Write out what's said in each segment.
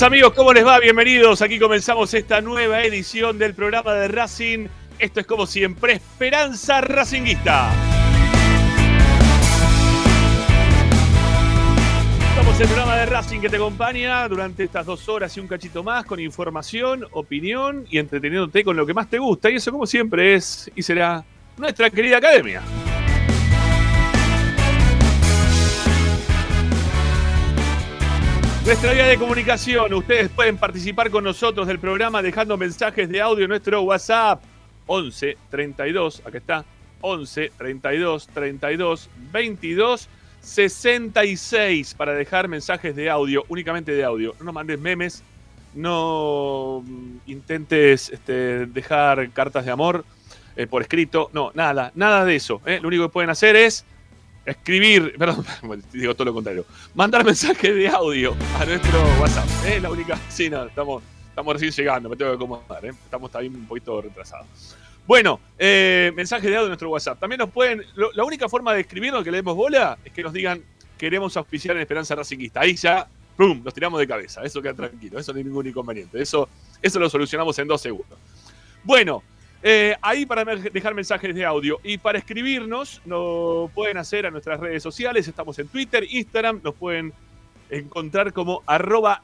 amigos, ¿cómo les va? Bienvenidos. Aquí comenzamos esta nueva edición del programa de Racing. Esto es como siempre, Esperanza Racinguista. Estamos en el programa de Racing que te acompaña durante estas dos horas y un cachito más con información, opinión y entreteniéndote con lo que más te gusta. Y eso como siempre es y será nuestra querida academia. Nuestra vía de comunicación, ustedes pueden participar con nosotros del programa dejando mensajes de audio en nuestro WhatsApp 11 32, acá está, 11 32 32 22 66 para dejar mensajes de audio, únicamente de audio. No nos mandes memes, no mm, intentes este, dejar cartas de amor eh, por escrito, no, nada, nada de eso. ¿eh? Lo único que pueden hacer es escribir, perdón, digo todo lo contrario, mandar mensajes de audio a nuestro WhatsApp. Es la única. Sí, no, estamos, estamos recién llegando, me tengo que acomodar, ¿eh? estamos también un poquito retrasados. Bueno, eh, mensaje de audio en nuestro WhatsApp. También nos pueden. la única forma de escribirnos que le demos bola es que nos digan queremos auspiciar en Esperanza Racinguista. Ahí ya, ¡pum! Los tiramos de cabeza. Eso queda tranquilo. Eso no hay ningún inconveniente. Eso, eso lo solucionamos en dos segundos. Bueno, eh, ahí para dejar mensajes de audio y para escribirnos lo pueden hacer a nuestras redes sociales. Estamos en Twitter, Instagram. Nos pueden encontrar como arroba.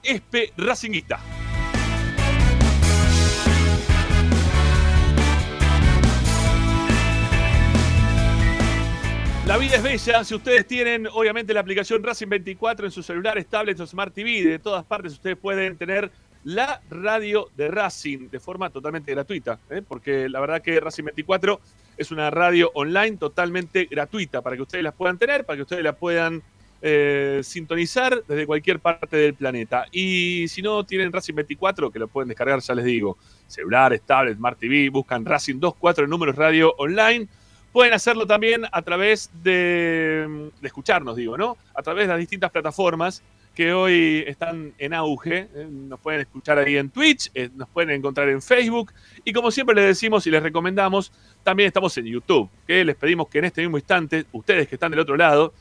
La vida es bella. Si ustedes tienen, obviamente, la aplicación Racing 24 en sus celulares, tablets o Smart TV, de todas partes ustedes pueden tener la radio de Racing de forma totalmente gratuita. ¿eh? Porque la verdad que Racing 24 es una radio online totalmente gratuita para que ustedes la puedan tener, para que ustedes la puedan eh, sintonizar desde cualquier parte del planeta. Y si no tienen Racing 24, que lo pueden descargar, ya les digo, celulares, tablets, Smart TV, buscan Racing 24 en números radio online. Pueden hacerlo también a través de, de escucharnos, digo, ¿no? A través de las distintas plataformas que hoy están en auge. Eh, Nos pueden escuchar ahí en Twitch, eh, nos pueden encontrar en Facebook. Y como siempre les decimos y les recomendamos, también estamos en YouTube. Que les pedimos que en este mismo instante, ustedes que están del otro lado,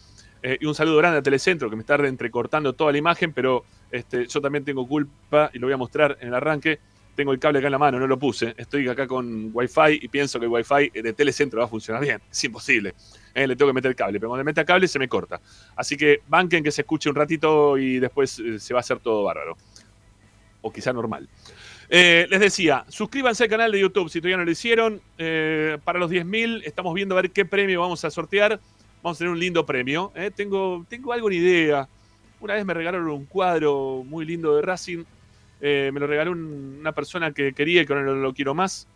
eh, y un saludo grande a Telecentro, que me está entrecortando toda la imagen, pero este, yo también tengo culpa y lo voy a mostrar en el arranque. Tengo el cable acá en la mano, no lo puse. Estoy acá con Wi-Fi y pienso que el Wi-Fi de Telecentro va a funcionar bien. Es imposible. Le tengo que meter cable, pero cuando le meta cable se me corta. Así que banquen que se escuche un ratito y después eh, se va a hacer todo bárbaro. O quizá normal. Eh, les decía, suscríbanse al canal de YouTube si todavía no lo hicieron. Eh, para los 10.000 estamos viendo a ver qué premio vamos a sortear. Vamos a tener un lindo premio. Tengo, tengo algo en idea. Una vez me regalaron un cuadro muy lindo de Racing. Me lo regaló un- una persona que quería y que ahora no lo quiero más.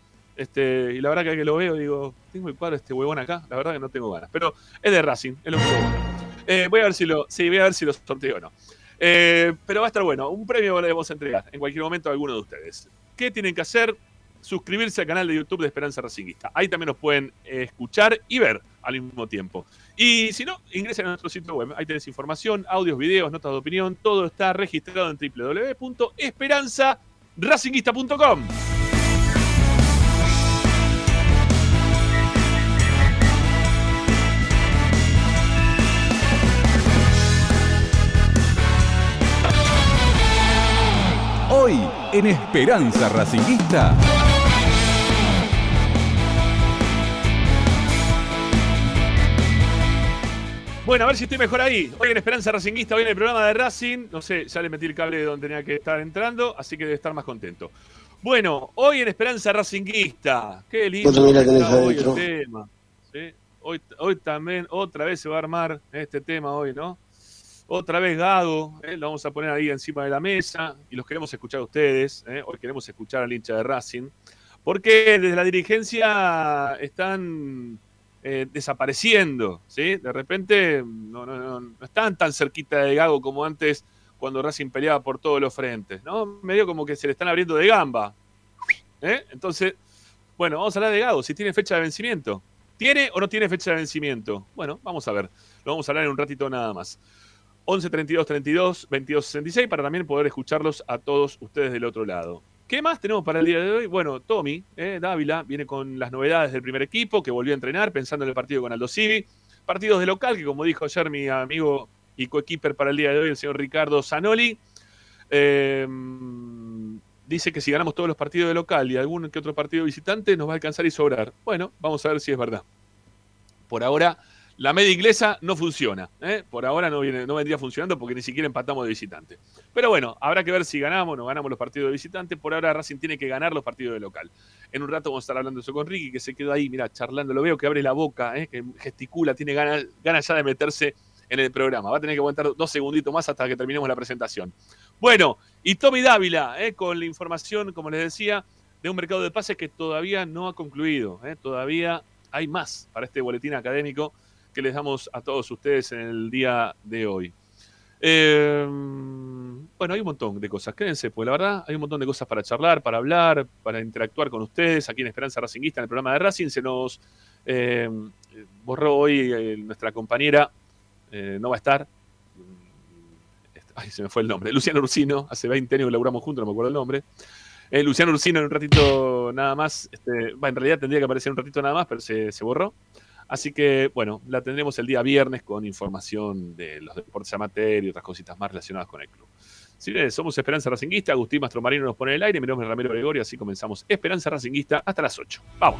Este, y la verdad que, que lo veo, digo, tengo el cuadro de este huevón acá. La verdad que no tengo ganas. Pero es de Racing, es lo que eh, Voy a ver si lo, sí, voy a ver si lo sorteo o no. Eh, pero va a estar bueno. Un premio le vamos a entregar en cualquier momento a alguno de ustedes. ¿Qué tienen que hacer? Suscribirse al canal de YouTube de Esperanza Racinguista. Ahí también nos pueden escuchar y ver al mismo tiempo. Y si no, ingresen a nuestro sitio web. Ahí tenés información, audios, videos, notas de opinión. Todo está registrado en www.esperanzaracinguista.com. en Esperanza Racinguista. Bueno, a ver si estoy mejor ahí. Hoy en Esperanza Racinguista, hoy en el programa de Racing. No sé, ya le metí el cable donde tenía que estar entrando, así que debe estar más contento. Bueno, hoy en Esperanza Racinguista. Qué lindo. Está hoy el tema. ¿sí? Hoy, hoy también, otra vez se va a armar este tema hoy, ¿no? Otra vez Gago, ¿eh? lo vamos a poner ahí encima de la mesa y los queremos escuchar a ustedes. ¿eh? Hoy queremos escuchar al hincha de Racing. Porque desde la dirigencia están eh, desapareciendo, ¿sí? De repente no están tan cerquita de Gago como antes cuando Racing peleaba por todos los frentes, ¿no? Medio como que se le están abriendo de gamba. ¿eh? Entonces, bueno, vamos a hablar de Gago, si tiene fecha de vencimiento. ¿Tiene o no tiene fecha de vencimiento? Bueno, vamos a ver. Lo vamos a hablar en un ratito nada más. 11 32 32 22 66 para también poder escucharlos a todos ustedes del otro lado. ¿Qué más tenemos para el día de hoy? Bueno, Tommy eh, Dávila viene con las novedades del primer equipo que volvió a entrenar pensando en el partido con Aldo Civi. Partidos de local que, como dijo ayer mi amigo y coequiper para el día de hoy, el señor Ricardo Zanoli, eh, dice que si ganamos todos los partidos de local y algún que otro partido visitante nos va a alcanzar y sobrar. Bueno, vamos a ver si es verdad. Por ahora, la media inglesa no funciona. ¿eh? Por ahora no, viene, no vendría funcionando porque ni siquiera empatamos de visitante. Pero bueno, habrá que ver si ganamos o no ganamos los partidos de visitante. Por ahora Racing tiene que ganar los partidos de local. En un rato vamos a estar hablando eso con Ricky, que se quedó ahí, mira, charlando. Lo veo que abre la boca, ¿eh? que gesticula, tiene ganas, ganas ya de meterse en el programa. Va a tener que aguantar dos segunditos más hasta que terminemos la presentación. Bueno, y Tommy Dávila, ¿eh? con la información, como les decía, de un mercado de pases que todavía no ha concluido. ¿eh? Todavía hay más para este boletín académico que les damos a todos ustedes en el día de hoy. Eh, bueno, hay un montón de cosas, quédense, pues la verdad hay un montón de cosas para charlar, para hablar, para interactuar con ustedes aquí en Esperanza Racinguista, en el programa de Racing. Se nos eh, borró hoy eh, nuestra compañera, eh, no va a estar. Ay, se me fue el nombre. Luciano Ursino, hace 20 años que laburamos juntos, no me acuerdo el nombre. Eh, Luciano Ursino en un ratito nada más, este, bah, en realidad tendría que aparecer un ratito nada más, pero se borró. Así que, bueno, la tendremos el día viernes con información de los deportes amateur y otras cositas más relacionadas con el club. Si bien somos Esperanza Racinguista, Agustín Mastromarino nos pone el aire, mi nombre es Ramiro Gregorio, así comenzamos Esperanza Racinguista hasta las 8. Vamos.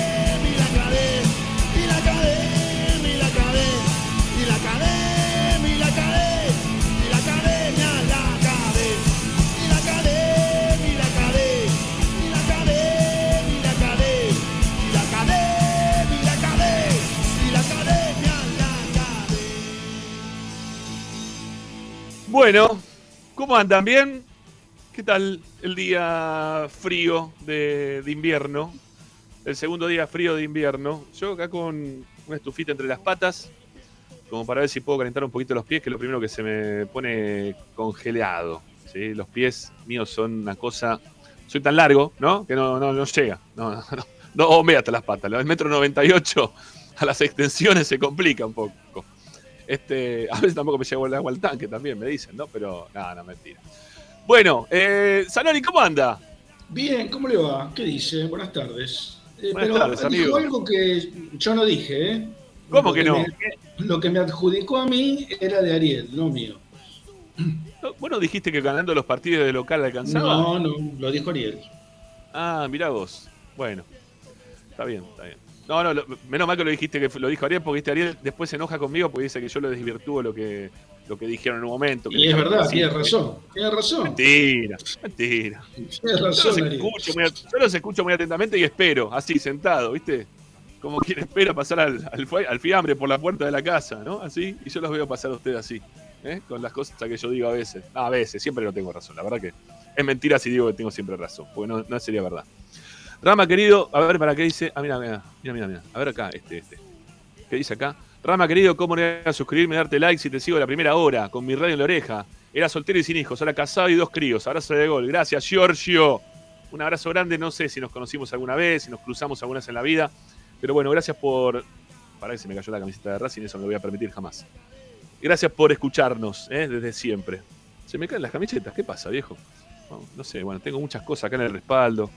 Bueno, ¿cómo andan? ¿Bien? ¿Qué tal el día frío de, invierno? El segundo día frío de invierno. Yo acá con una estufita entre las patas, como para ver si puedo calentar un poquito los pies, que es lo primero que se me pone congelado. ¿sí? Los pies míos son una cosa. Soy tan largo, ¿no? Que no, no, no llega. No, no, no, no hasta las patas. El metro 98 a las extensiones se complica un poco. Este, a veces tampoco me llevo el agua al tanque, también me dicen, ¿no? Pero nada, no, mentira. Bueno, eh, Zanoni, ¿cómo anda? Bien, ¿cómo le va? ¿Qué dice? Buenas tardes. Eh, Buenas pero tardes, dijo amigo. algo que yo no dije, ¿eh? ¿Cómo Lo que no? me- lo que me adjudicó a mí era de Ariel, no mío. ¿No- ¿Vos no dijiste que ganando los partidos de local alcanzaba? No, no, lo dijo Ariel. Ah, mirá vos. Bueno, está bien, está bien. No, no, lo- menos mal que lo dijiste que lo dijo Ariel, porque viste, Ariel después se enoja conmigo porque dice que yo lo desvirtúo lo que, lo que dijeron en un momento. que Y es verdad, tiene razón. Tiene razón. Mentira, mentira. Tiene Yo los, razón, escucho muy, yo los escucho muy atentamente y espero, así, sentado, ¿viste? Como quien espera pasar al, al, fiambre por la puerta de la casa, ¿no? Así, y yo los veo pasar a ustedes así, ¿eh? Con las cosas que yo digo a veces. No, a veces, siempre no tengo razón, la verdad que es mentira si digo que tengo siempre razón, porque no, no sería verdad. Rama, querido, a ver, ¿para qué dice? Ah, mira, mira, mira, mira. A ver acá, este, este. ¿Qué dice acá? Rama, querido, ¿cómo no voy a suscribirme darte like si te sigo la primera hora con mi radio en la oreja? Era soltero y sin hijos, ahora casado y dos críos. Abrazo de gol. Gracias, Giorgio. Un abrazo grande. No sé si nos conocimos alguna vez, si nos cruzamos alguna vez en la vida. Pero bueno, gracias por. Para que se me cayó la camiseta de Racing, eso no lo voy a permitir jamás. Gracias por escucharnos, ¿eh? desde siempre. Se me caen las camisetas, ¿qué pasa, viejo? No sé, bueno, tengo muchas cosas acá en el respaldo.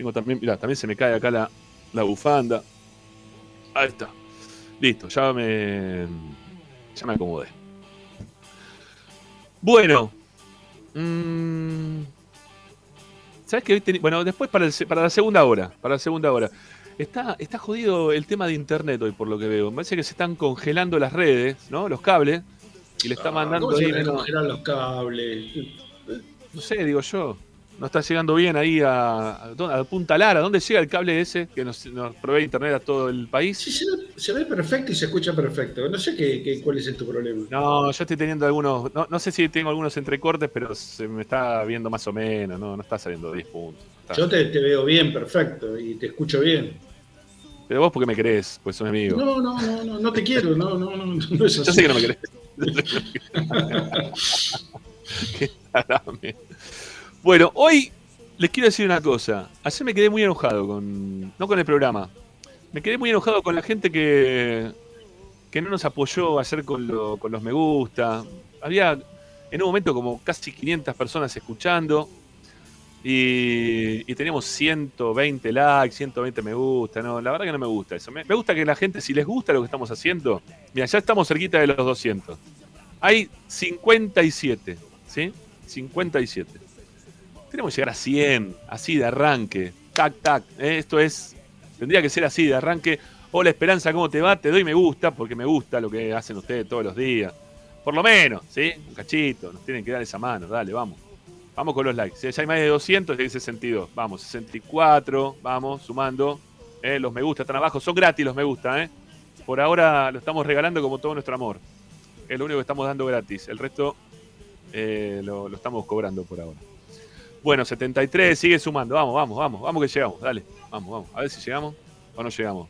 Tengo también, mira, también se me cae acá la, la bufanda. Ahí está. Listo, ya me. Ya me acomodé. Bueno. mm, ¿Sabes qué? Hoy teni- Bueno, después para, el se- para la segunda hora. Para la segunda hora. Está, está jodido el tema de internet hoy, por lo que veo. Me parece que se están congelando las redes, ¿no? Los cables. Y le está Ah, mandando ¿cómo se ahí congelar los cables? No sé, digo yo. No está llegando bien ahí a, a, Punta Lara. ¿Dónde llega el cable ese que nos, nos provee internet a todo el país? Sí, se ve, se ve perfecto y se escucha perfecto. No sé qué, qué- cuál es tu problema. No, yo estoy teniendo algunos. No, no sé si tengo algunos entrecortes, pero se me está viendo más o menos. No, no está saliendo 10 puntos. Está- Yo te, te veo bien, perfecto, y te escucho bien. Pero vos, porque me querés? Pues sos mi amigo. No, no, no, no, no te quiero, no, no, no, no es Yo así. sé que no me querés. Qué. Bueno, hoy les quiero decir una cosa. Ayer me quedé muy enojado con. No con el programa. Me quedé muy enojado con la gente que. que no nos apoyó ayer con, lo- con los me gusta. Había en un momento como casi 500 personas escuchando. Y, y teníamos 120 likes, 120 me gusta. No, la verdad que no me gusta eso. Me gusta que la gente, si les gusta lo que estamos haciendo, mira, ya estamos cerquita de los 200. Hay 57, ¿sí? 57. Tenemos que llegar a 100, así de arranque. Tac, tac. ¿eh? Esto es. Tendría que ser así de arranque. Hola Esperanza, ¿cómo te va? Te doy me gusta porque me gusta lo que hacen ustedes todos los días. Por lo menos, ¿sí? Un cachito. Nos tienen que dar esa mano. Dale, vamos. Vamos con los likes. Si ya hay más de 200, hay 62. Vamos, 64. Vamos, sumando. ¿eh? Los me gusta están abajo. Son gratis los me gusta, ¿eh? Por ahora lo estamos regalando como todo nuestro amor. Es lo único que estamos dando gratis. El resto eh, lo estamos cobrando por ahora. Bueno, 73, sigue sumando. Vamos, vamos, vamos. Vamos que llegamos. Dale. Vamos, vamos. A ver si llegamos o no llegamos.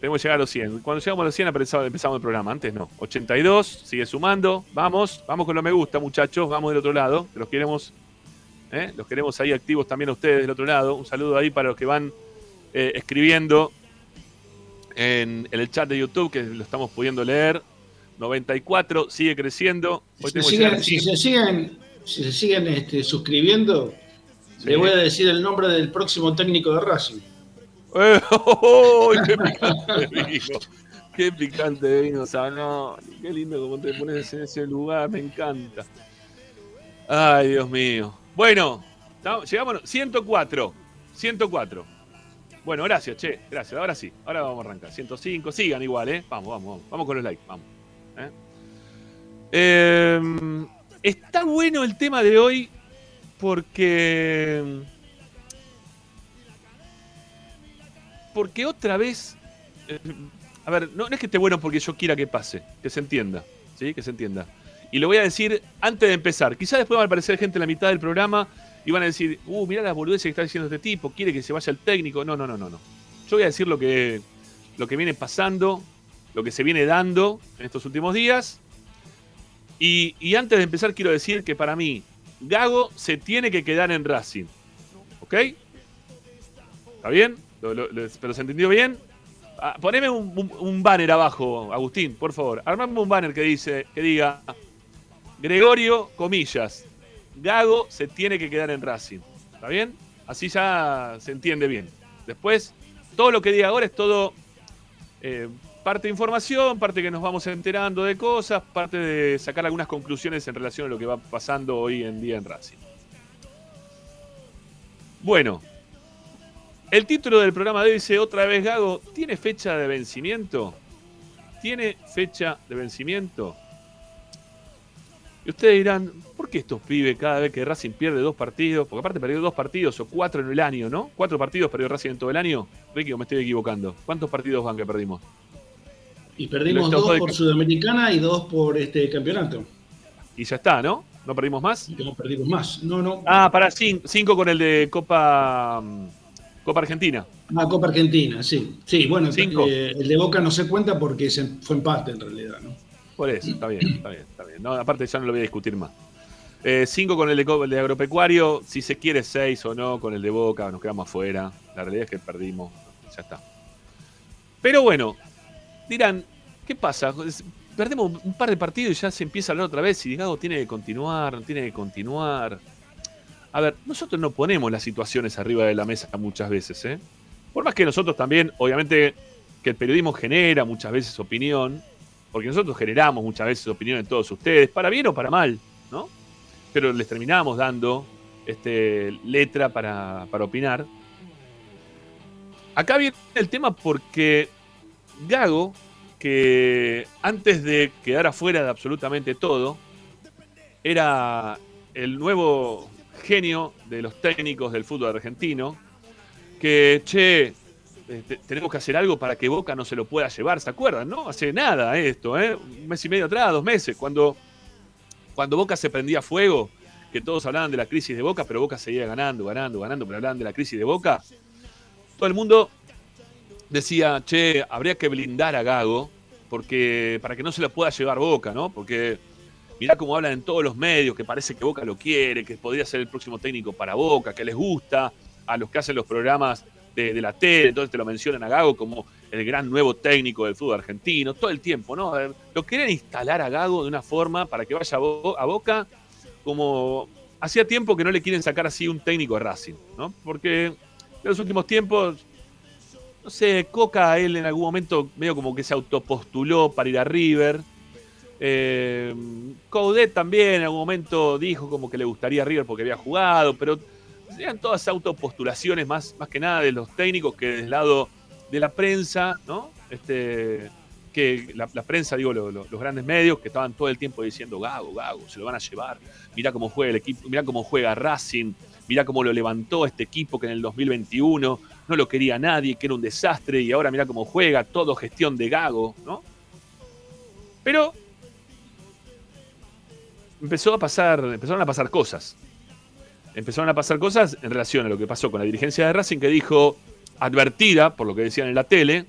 Tenemos que llegar a los 100. Cuando llegamos a los 100 empezamos, el programa. Antes no. 82, sigue sumando. Vamos, vamos con lo me gusta, muchachos. Vamos del otro lado. que Los queremos, ¿eh? los queremos ahí activos también a ustedes del otro lado. Un saludo ahí para los que van eh, escribiendo en, en el chat de YouTube, que lo estamos pudiendo leer. 94, sigue creciendo. Hoy siguen- si se siguen, si se siguen este, suscribiendo, Sí. le voy a decir el nombre del próximo técnico de Racing. Eh, oh, ¡Qué picante vino! ¡Qué picante vino, Zanoli! ¡Qué lindo como te pones en ese lugar! Me encanta. ¡Ay, Dios mío! Bueno, estamos- llegamos. 104. 104. Bueno, gracias, che. Gracias. Ahora sí. Ahora vamos a arrancar. 105. Sigan igual, ¿eh? Vamos, vamos, vamos. Vamos con los likes. Vamos. ¿eh? Eh, está bueno el tema de hoy porque. Porque otra vez. eh, a ver, no, es que esté bueno porque yo quiera que pase, que se entienda. ¿Sí? Que se entienda. Y lo voy a decir antes de empezar. Quizás después va a aparecer gente en la mitad del programa y van a decir, uh, mirá las boludeces que está diciendo este tipo, quiere que se vaya el técnico. No, no, no, no, no. Yo voy a decir lo que, lo que viene pasando, lo que se viene dando en estos últimos días. Y, antes de empezar, quiero decir que para mí, Gago se tiene que quedar en Racing. ¿Ok? ¿Está bien? ¿Lo- ¿Pero se entendió bien? Ah, poneme un banner abajo, Agustín, por favor. Armame un banner que, dice, que diga Gregorio, comillas, Gago se tiene que quedar en Racing. ¿Está bien? Así ya se entiende bien. Después, todo lo que diga ahora es todo eh, parte de información, parte que nos vamos enterando de cosas, parte de sacar algunas conclusiones en relación a lo que va pasando hoy en día en Racing. Bueno, el título del programa dice otra vez Gago, ¿tiene fecha de vencimiento? ¿Tiene fecha de vencimiento? Y ustedes dirán, ¿por qué estos pibes cada vez que Racing pierde dos partidos? Porque aparte perdió dos partidos o cuatro en el año, ¿no? ¿Cuatro partidos perdió Racing en todo el año? Ricky, me estoy equivocando. ¿Cuántos partidos van que perdimos? Y perdimos dos de- por Sudamericana y dos por este campeonato. Y ya está, ¿no? ¿No perdimos más? No perdimos más. No, no. Ah, para cinco, cinco con el de Copa mm, Copa Argentina. Ah, Copa Argentina, sí. Sí, bueno, Cinco. eh, el de Boca no se cuenta porque se- fue empate en realidad, ¿no? Por eso, está bien, está bien, está bien. No, aparte ya no lo voy a discutir más. Eh, cinco con el de, el de agropecuario, si se quiere seis o no, con el de Boca, nos quedamos afuera. La realidad es que perdimos, ya está. Pero bueno, dirán, ¿qué pasa? Perdemos un par de partidos y ya se empieza a hablar otra vez y Gago tiene que continuar, tiene que continuar. A ver, nosotros no ponemos las situaciones arriba de la mesa muchas veces, ¿eh? Por más que nosotros también, obviamente, que el periodismo genera muchas veces opinión, porque nosotros generamos muchas veces opinión en todos ustedes, para bien o para mal, ¿no? Pero les terminamos dando este, letra para, para opinar. Acá viene el tema porque Gago, que antes de quedar afuera de absolutamente todo, era el nuevo genio de los técnicos del fútbol argentino, que, che, eh, te- tenemos que hacer algo para que Boca no se lo pueda llevar, ¿se acuerdan? No hace nada esto, ¿eh? Un mes y medio atrás, dos meses, cuando, cuando Boca se prendía fuego, que todos hablaban de la crisis de Boca, pero Boca seguía ganando, ganando, ganando, pero hablaban de la crisis de Boca. Todo el mundo decía, che, habría que blindar a Gago porque, para que no se lo pueda llevar Boca, ¿no? Porque mirá cómo hablan en todos los medios, que parece que Boca lo quiere, que podría ser el próximo técnico para Boca, que les gusta a los que hacen los programas de, la tele, entonces te lo mencionan a Gago como el gran nuevo técnico del fútbol argentino, todo el tiempo, ¿no? A Lo querían instalar a Gago de una forma para que vaya a, a Boca como hacía tiempo que no le quieren sacar así un técnico de Racing, ¿no? Porque en los últimos tiempos, no sé, Coca él en algún momento medio como que se autopostuló para ir a River. Eh, también en algún momento dijo como que le gustaría a River porque había jugado, pero eran todas autopostulaciones más, más que nada de los técnicos que del lado de la prensa, ¿no? Este, que la, prensa, digo, lo- lo- los grandes medios que estaban todo el tiempo diciendo Gago, Gago, se lo van a llevar, mirá cómo juega el equipo, mirá cómo juega Racing, mirá cómo lo levantó este equipo que en el 2021 no lo quería nadie, que era un desastre, y ahora mirá cómo juega, todo gestión de Gago, ¿no? Pero empezó a pasar, empezaron a pasar cosas. Empezaron a pasar cosas en relación a lo que pasó con la dirigencia de Racing, que dijo advertida, por lo que decían en la tele,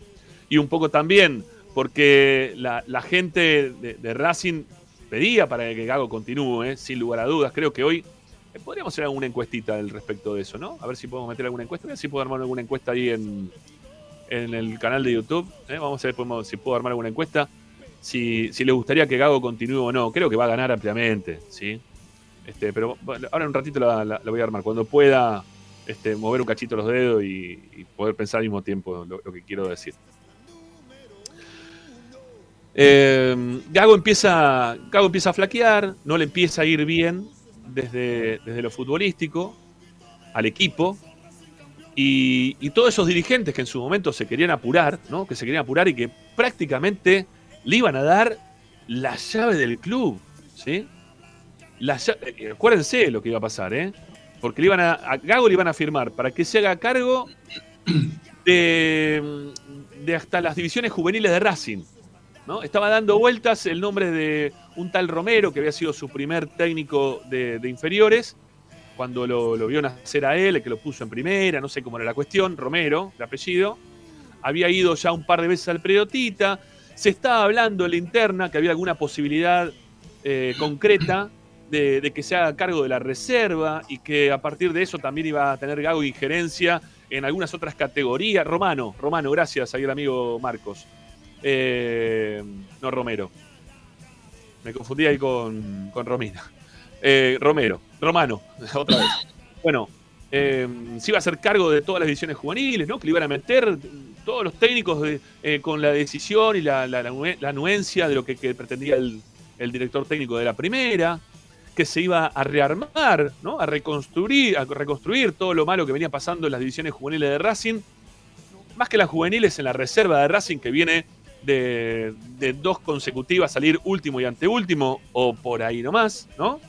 y un poco también porque la, gente de, de Racing pedía para que Gago continúe, ¿eh? sin lugar a dudas. Creo que hoy podríamos hacer alguna encuestita al respecto de eso, ¿no? A ver si podemos meter alguna encuesta, a ver si puedo armar alguna encuesta ahí en, en el canal de YouTube. ¿eh? Vamos a ver si puedo armar alguna encuesta. Si, si les gustaría que Gago continúe o no. Creo que va a ganar ampliamente, ¿sí? Este, pero ahora en un ratito la, voy a armar. Cuando pueda, este, mover un cachito los dedos y, poder pensar al mismo tiempo lo, lo que quiero decir. Eh, Gago, empieza, Gago empieza a flaquear, no le empieza a ir bien desde, desde lo futbolístico al equipo. Y, todos esos dirigentes que en su momento se querían apurar, ¿no? que se querían apurar y que prácticamente le iban a dar la llave del club. ¿sí? La lla- eh, acuérdense lo que iba a pasar, ¿eh? porque le iban a, a Gago le iban a firmar para que se haga cargo de, de hasta las divisiones juveniles de Racing. ¿No? Estaba dando vueltas el nombre de un tal Romero, que había sido su primer técnico de, inferiores, cuando lo, vio nacer a él, el que lo puso en primera, no sé cómo era la cuestión, Romero, de apellido. Había ido ya un par de veces al Predotita. Se estaba hablando en la interna que había alguna posibilidad eh, concreta de, de que se haga cargo de la reserva y que a partir de eso también iba a tener Gago injerencia en algunas otras categorías. Romano, Romano, gracias ahí el amigo Marcos. Eh, no, Romero. Me confundí ahí con, con Romina. Eh, Romero, Romano, otra vez. Bueno, eh, se iba a hacer cargo de todas las divisiones juveniles, ¿no? Que le iban a meter todos los técnicos de- eh, con la decisión y la, la- la anue- la anuencia de lo que, que pretendía el, el director técnico de la primera, que se iba a rearmar, ¿no? A reconstruir, a reconstruir todo lo malo que venía pasando en las divisiones juveniles de Racing, más que las juveniles en la reserva de Racing que viene de, dos consecutivas salir último y anteúltimo, o por ahí nomás, ¿no?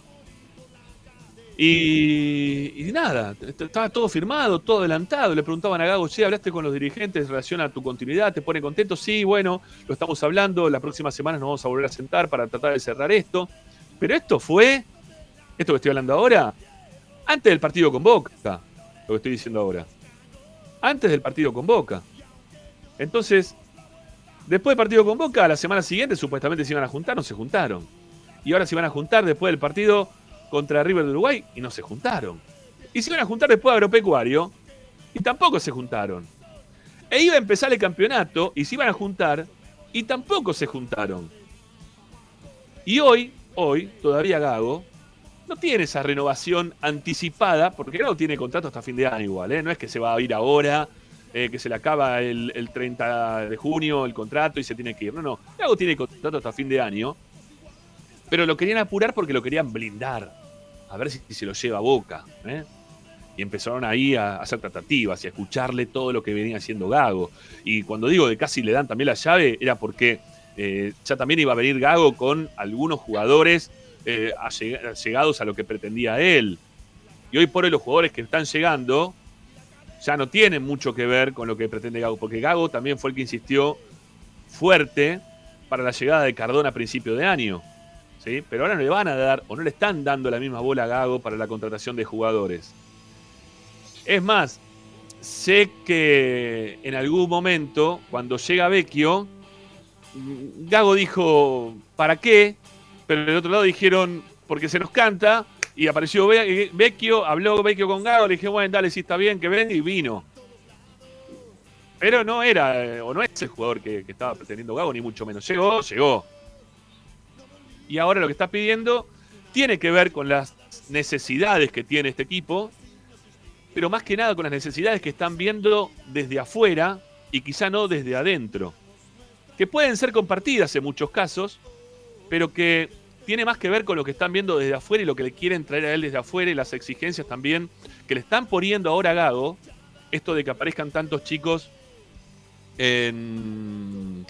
Y, y nada, est- estaba todo firmado, todo adelantado. Le preguntaban a Gago, che, ¿hablaste con los dirigentes en relación a tu continuidad? ¿Te pone contento? Sí, bueno, lo estamos hablando. La próxima semana nos vamos a volver a sentar para tratar de cerrar esto. Pero esto fue, esto que estoy hablando ahora, antes del partido con Boca, lo que estoy diciendo ahora. Antes del partido con Boca. Entonces, después del partido con Boca, la semana siguiente supuestamente se iban a juntar, no se juntaron. Y ahora se iban a juntar después del partido contra River de Uruguay y no se juntaron. Y se iban a juntar después de Agropecuario y tampoco se juntaron. E iba a empezar el campeonato y se iban a juntar y tampoco se juntaron. Y hoy, hoy, todavía Gago no tiene esa renovación anticipada, porque Gago tiene contrato hasta fin de año igual, ¿eh? no es que se va a ir ahora, eh, que se le acaba el, el 30 de junio el contrato y se tiene que ir. No, no, Gago tiene contrato hasta fin de año, pero lo querían apurar porque lo querían blindar, a ver si se lo lleva a boca. ¿eh? Y empezaron ahí a hacer tratativas y a escucharle todo lo que venía haciendo Gago. Y cuando digo de casi le dan también la llave, era porque eh, ya también iba a venir Gago con algunos jugadores eh, alleg- llegados a lo que pretendía él. Y hoy por hoy los jugadores que están llegando ya no tienen mucho que ver con lo que pretende Gago, porque Gago también fue el que insistió fuerte para la llegada de Cardona a principio de año. ¿sí? Pero ahora no le van a dar o no le están dando la misma bola a Gago para la contratación de jugadores. Es más, sé que en algún momento, cuando llega Vecchio, Gago dijo, ¿para qué? Pero del otro lado dijeron, porque se nos canta, y apareció Ve- Vecchio, habló Vecchio con Gago, le dije, bueno, dale, si está bien, que ven, y vino. Pero no era, eh, o no es el jugador que, que estaba pretendiendo Gago, ni mucho menos. Llegó, llegó. Y ahora lo que está pidiendo tiene que ver con las necesidades que tiene este equipo, pero más que nada con las necesidades que están viendo desde afuera y quizá no desde adentro. Que pueden ser compartidas en muchos casos, pero que tiene más que ver con lo que están viendo desde afuera y lo que le quieren traer a él desde afuera y las exigencias también que le están poniendo ahora a Gago. Esto de que aparezcan tantos chicos en,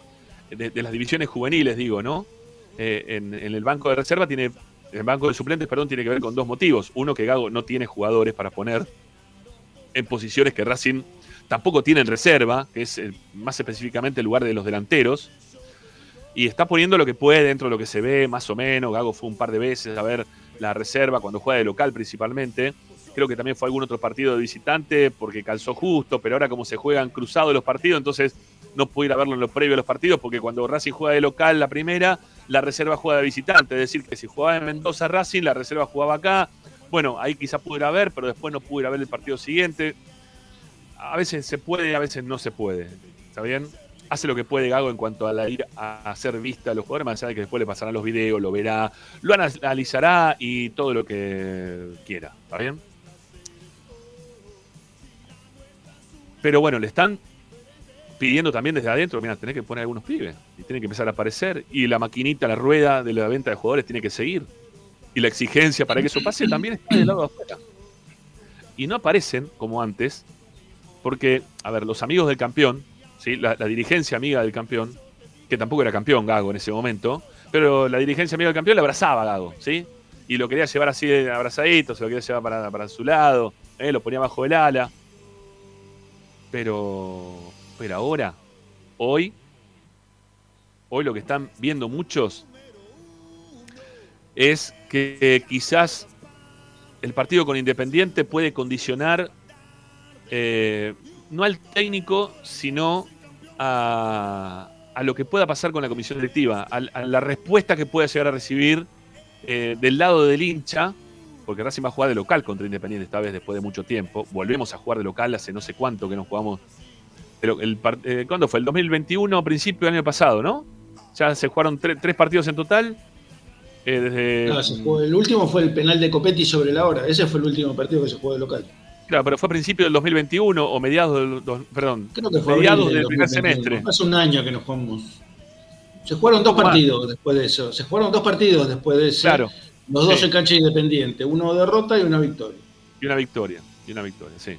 de, las divisiones juveniles, digo, ¿no? Eh, en, el banco de reserva tiene, el banco de suplentes, perdón, tiene que ver con dos motivos. Uno, que Gago no tiene jugadores para poner en posiciones que Racing tampoco tiene en reserva, que es eh, más específicamente el lugar de los delanteros. Y está poniendo lo que puede dentro de lo que se ve, más o menos. Gago fue un par de veces a ver la reserva cuando juega de local principalmente. Creo que también fue algún otro partido de visitante porque calzó justo, pero ahora como se juegan cruzados los partidos, entonces no pude ir a verlo en los previos de los partidos porque cuando Racing juega de local la primera, la reserva juega de visitante. Es decir, que si jugaba en Mendoza Racing, la reserva jugaba acá. Bueno, ahí quizá pude ir a ver, pero después no pude ir a ver el partido siguiente. A veces se puede, a veces no se puede. ¿Está bien? Hace lo que puede Gago en cuanto a la ir a hacer vista a los jugadores, más allá de que después le pasarán los videos, lo verá, lo analizará y todo lo que quiera. ¿Está bien? Pero bueno, le están pidiendo también desde adentro, mira, tenés que poner algunos pibes y tienen que empezar a aparecer y la maquinita, la rueda de la venta de jugadores tiene que seguir. Y la exigencia para que eso pase también está del lado de afuera. Y no aparecen como antes, porque, a ver, los amigos del campeón, ¿sí? la, dirigencia amiga del campeón, que tampoco era campeón Gago en ese momento, pero la dirigencia amiga del campeón le abrazaba a Gago, ¿sí? Y lo quería llevar así abrazadito, se lo quería llevar para, para su lado, ¿eh? lo ponía bajo el ala. Pero, pero ahora, hoy, hoy lo que están viendo muchos es que eh, quizás el partido con Independiente puede condicionar eh, no al técnico, sino a, lo que pueda pasar con la comisión directiva, a, la respuesta que pueda llegar a recibir eh, del lado del hincha, porque Racing va a jugar de local contra Independiente esta vez después de mucho tiempo. Volvemos a jugar de local hace no sé cuánto que nos jugamos. Pero el, eh, ¿Cuándo fue? El 2021, principio del año pasado, ¿no? Ya se jugaron tre- tres partidos en total. eh, el último fue el penal de Copetti sobre la hora. Ese fue el último partido que se jugó de local. Claro, pero fue a principio del 2021 o mediados del. dos- perdón, Creo que fue mediados del primer 2021. semestre. Hace un año que nos jugamos. Se jugaron dos partidos después de eso. Se jugaron dos partidos después de eso. Claro, Los dos Sí. en cancha independiente. Uno derrota y una victoria. y una victoria. Y una victoria, sí.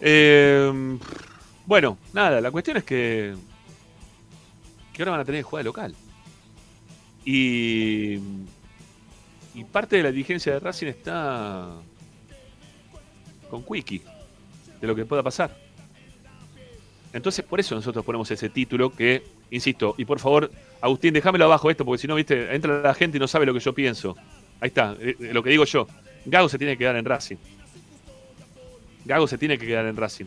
Eh, bueno, nada, la cuestión es que. que ahora van a tener que jugar de local. Y. Y parte de la dirigencia de Racing está. Con Quickie. De lo que pueda pasar. Entonces, por eso nosotros ponemos ese título que, insisto, y por favor, Agustín, déjamelo abajo esto, porque si no, viste, entra la gente y no sabe lo que yo pienso. Ahí está, eh, eh, lo que digo yo. Gago se tiene que quedar en Racing. Gago se tiene que quedar en Racing.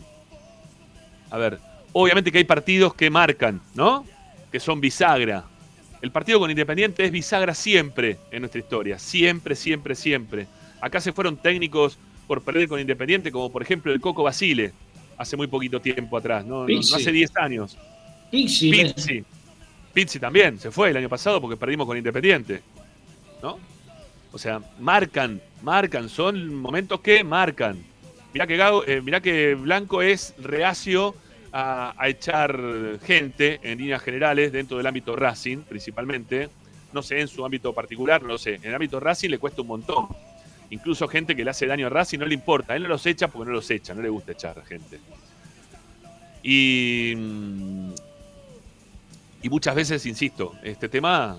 A ver, obviamente que hay partidos que marcan, ¿no? Que son bisagra. El partido con Independiente es bisagra siempre en nuestra historia. Siempre, siempre, siempre. Acá se fueron técnicos por perder con Independiente, como por ejemplo el Coco Basile, hace muy poquito tiempo atrás, no, no, no Pizzi. hace 10 años. Pixi, Pizzi. Pizzi también se fue el año pasado porque perdimos con Independiente. ¿No? O sea, marcan, marcan, son momentos que marcan. Mirá que, Gago- eh, mirá que Blanco es reacio a, a echar gente en líneas generales dentro del ámbito Racing, principalmente. No sé, en su ámbito particular, no lo sé. En el ámbito Racing le cuesta un montón. Incluso gente que le hace daño a Racing no le importa. Él no los echa porque no los echa, no le gusta echar a gente. Y, mm, muchas veces, insisto, este tema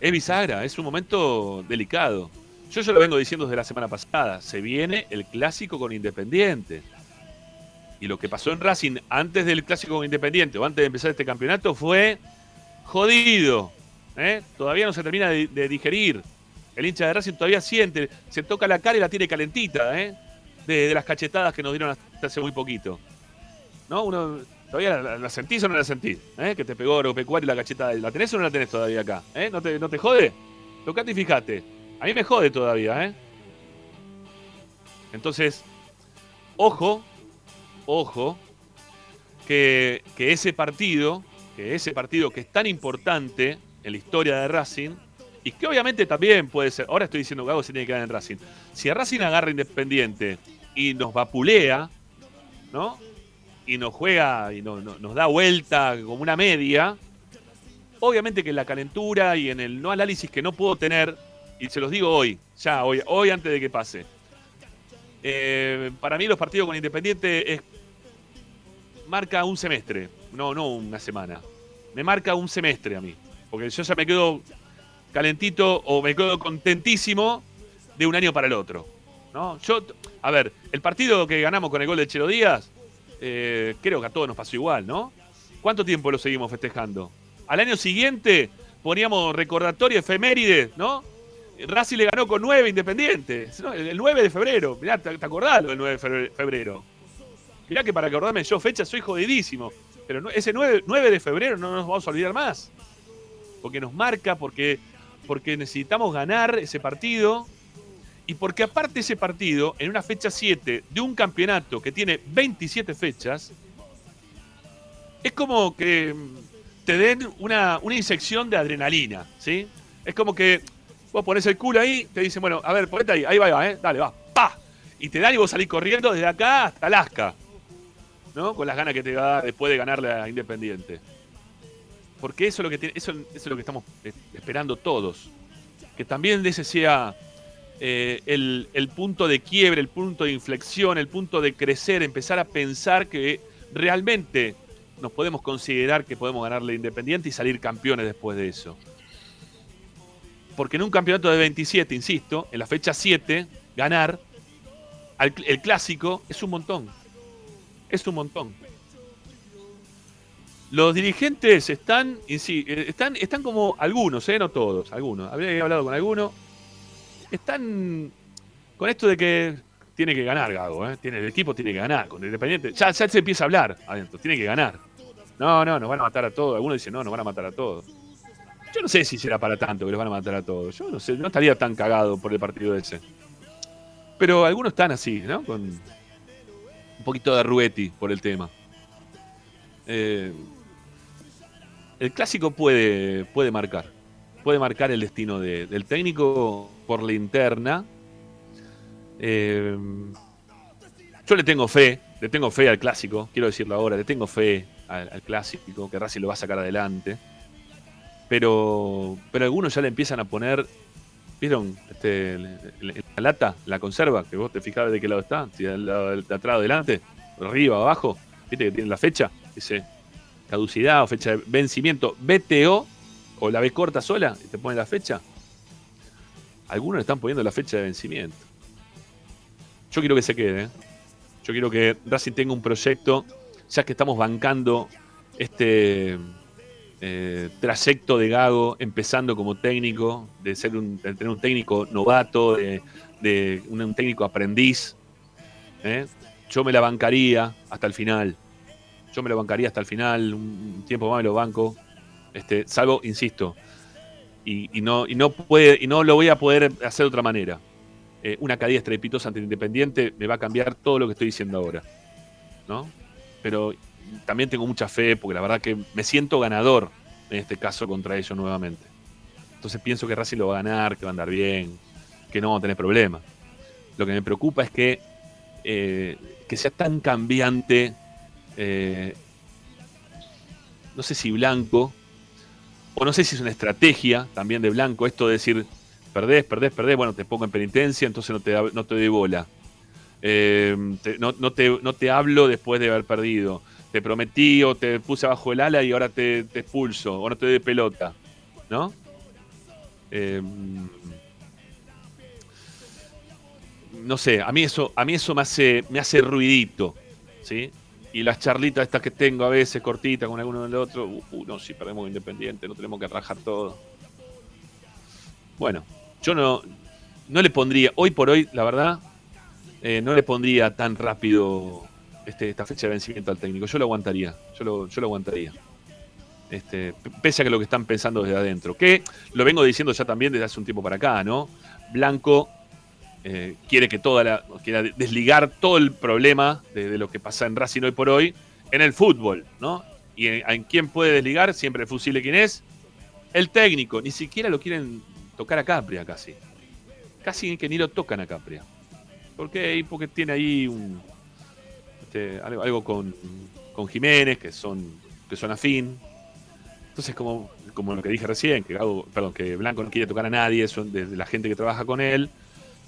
es bisagra, es un momento delicado. Yo ya lo vengo diciendo desde la semana pasada, se viene el clásico con Independiente. Y lo que pasó en Racing antes del clásico con Independiente o antes de empezar este campeonato fue jodido. ¿eh? Todavía no se termina de digerir. El hincha de Racing todavía siente, se toca la cara y la tiene calentita, ¿eh? de, las cachetadas que nos dieron hasta hace muy poquito. ¿No? Uno, ¿Todavía la, la- sentís o no la sentís? ¿Eh? Que te pegó Agropecuario la cachetada. ¿La tenés o no la tenés todavía acá? ¿Eh? ¿No, te, ¿No te jode? Tocate y fíjate. A mí me jode todavía, ¿eh? Entonces, ojo, ojo, que, que ese partido, que ese partido que es tan importante en la historia de Racing, y que obviamente también puede ser, ahora estoy diciendo que Gago se tiene que quedar en Racing. Si Racing agarra Independiente y nos vapulea, ¿no? Y nos juega y no- no- nos da vuelta como una media, obviamente que en la calentura y en el no análisis que no puedo tener, y se los digo hoy, ya, hoy, hoy antes de que pase. eh, para mí los partidos con Independiente es, marca un semestre, no, no una semana. Me marca un semestre a mí. Porque yo ya me quedo calentito o me quedo contentísimo de un año para el otro. ¿no? Yo, a ver, el partido que ganamos con el gol de Chelo Díaz, eh, creo que a todos nos pasó igual, ¿no? ¿Cuánto tiempo lo seguimos festejando? Al año siguiente poníamos recordatorio efeméride, ¿no? Racing le ganó con 9 Independiente. El el 9 de febrero. Mirá, ¿te, acordás lo del 9 de febre- febrero? Mirá que para acordarme yo fecha soy jodidísimo. Pero ese 9, 9 de febrero no nos vamos a olvidar más. Porque nos marca, porque, porque necesitamos ganar ese partido. Y porque aparte ese partido, en una fecha 7 de un campeonato que tiene 27 fechas, es como que mm, te den una, una inyección de adrenalina, ¿sí? Es como que vos pones el culo ahí, te dicen, bueno, a ver, ponete ahí, ahí va, ahí va, ¿eh? Dale, va, pa. y te dan y vos salís corriendo desde acá hasta Alaska. ¿No? Con las ganas que te da después de ganarle a Independiente. Porque eso es lo que, tiene- eso, es lo que estamos eh, esperando todos. Que también ese sea eh, el, punto de quiebre, el punto de inflexión, el punto de crecer, empezar a pensar que realmente nos podemos considerar que podemos ganarle Independiente y salir campeones después de eso. Porque en un campeonato de 27, insisto, en la fecha 7, ganar al el clásico es un montón. Es un montón. Los dirigentes están, eh, están, están como algunos, eh, no todos, algunos. Habría hablado con algunos. Están con esto de que tiene que ganar Gago, ¿eh? Tiene, el equipo tiene que ganar. Con Independiente, ya, se empieza a hablar adentro, tiene que ganar. No, no, nos van a matar a todos. Algunos dicen, no, nos van a matar a todos. Yo no sé si será para tanto que los van a matar a todos. Yo no sé, no estaría tan cagado por el partido ese. Pero algunos están así, ¿no? Con un poquito de rueti por el tema. Eh, el clásico puede, puede marcar. Puede marcar el destino de- del técnico por la interna. Eh, yo le tengo fe, le tengo fe al clásico, quiero decirlo ahora, le tengo fe al, clásico, que Racing lo va a sacar adelante. Pero, pero algunos ya le empiezan a poner, ¿vieron? Este, la lata, la conserva, que vos te fijabas de qué lado está, si del lado de atrás o delante, arriba, abajo, viste que tiene la fecha, dice caducidad o fecha de vencimiento, BTO o la B corta sola, y te pone la fecha. Algunos le están poniendo la fecha de vencimiento. Yo quiero que se quede. ¿eh? Yo quiero que Racing tenga un proyecto, ya que estamos bancando este eh, trayecto de Gago, empezando como técnico, de ser un, de tener un técnico novato, de, un técnico aprendiz. ¿eh? Yo me la bancaría hasta el final. Yo me lo bancaría hasta el final, un tiempo más me lo banco. Este, salvo, insisto, y, y no, y, no puede, y no lo voy a poder hacer de otra manera. Eh, una caída estrepitosa ante el Independiente me va a cambiar todo lo que estoy diciendo ahora. ¿no? Pero también tengo mucha fe porque la verdad que me siento ganador en este caso contra ellos nuevamente. Entonces pienso que Racing lo va a ganar, que va a andar bien, que no vamos a tener problemas. Lo que me preocupa es que, eh, que sea tan cambiante, eh, no sé si Blanco, o no sé si es una estrategia también de Blanco, esto de decir, perdés, perdés, perdés, bueno, te pongo en penitencia, entonces no te, no te doy bola. Eh, no, no te, no te hablo después de haber perdido. Te prometí o te puse abajo el ala y ahora te, te expulso, o no te doy pelota. ¿No? Eh, no sé, a mí eso, a mí eso me hace, me hace ruidito. ¿Sí? Y las charlitas estas que tengo a veces cortitas con alguno del otro, uh, no, si perdemos independiente, no tenemos que rajar todo. Bueno, yo no, no le pondría, hoy por hoy, la verdad, eh, no le pondría tan rápido este, esta fecha de vencimiento al técnico. Yo lo aguantaría, yo lo, yo lo aguantaría. Este, pese a que lo que están pensando desde adentro. Que lo vengo diciendo ya también desde hace un tiempo para acá, ¿no? Blanco eh, quiere que toda la. quiere desligar todo el problema de, lo que pasa en Racing hoy por hoy en el fútbol, ¿no? Y en, quién puede desligar, siempre el fusible quién es, el técnico. Ni siquiera lo quieren tocar a Capria casi. Casi que ni lo tocan a Capria. ¿Por qué? Porque tiene ahí un, este, algo, con, con Jiménez, que son, que son afín. Entonces, como, como lo que dije recién, que Blanco no quiere tocar a nadie, son de, de la gente que trabaja con él,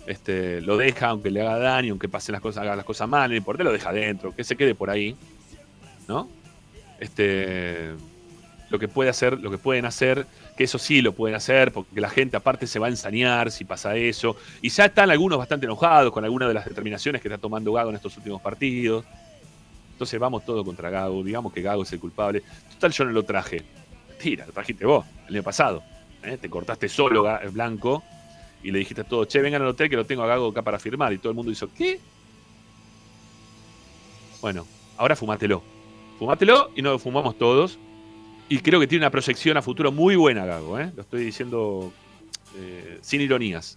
este, lo deja, aunque le haga daño, aunque pasen las cosas, haga las cosas mal, no importa, lo deja adentro, que se quede por ahí. ¿No? Este, lo que puede hacer, lo que pueden hacer, que eso sí lo pueden hacer, porque la gente aparte se va a ensañar si pasa eso. Y ya están algunos bastante enojados con algunas de las determinaciones que está tomando Gago en estos últimos partidos. Entonces vamos todo contra Gago, digamos que Gago es el culpable. Total, yo no lo traje. Tira, lo trajiste vos, el año pasado. ¿eh? Te cortaste solo Blanco y le dijiste a todos, che, vengan al hotel que lo tengo a Gago acá para firmar. Y todo el mundo hizo, ¿qué? Bueno, ahora fumátelo. Fumátelo y nos fumamos todos. Y creo que tiene una proyección a futuro muy buena, Gago. ¿eh? Lo estoy diciendo eh, sin ironías.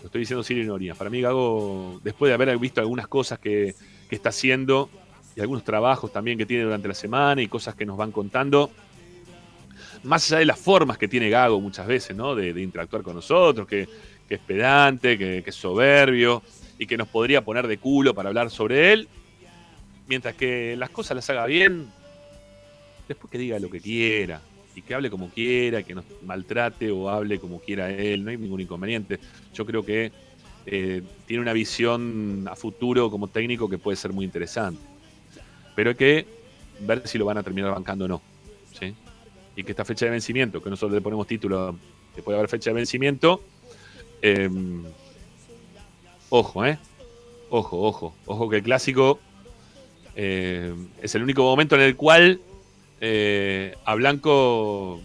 Lo estoy diciendo sin ironías. Para mí, Gago, después de haber visto algunas cosas que, que está haciendo y algunos trabajos también que tiene durante la semana y cosas que nos van contando, más allá de las formas que tiene Gago muchas veces, ¿no? De, de interactuar con nosotros, que, es pedante, que, es soberbio y que nos podría poner de culo para hablar sobre él. Mientras que las cosas las haga bien, después que diga lo que quiera y que hable como quiera, que nos maltrate o hable como quiera él, no hay ningún inconveniente. Yo creo que eh, tiene una visión a futuro como técnico que puede ser muy interesante. Pero hay que ver si lo van a terminar bancando o no. Y que esta fecha de vencimiento, que nosotros le ponemos título, que puede haber fecha de vencimiento, eh, ojo, ¿eh? Ojo, ojo, ojo que el clásico eh, es el único momento en el cual eh, a Blanco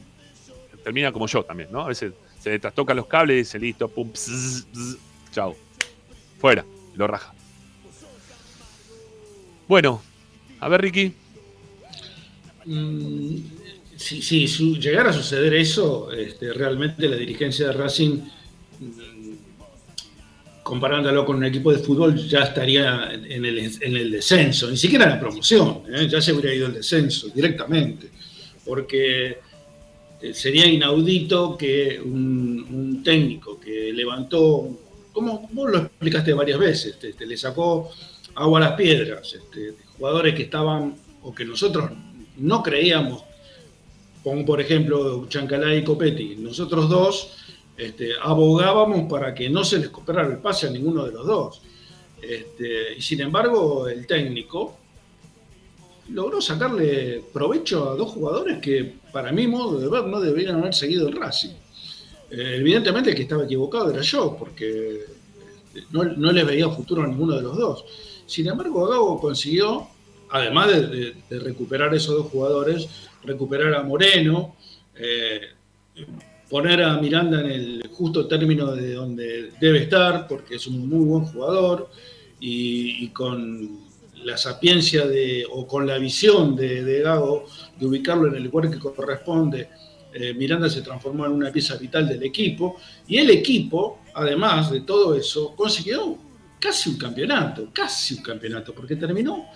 termina como yo también, ¿no? A veces se le los cables y dice listo, pum, pss, pss, chao. Fuera, lo raja. Bueno, a ver, Ricky. Mm, si, si su- llegara a suceder eso, este, realmente la dirigencia de Racing, mm, comparándolo con un equipo de fútbol, ya estaría en el, en el descenso, ni siquiera en la promoción, ¿eh? ya se hubiera ido el descenso directamente, porque eh, sería inaudito que un, técnico que levantó, como vos lo explicaste varias veces, te, te le sacó agua a las piedras, este, jugadores que estaban o que nosotros no creíamos, como por ejemplo Chancalay y Copetti, nosotros dos este, abogábamos para que no se les comprara el pase a ninguno de los dos. Este, y sin embargo, el técnico logró sacarle provecho a dos jugadores que, para mi modo de ver, no deberían haber seguido el Racing. Eh, evidentemente el que estaba equivocado era yo, porque este, no, no les veía futuro a ninguno de los dos. Sin embargo, Gago consiguió, además de, de- de recuperar esos dos jugadores, recuperar a Moreno, eh, poner a Miranda en el justo término de donde debe estar, porque es un muy buen jugador, y, con la sapiencia de, o con la visión de, de Gago de ubicarlo en el lugar que corresponde, eh, Miranda se transformó en una pieza vital del equipo, y el equipo, además de todo eso, consiguió casi un campeonato, casi un campeonato, porque terminó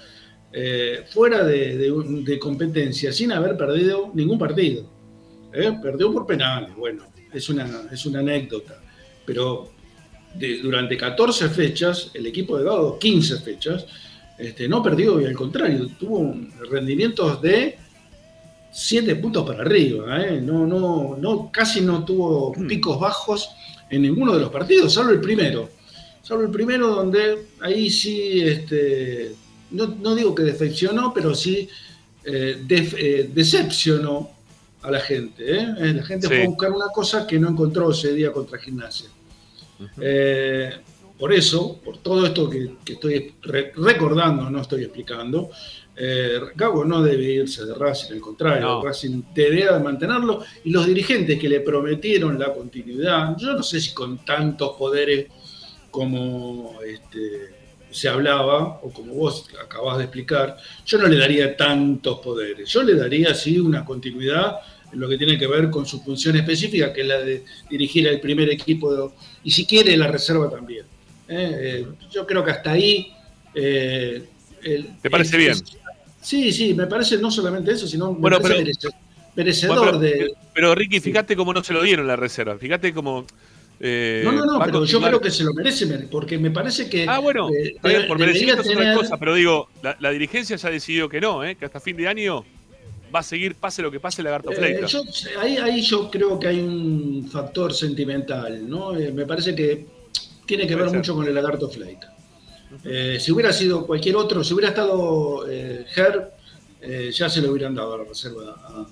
eh, fuera de, de un- de competencia, sin haber perdido ningún partido. ¿eh? Perdió por penales, bueno, es una, es una anécdota, pero de- durante 14 fechas, el equipo de Gado, 15 fechas, este, no perdió y al contrario, tuvo rendimientos de 7 puntos para arriba, ¿eh? no, no, no, casi no tuvo picos bajos en ninguno de los partidos, salvo el primero. Salvo el primero donde ahí sí, este, no, no digo que defeccionó, pero sí eh, def- eh, decepcionó a la gente. ¿eh? La gente Sí. fue a buscar una cosa que no encontró ese día contra Gimnasia. Por eso, por todo esto que, que estoy re- recordando, no estoy explicando, Gago no debe irse de Racing, al contrario, No. Racing debería mantenerlo y los dirigentes que le prometieron la continuidad, yo no sé si con tantos poderes como este, se hablaba, o como vos acabás de explicar, yo no le daría tantos poderes, yo le daría sí una continuidad en lo que tiene que ver con su función específica, que es la de dirigir al primer equipo de- y si quiere la reserva también. ¿eh? Eh, yo creo que hasta ahí... eh, el- ¿Te parece el- bien? Sí, sí, me parece no solamente eso, sino Bueno, pero- merece- merecedor Bueno, pero, de... pero, Ricky, fíjate cómo no se lo dieron la reserva. Fíjate cómo. Eh, No, no, no, pero yo creo que se lo merece, mer- porque me parece que... Ah, bueno, eh, bien, por merecimiento es otra cosa, pero digo, la, la dirigencia ya decidió que no, ¿eh? que hasta fin de año va a seguir, pase lo que pase, Lagarto Eh, Fleita. yo- ahí, ahí yo creo que hay un factor sentimental, ¿no? Me parece que tiene que Puede ver ser. mucho con el lagarto Fleita. Si hubiera sido cualquier otro, si hubiera estado eh, ya se le hubieran dado a la reserva a,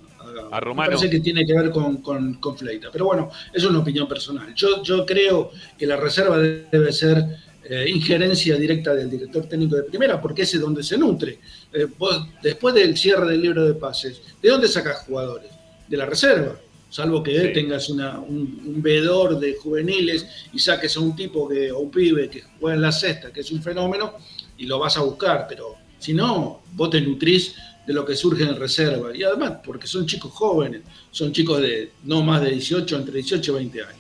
a Romano. Me parece que tiene que ver con, con- con Fleita. Pero bueno, es una opinión personal. Yo, yo creo que la reserva debe ser eh, injerencia directa del director técnico de primera, porque ese es donde se nutre. Eh, vos, después del cierre del libro de pases, ¿de dónde sacas jugadores? De la reserva. Salvo que Sí. tengas una- un, un veedor de juveniles y saques a un tipo que, o un pibe que juega en la cesta, que es un fenómeno, y lo vas a buscar. Pero si no, vos te nutrís de lo que surge en reserva. Y además, porque son chicos jóvenes, son chicos de no más de 18, entre 18 y 20 años.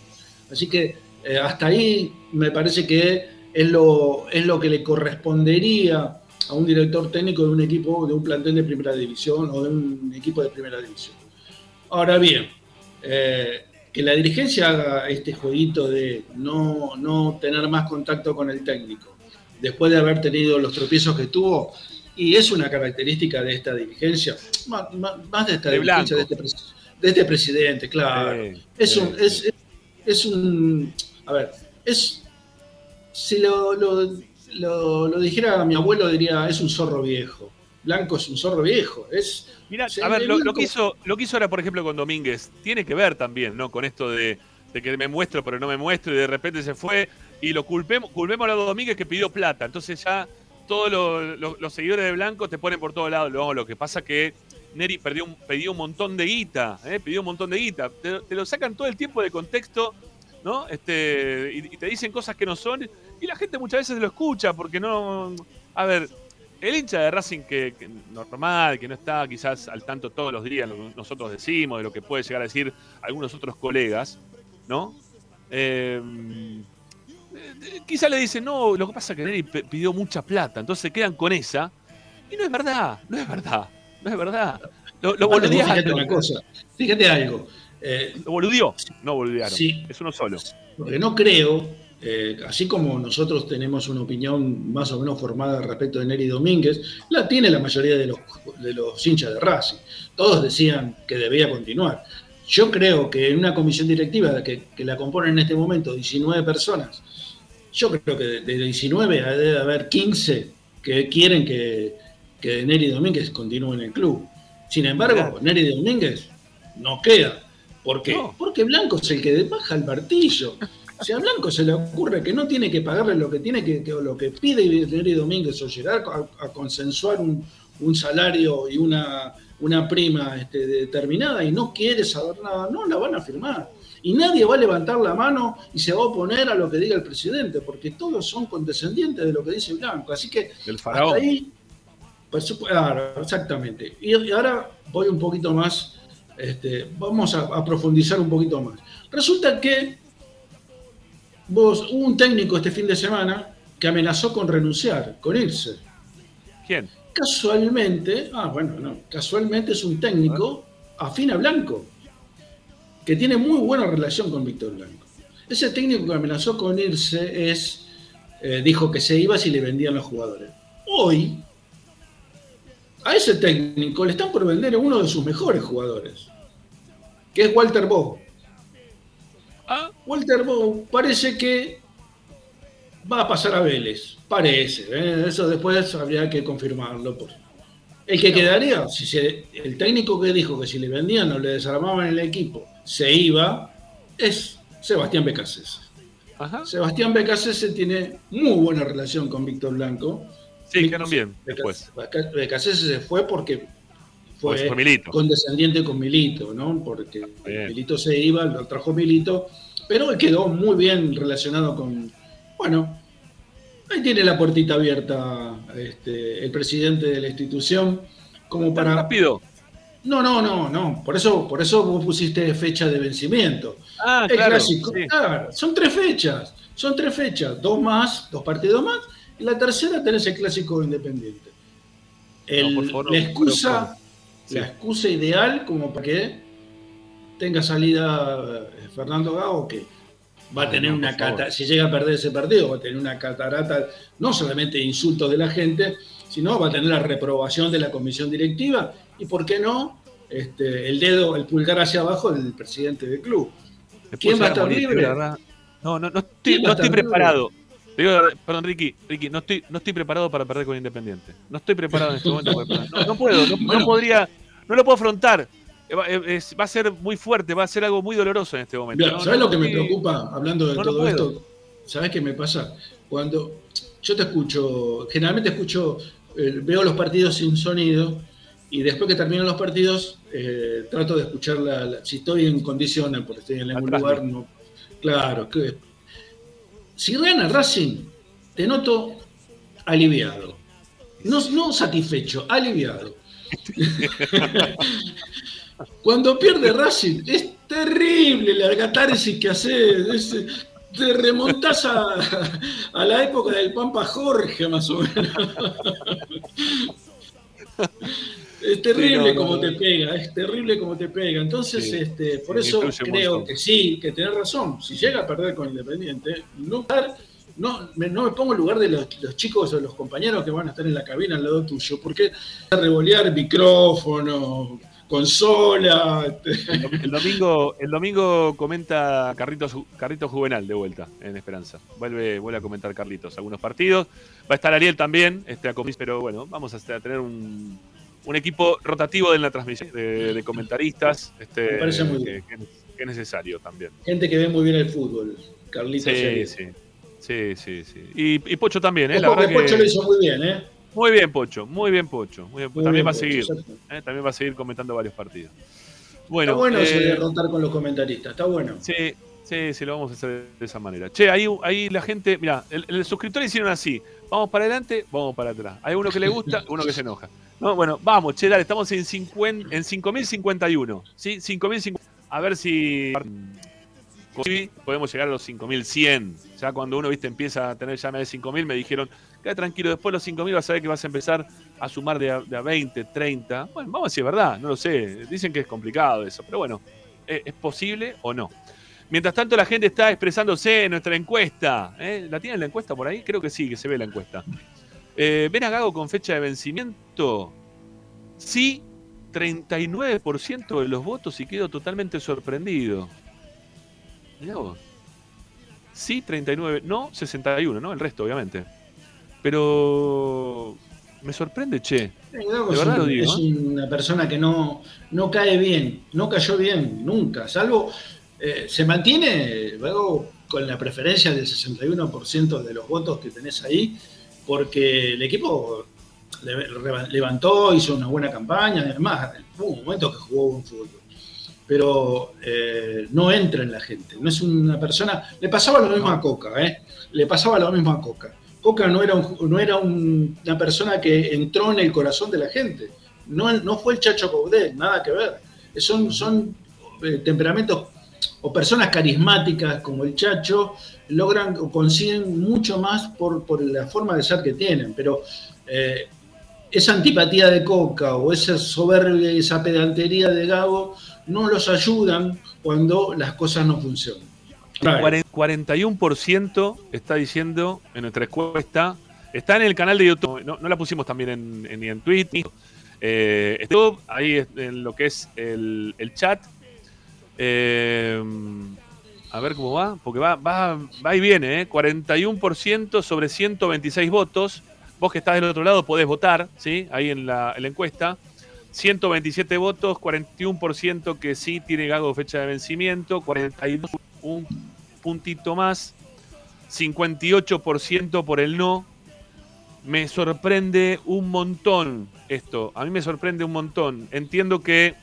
Así que eh, hasta ahí me parece que es lo, es lo que le correspondería a un director técnico de un equipo, de un plantel de primera división o de un equipo de primera división. Ahora bien, eh, que la dirigencia haga este jueguito de no, no tener más contacto con el técnico, después de haber tenido los tropiezos que tuvo, y es una característica de esta dirigencia, más, de esta De dirigencia, de este, de este presidente, claro. Es, un, sí. es, es un. A ver, es. Si lo, lo, lo- lo dijera mi abuelo, diría: es un zorro viejo. Blanco es un zorro viejo. Es, Mira, Sí, a ver, lo, que hizo, lo que hizo ahora, por ejemplo, con Domínguez, tiene que ver también, ¿no? Con esto de, de que me muestro, pero no me muestro, y de repente se fue, y lo culpemos, culpemos a Domínguez que pidió plata. Entonces ya todos los, seguidores de Blanco te ponen por todos lados. No, lo que pasa que Neri perdió un, pidió un montón de guita, ¿eh? pidió un montón de guita. Te, lo sacan todo el tiempo de contexto, ¿no? Este, y, te dicen cosas que no son, y la gente muchas veces lo escucha porque no. A ver, el hincha de Racing que, que normal, que no está quizás al tanto todos los días, lo que nosotros decimos, de lo que puede llegar a decir algunos otros colegas, ¿no? Eh, quizá le dicen, no, lo que pasa es que Neri pidió mucha plata, entonces se quedan con esa. Y no es verdad, no es verdad, no es verdad. Lo, lo boludearon, fíjate una cosa. Fíjate algo. eh, Lo boludeó, no boludearon. Sí. Es uno solo. Porque no creo, eh, así como nosotros tenemos una opinión más o menos formada respecto de Neri Domínguez, la tiene la mayoría de los, de los hinchas de Racing. Todos decían que debía continuar. Yo creo que en una comisión directiva que, que la componen en este momento 19 personas, yo creo que de, de 19 debe haber 15 que quieren que, que Neri Domínguez continúe en el club. Sin embargo, Claro. Neri Domínguez no queda. ¿Por qué? No. Porque Blanco es el que baja el martillo. Si a Blanco se le ocurre que no tiene que pagarle lo que tiene que, que- o lo que pide Neri Domínguez o llegar a, a consensuar un, un salario y una, una prima este, determinada y no quiere saber nada, no la van a firmar. Y nadie va a levantar la mano y se va a oponer a lo que diga el presidente, porque todos son condescendientes de lo que dice Blanco. Así que hasta faraón. ahí, por supu- claro, exactamente. Y, y ahora voy un poquito más, este, vamos a, a profundizar un poquito más. Resulta que vos, hubo un técnico este fin de semana que amenazó con renunciar, con irse. ¿Quién? Casualmente, ah, bueno, no, casualmente es un técnico afín a Blanco, que tiene muy buena relación con Víctor Blanco. Ese técnico que amenazó con irse es, eh, dijo que se iba si le vendían los jugadores. Hoy, a ese técnico le están por vender a uno de sus mejores jugadores, que es Walter Bow. Ah, Walter Bow parece que va a pasar a Vélez. Parece. ¿eh? Eso después habría que confirmarlo. por- El que quedaría, si se- el técnico que dijo que si le vendían o le desarmaban el equipo se iba, es Sebastián Becasese. ajá. Sebastián Becasese tiene muy buena relación con Víctor Blanco. Sí, quedaron bien después. Beca- Becasese se fue porque fue, Pues fue Milito. condescendiente con Milito, ¿no? Porque Bien. Milito se iba, lo trajo Milito, pero él quedó muy bien relacionado con. Bueno, ahí tiene la puertita abierta este, el presidente de la institución, como para. rápido. No, no, no, no. Por eso, por eso vos pusiste fecha de vencimiento. Ah, claro. clásico. sí. Claro, son tres fechas. Son tres fechas. Dos más, dos partidos más. Y la tercera tenés el clásico independiente. El- No, por favor, la excusa, Sí. la excusa ideal como para que tenga salida eh, Fernando Gago, que va a tener no, una por favor. cata, si llega a perder ese partido, va a tener una catarata, no solamente de insultos de la gente, sino va a tener la reprobación de la comisión directiva y, ¿por qué no? Este, el dedo, el pulgar hacia abajo del presidente del club. ¿Quién va a estar libre? la. No, no, no estoy, ¿Quién va no estoy preparado. Digo, perdón, Ricky, Ricky, no estoy, no estoy preparado para perder con Independiente. No estoy preparado en este momento. para perder. No, no puedo, no, podría, no lo puedo afrontar. Eh, Va, es- va a ser muy fuerte, va a ser algo muy doloroso en este momento. Mira, No, ¿Sabes no, lo que me preocupa hablando de todo esto? ¿Sabes qué me pasa? Cuando yo te escucho, generalmente escucho, eh, veo los partidos sin sonido y después que terminan los partidos eh, trato de escuchar la, la- si estoy en condiciones, porque estoy en algún Atrás, lugar, no, claro, que si gana Racing, te noto aliviado. No, no satisfecho, aliviado. Cuando pierde Racing, es terrible la catarsis que haces. es- te remontás a, a la época del Pampa Jorge, más o menos. Es terrible Sí, no, como no, te pega, es terrible como te pega. Entonces, Sí, este, por sí, eso creo que sí, que tenés razón. Si llega a perder con Independiente, no, no, me, no me pongo en lugar de los, los chicos o los compañeros que van a estar en la cabina al lado tuyo, porque revolear micrófono, consola. este, El domingo, el domingo comenta Carlitos, Carlitos Juvenal de vuelta en Esperanza. Vuelve, vuelve a comentar Carlitos algunos partidos. Va a estar Ariel también, este, a comis- pero bueno, vamos a a tener un, un equipo rotativo en la transmisión de, de comentaristas. Este, Me parece muy bien. que- que es necesario también. Gente que ve muy bien el fútbol, Carlitos. Sí, sí. Sí, sí, sí. Y, y Pocho también, ¿eh? La que Pocho que- lo hizo muy bien, ¿eh? Muy bien, Pocho. Muy bien, Pocho. Muy bien, Muy también bien, va a seguir. ¿eh? También va a seguir comentando varios partidos. Bueno, está bueno eso eh, de rotar con los comentaristas, está bueno. Sí, sí, sí, lo vamos a hacer de esa manera. Che, ahí, ahí la gente, mira, el, el suscriptor hicieron así. Vamos para adelante, vamos para atrás. Hay uno que le gusta, uno que se enoja. No, bueno, vamos, che, dale, estamos en, 50, en 5051. ¿Sí? 5050. A ver si si podemos llegar a los 5100. Ya cuando uno, viste, empieza a tener ya más de 5000, me dijeron, queda tranquilo, después de los 5000 vas a ver que vas a empezar a sumar de a, de a 20, 30. Bueno, vamos a es verdad, no lo sé. Dicen que es complicado eso, pero bueno, ¿es, es posible o no? Mientras tanto, la gente está expresándose en nuestra encuesta. ¿eh? ¿La tienen la encuesta por ahí? Creo que sí, que se ve la encuesta. Eh, ¿Ven a Gago con fecha de vencimiento? Sí, 39% de los votos y quedo totalmente sorprendido. Mirá vos. Sí, 39. No, 61, ¿no? El resto, obviamente. Pero me sorprende, che. De verdad lo digo, es una persona que no, no cae bien, no cayó bien nunca, salvo eh, se mantiene Gago con la preferencia del 61% de los votos que tenés ahí, porque el equipo levantó, hizo una buena campaña, además hubo un momento que jugó buen fútbol. Pero eh, no entra en la gente, no es una persona. Le pasaba lo mismo a Coca, ¿eh? Le pasaba lo mismo a Coca. Coca no era, un- no era un- una persona que entró en el corazón de la gente. No, no fue el Chacho Coudet, nada que ver. Son, son eh, temperamentos o personas carismáticas como el Chacho logran o consiguen mucho más por, por la forma de ser que tienen. Pero eh, esa antipatía de Coca o esa soberbia y esa pedantería de Gago no los ayudan cuando las cosas no funcionan. Cuaren- 41% está diciendo en nuestra encuesta. Está en el canal de YouTube. No, no la pusimos también en, en- ni en Twitter. Eh, YouTube, ahí es en lo que es el, el chat. Eh, a ver cómo va. Porque va, va, va y viene. ¿eh? 41% sobre 126 votos. Vos que estás del otro lado podés votar, ¿sí? Ahí en la, en la encuesta. 127 votos, 41% que sí tiene Gago fecha de vencimiento, 42 un puntito más, 58% por el no. Me sorprende un montón esto, a mí me sorprende un montón. Entiendo que,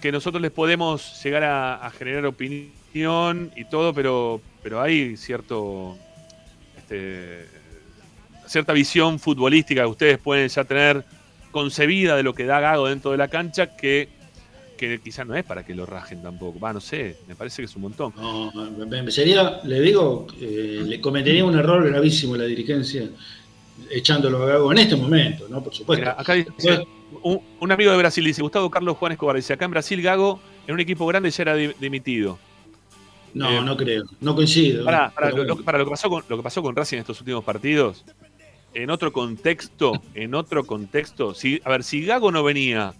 que nosotros les podemos llegar a, generar opinión y todo, pero, pero hay cierto este, cierta visión futbolística que ustedes pueden ya tener concebida de lo que da Gago dentro de la cancha que, que quizás no es para que lo rajen tampoco. Va, no sé, me parece que es un montón. No, sería, le digo, eh, le cometería un error gravísimo la dirigencia echándolo a Gago en este momento, ¿no? Por supuesto. Mira, acá dice, un, un amigo de Brasil dice, Gustavo Carlos Juan Escobar, dice, acá en Brasil Gago en un equipo grande ya era di- dimitido. no, eh, no creo, no coincido. Para, para, Pero lo, bueno. para lo que pasó con lo que pasó con Racing en estos últimos partidos, en otro contexto, en otro contexto, si, a ver, si Gago no venía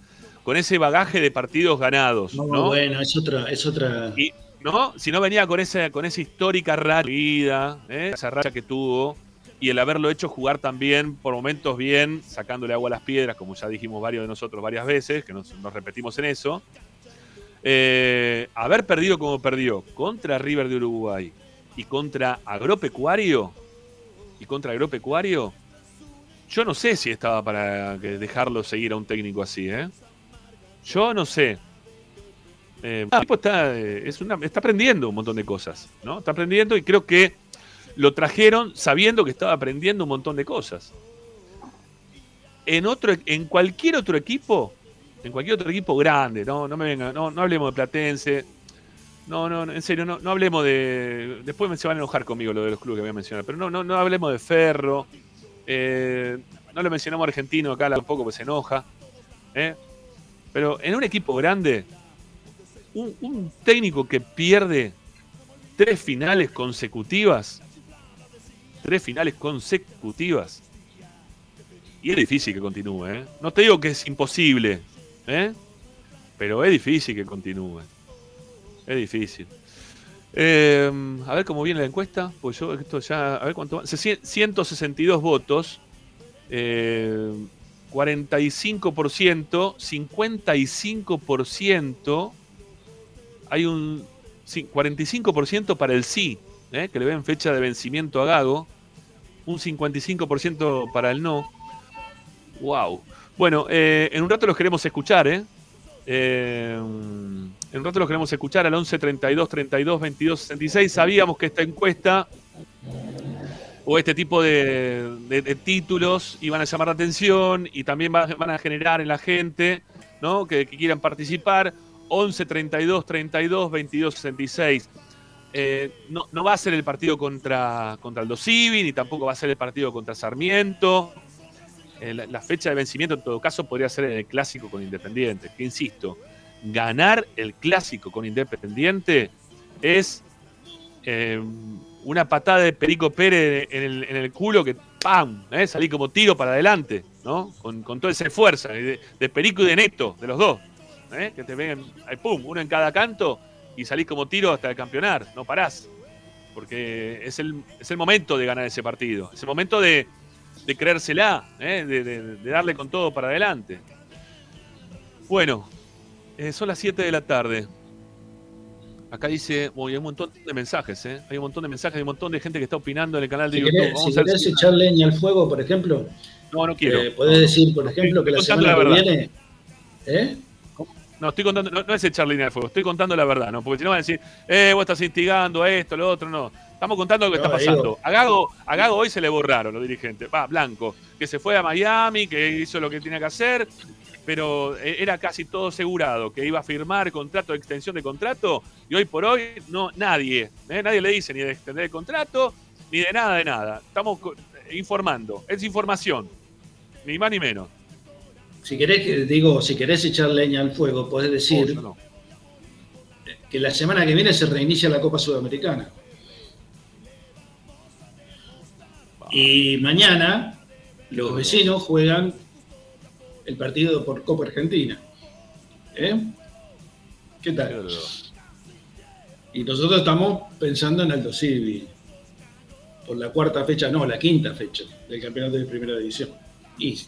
con ese bagaje de partidos ganados, No, ¿no? bueno, es otra, es otra. Y, ¿no? Si no venía con esa, con esa histórica racha, ¿eh? esa racha que tuvo, y el haberlo hecho jugar también por momentos bien, sacándole agua a las piedras, como ya dijimos varios de nosotros varias veces, que nos, nos repetimos en eso. Eh, haber perdido como perdió contra River de Uruguay y contra Agropecuario, y contra Agropecuario, yo no sé si estaba para dejarlo seguir a un técnico así, ¿eh? Yo no sé. Eh, el tipo está, eh, es una, está aprendiendo un montón de cosas, ¿no? Está aprendiendo y creo que lo trajeron sabiendo que estaba aprendiendo un montón de cosas. En otro, en cualquier otro equipo, en cualquier otro equipo grande, no, no me venga, no, no hablemos de Platense, no, no, en serio, no, no hablemos de. Después me se van a enojar conmigo lo de los clubes que voy a mencionar, pero no, no, no hablemos de Ferro, eh, no lo mencionamos argentino acá tampoco, pues se enoja. ¿eh? Pero en un equipo grande, un, técnico que pierde tres finales consecutivas, tres finales consecutivas, y es difícil que continúe. ¿eh? No te digo que es imposible, ¿eh? pero es difícil que continúe. Es difícil. Eh, a ver cómo viene la encuesta. Pues yo, esto ya. A ver cuánto va. Se- 162 votos. 45%. 55%. Hay un. sí, 45% para el sí. ¿eh? Que le ven fecha de vencimiento a Gago. Un 55% para el no. Wow. Bueno, eh, en un rato los queremos escuchar, ¿eh? Eh, en un rato los queremos escuchar al 11 32 32 22 66. Sabíamos que esta encuesta o este tipo de, títulos iban a llamar la atención y también va- van a generar en la gente ¿no? que, quieran participar. 11 32 32 22 66. Eh, no, no va a ser el partido contra, contra Aldo Civi, ni tampoco va a ser el partido contra Sarmiento. Eh, la, fecha de vencimiento, en todo caso, podría ser el clásico con Independiente. Que insisto, ganar el clásico con Independiente es eh, una patada de Perico Pérez en el, en el culo que ¡pam! ¿eh? Salí como tiro para adelante, ¿no? Con, con toda esa fuerza de, Perico y de Neto, de los dos. ¿eh? Que te ven, ahí, ¡pum! Uno en cada canto y salís como tiro hasta el campeonar, no parás. Porque es el, es el momento de ganar ese partido. Es el momento de, de creérsela, ¿eh? de, de- de darle con todo para adelante. Bueno, eh, son las 7 de la tarde. Acá dice, hay un montón de mensajes, ¿eh? Hay un montón de mensajes, hay un montón de gente que está opinando en el canal de Si YouTube. querés, Vamos si a querés si- ejemplo leña al fuego, por ejemplo, No, no quiero. eh, podés decir, por ejemplo, que la semana la que viene. ¿Eh? No, estoy contando, no, no es echar línea de fuego, estoy contando la verdad, ¿no? Porque si no van a decir, eh, vos estás instigando a esto, lo otro, no. Estamos contando lo que No, está pasando. digo- A Gago, a Gago hoy se le borraron los dirigentes. Va, Blanco, que se fue a Miami, que hizo lo que tenía que hacer, pero eh, era casi todo asegurado, que iba a firmar contrato de extensión de contrato, y hoy por hoy no nadie, ¿eh? nadie le dice ni de extender el contrato, ni de nada de nada. Estamos co- informando, es información, ni más ni menos. Si querés, que- digo, si querés echar leña al fuego, podés decir Oh, no. que la semana que viene se reinicia la Copa Sudamericana. Y mañana los vecinos juegan el partido por Copa Argentina. ¿Eh? ¿Qué tal? Y nosotros estamos pensando en Aldo Civi. Por la cuarta fecha, no, la quinta fecha del campeonato de primera división. Y-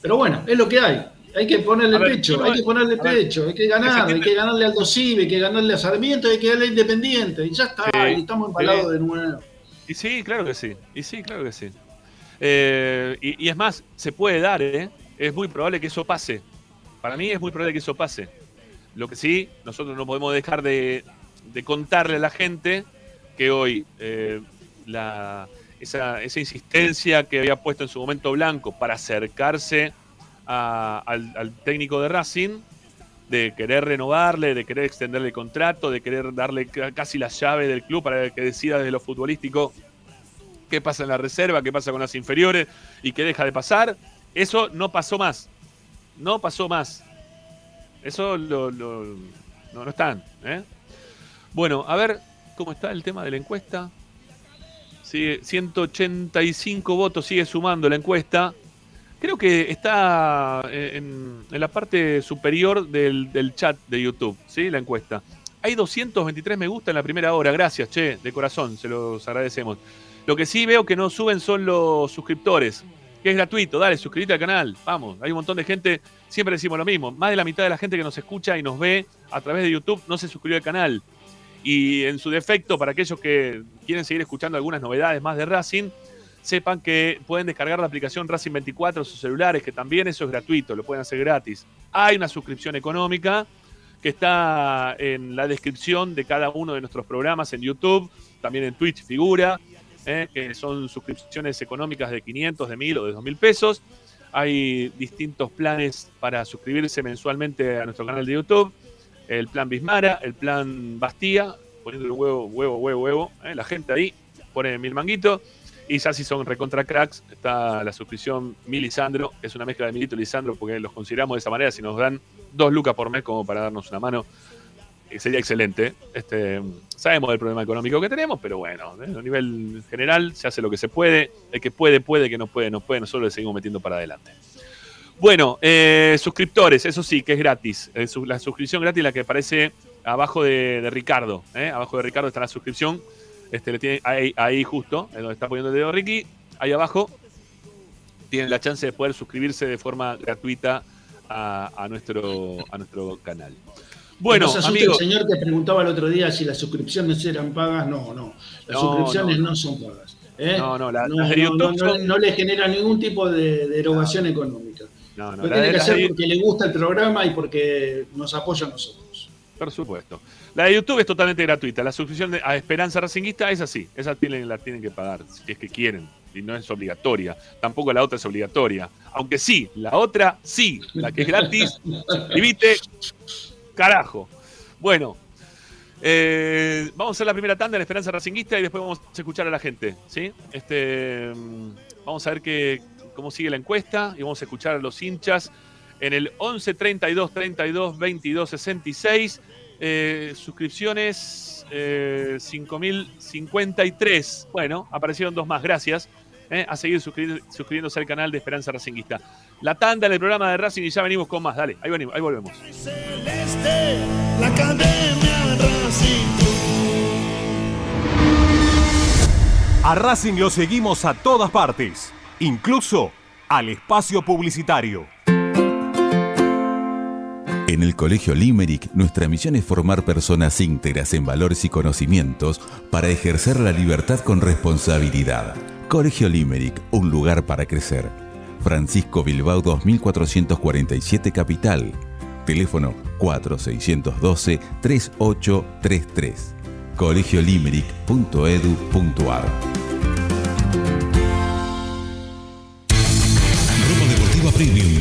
pero bueno, es lo que hay. Hay que ponerle ver, pecho, hay que ponerle ver, pecho, hay que ganar, hay que ganarle a Aldo Civi, hay que ganarle a Sarmiento, hay que ganarle a Independiente. Y ya está, Sí, y estamos embalados sí. de nuevo. Y sí, claro que sí. Y sí, claro que sí. Eh, y, y es más, se puede dar, ¿eh? Es muy probable que eso pase. Para mí es muy probable que eso pase. Lo que sí, nosotros no podemos dejar de, contarle a la gente que hoy eh, la, esa, esa insistencia que había puesto en su momento Blanco para acercarse al, al técnico de Racing, de querer renovarle, de querer extenderle el contrato, de querer darle ca- casi la llave del club para que decida desde lo futbolístico qué pasa en la reserva, qué pasa con las inferiores y qué deja de pasar. Eso no pasó más. No pasó más. Eso lo, lo- no, no están. ¿eh? Bueno, a ver cómo está el tema de la encuesta. Sigue 185 votos, sigue sumando la encuesta. Creo que está eh, en, en la parte superior del, del chat de YouTube, ¿sí? La encuesta. Hay 223 me gusta en la primera hora, gracias, che, de corazón, se los agradecemos. Lo que sí veo que no suben son los suscriptores, que es gratuito, dale, suscríbete al canal, vamos, hay un montón de gente, siempre decimos lo mismo, más de la mitad de la gente que nos escucha y nos ve a través de YouTube no se suscribió al canal. Y en su defecto, para aquellos que quieren seguir escuchando algunas novedades más de Racing, sepan que pueden descargar la aplicación Racing 24 en sus celulares, que también eso es gratuito, lo pueden hacer gratis. Hay una suscripción económica que está en la descripción de cada uno de nuestros programas en YouTube, también en Twitch figura, eh, que son suscripciones económicas de 500, de 1000 o de 2000 pesos. Hay distintos planes para suscribirse mensualmente a nuestro canal de YouTube. El plan Bismara, el plan Bastía, poniéndole huevo, huevo, huevo, huevo. eh, la gente ahí pone mil manguitos. Y ya si son recontra cracks, está la suscripción Milisandro, que es una mezcla de Milito y Lisandro, porque los consideramos de esa manera. Si nos dan dos lucas por mes como para darnos una mano, sería excelente. Este, sabemos del problema económico que tenemos, pero bueno, eh, a nivel general se hace lo que se puede. El que puede, puede, que no puede, no puede. Nosotros le seguimos metiendo para adelante. Bueno, eh, suscriptores, eso sí, que es gratis. Eh, la suscripción gratis, la que aparece abajo de, Ricardo. Abajo de Ricardo está la suscripción. Este, tiene, ahí, ahí justo, donde está poniendo el dedo Ricky. Ahí abajo tienen la chance de poder suscribirse de forma gratuita a nuestro canal. Bueno, no se asuste amigos, el señor que preguntaba el otro día si las suscripciones eran pagas. No, no. Las No, suscripciones no. no, son pagas. ¿eh? No, no, la- las de YouTube no, son- no le genera ningún tipo de derogación económica. no, no, Lo tiene de- que hacer de- porque le gusta el programa y porque nos apoya a nosotros. Por supuesto. La de YouTube es totalmente gratuita. La suscripción de- a Esperanza Racinguista es así. Esa tienen, la tienen que pagar, si es que quieren. Y no es obligatoria. Tampoco la otra es obligatoria. Aunque sí, la otra sí. La que es gratis, suscribite. Carajo. Bueno. eh, vamos a hacer la primera tanda en Esperanza Racinguista y después vamos a escuchar a la gente. ¿sí? Este, mm, vamos a ver qué, cómo sigue la encuesta y vamos a escuchar a los hinchas en el 11 32 32 22 66. Eh, suscripciones eh, 5053. Bueno, aparecieron dos más, gracias. Eh, a seguir suscri- suscribiéndose al canal de Esperanza Racinguista. La tanda del programa de Racing y ya venimos con más. Dale, ahí, venimos, ahí volvemos. Celeste, la academia Racing A Racing lo seguimos a todas partes, incluso al espacio publicitario. En el Colegio Limerick, nuestra misión es formar personas íntegras en valores y conocimientos para ejercer la libertad con responsabilidad. Colegio Limerick, un lugar para crecer. Francisco Bilbao 2447 Capital. Teléfono 4612-3833. colegiolimerick.edu.ar Ropa Deportiva Premium,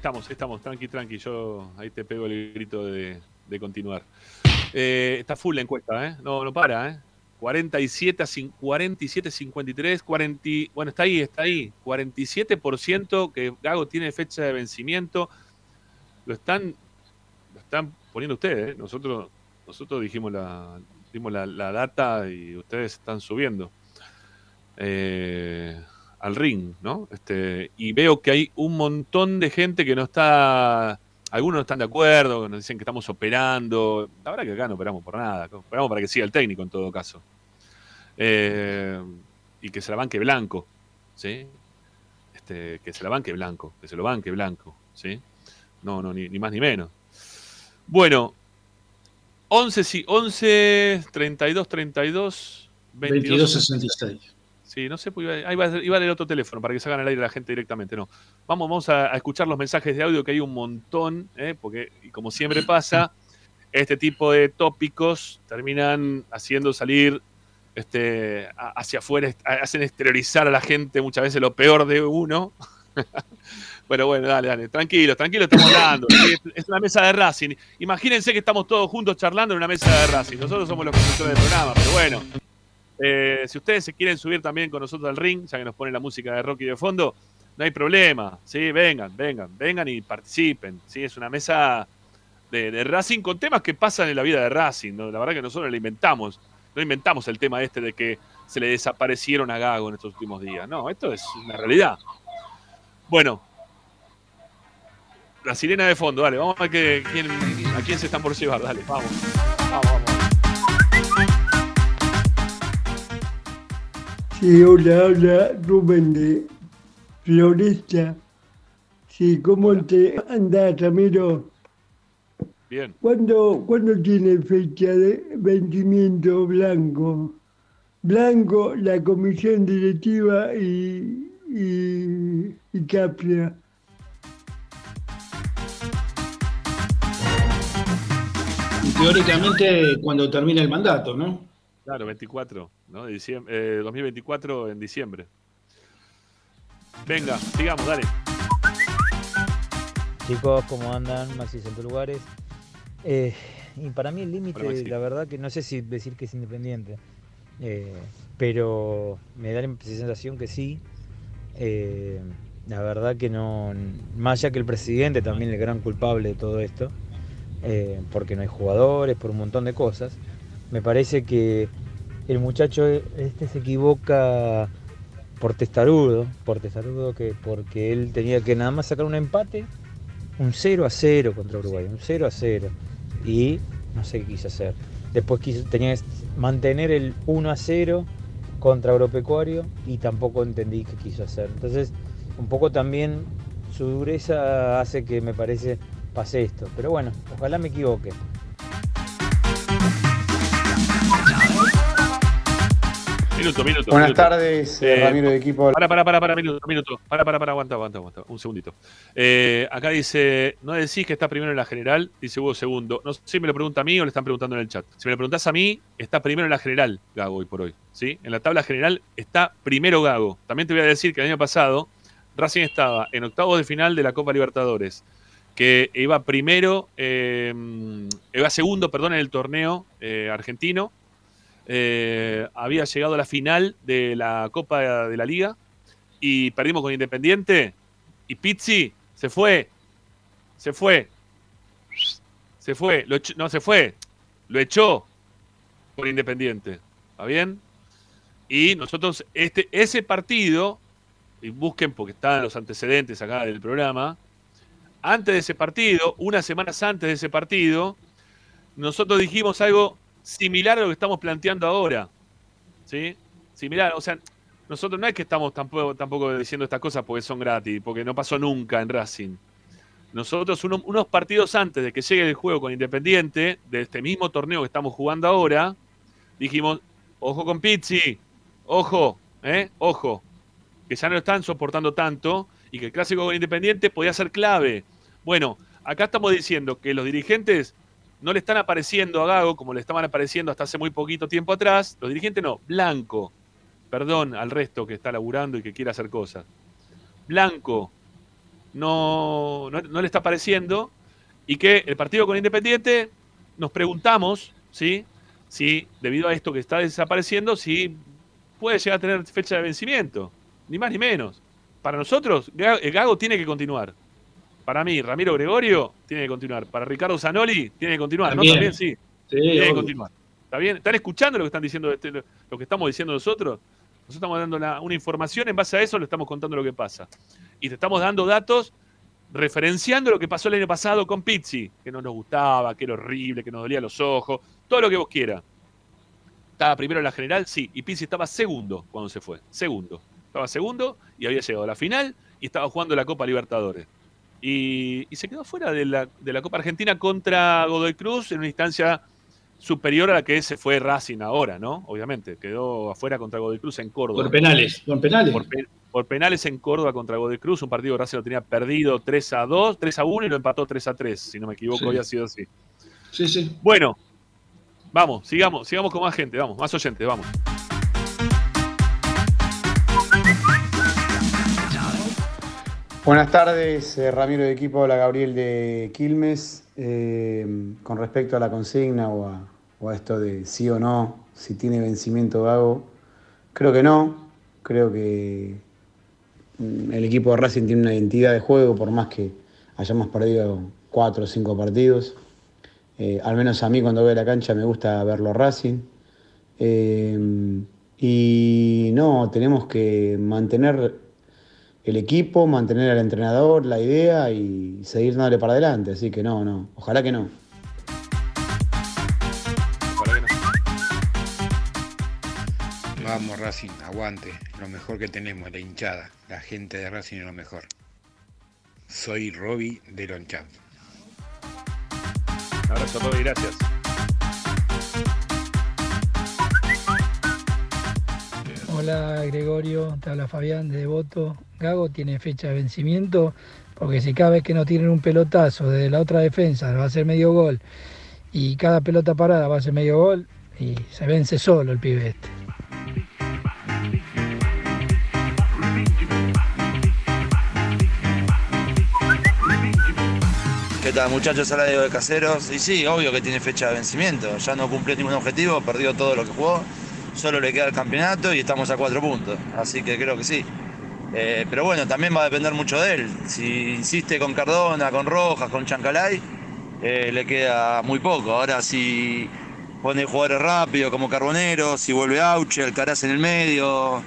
Estamos, estamos, tranqui, tranqui. Yo ahí te pego el grito de, de continuar. Eh, está full la encuesta, ¿eh? No, no para, ¿eh? 47 a cin- 47, 53, 40, y- bueno, está ahí, está ahí. 47% que Gago tiene fecha de vencimiento. Lo están, lo están poniendo ustedes, ¿eh? Nosotros, nosotros dijimos la, dimos la, la data y ustedes están subiendo. Eh, al ring, ¿no? Este, y veo que hay un montón de gente que no está, algunos no están de acuerdo, nos dicen que estamos operando. La verdad que acá no operamos por nada, operamos para que siga el técnico en todo caso. Eh, y que se la banque blanco, ¿sí? Este, que se la banque blanco, que se lo banque blanco, ¿sí? No, no, ni, más ni menos. Bueno, 11, sí, 11, 32, 32, 22, 2266. Sí, no sé, pues iba, ahí iba, iba a leer otro teléfono para que salgan al aire la gente directamente. No. Vamos, vamos a, a escuchar los mensajes de audio que hay un montón, ¿eh? porque, y como siempre pasa, este tipo de tópicos terminan haciendo salir este, hacia afuera, hacen exteriorizar a la gente muchas veces lo peor de uno. Pero bueno, dale, dale, tranquilo, tranquilo, estamos hablando. Es, es una mesa de Racing. Imagínense que estamos todos juntos charlando en una mesa de Racing. Nosotros somos los conductores del programa, pero bueno. Eh, si ustedes se quieren subir también con nosotros al ring, ya que nos ponen la música de Rocky de fondo, no hay problema. Sí, vengan, vengan, vengan y participen. Sí, es una mesa de, Racing con temas que pasan en la vida de Racing. ¿no? La verdad que nosotros lo inventamos. No inventamos el tema este de que se le desaparecieron a Gago en estos últimos días. No, esto es una realidad. Bueno, la sirena de fondo, dale, vamos a ver quién, a quién se están por llevar, dale, vamos. Vamos, vamos. Sí, hola, hola, Rubén de Floresta. Sí, ¿cómo te anda, Ramiro? Bien. ¿Cuándo, ¿Cuándo tiene fecha de vencimiento Blanco? Blanco, la comisión directiva y, y, y Capria. Y teóricamente cuando termine el mandato, ¿no? Claro, 24, ¿no? Diciembre, eh, 2024 en diciembre. Venga, sigamos, dale. Chicos, ¿cómo andan? Maxi Centro Lugares. Eh, y para mí el límite, la verdad que no sé si decir que es independiente, eh, pero me da la sensación que sí. Eh, la verdad que no, más allá que el presidente también es el gran culpable de todo esto, porque no hay jugadores, por un montón de cosas, me parece que el muchacho este se equivoca por testarudo, por testarudo que porque él tenía que nada más sacar un empate un 0 a 0 contra Uruguay, un 0 a 0. Y no sé qué quiso hacer. Después quiso, tenía que mantener el 1 a 0 contra Agropecuario y tampoco entendí qué quiso hacer. Entonces, un poco también su dureza hace que me parece pase esto. Pero bueno, ojalá me equivoque. Minuto, minuto. Buenas minuto. tardes, Eh, Ramiro de equipo. Para, para, para, para, minuto, minuto. Para, para, para, aguanta, aguanta, aguanta. Un segundito. Eh, acá dice, no decís que está primero en la general, dice Hugo segundo. No sé si me lo pregunta a mí o le están preguntando en el chat. Si me lo preguntás a mí, está primero en la general, Gago, hoy por hoy. ¿sí? En la tabla general está primero Gago. También te voy a decir que el año pasado Racing estaba en octavos de final de la Copa Libertadores, que iba primero, eh, iba segundo, perdón, en el torneo eh, argentino. Eh, había llegado a la final de la Copa de la Liga y perdimos con Independiente. Y Pizzi se fue. Se fue. Se fue. No se fue. Lo echó por Independiente. ¿Está bien? Y nosotros, este, ese partido, y busquen porque están los antecedentes acá del programa, antes de ese partido, unas semanas antes de ese partido, nosotros dijimos algo similar a lo que estamos planteando ahora. ¿Sí? Similar, o sea, nosotros no es que estamos tampoco, diciendo estas cosas porque son gratis, porque no pasó nunca en Racing. Nosotros uno- unos partidos antes de que llegue el juego con Independiente, de este mismo torneo que estamos jugando ahora, dijimos, ojo con Pizzi, ojo, ¿eh? ojo, que ya no lo están soportando tanto y que el clásico con Independiente podía ser clave. Bueno, acá estamos diciendo que los dirigentes no le están apareciendo a Gago como le estaban apareciendo hasta hace muy poquito tiempo atrás. Los dirigentes no, Blanco. Perdón al resto que está laburando y que quiere hacer cosas. Blanco no, no, le está pareciendo y que el partido con Independiente nos preguntamos, ¿sí? Si debido a esto que está desapareciendo, si puede llegar a tener fecha de vencimiento, ni más ni menos. Para nosotros, el Gago tiene que continuar. Para mí, Ramiro Gregorio tiene que continuar. Para Ricardo Zanoli tiene que continuar. También. ¿No? También sí. Sí, tiene que continuar. ¿Está bien? ¿Están escuchando lo que están diciendo, este- lo que estamos diciendo nosotros? Nosotros estamos dando la- una información, en base a eso le estamos contando lo que pasa. Y te estamos dando datos referenciando lo que pasó el año pasado con Pizzi, que no nos gustaba, que era horrible, que nos dolía los ojos, todo lo que vos quieras. Estaba primero en la general, sí, y Pizzi estaba segundo cuando se fue. Segundo. Estaba segundo y había llegado a la final y estaba jugando la Copa Libertadores. Y, y se quedó fuera de la, de la Copa Argentina contra Godoy Cruz en una instancia superior a la que se fue Racing ahora, ¿no? Obviamente, quedó afuera contra Godoy Cruz en Córdoba. Por penales, por penales. Por, pe- por penales en Córdoba contra Godoy Cruz, un partido que Racing lo tenía perdido 3 a 2, 3 a 1 y lo empató 3 a 3, si no me equivoco, Sí. había sido así. Sí, sí. Bueno, vamos, sigamos, sigamos con más gente, vamos, más oyentes, vamos. Buenas tardes, eh, Ramiro de equipo, hola Gabriel de Quilmes. Eh, con respecto a la consigna o a, esto de sí o no, si tiene vencimiento Gago, creo que no. Creo que mm, el equipo de Racing tiene una identidad de juego, por más que hayamos perdido cuatro o cinco partidos. Eh, al menos a mí cuando veo la cancha me gusta verlo Racing. Y no, tenemos que mantener el equipo, mantener al entrenador, la idea y seguir dándole para adelante. Así que no, no, ojalá que no. Vamos Racing, aguante, lo mejor que tenemos, la hinchada, la gente de Racing es lo mejor. Soy Roby de Lonchamp. Abrazo, Roby, gracias. Hola Gregorio, te habla Fabián de Devoto. Gago tiene fecha de vencimiento porque si cada vez que no tienen un pelotazo desde la otra defensa va a ser medio gol y cada pelota parada va a ser medio gol y se vence solo el pibe este. ¿Qué tal muchachos? Habla Diego de Caseros. Y sí, obvio que tiene fecha de vencimiento. Ya no cumplió ningún objetivo, perdió todo lo que jugó. Solo le queda el campeonato y estamos a cuatro puntos. Así que creo que sí. Eh, pero bueno, también va a depender mucho de él. Si insiste con Cardona, con Rojas, con Chancalay, eh, le queda muy poco. Ahora si pone jugadores rápidos como Carbonero, si vuelve Auche, Alcaraz en el medio,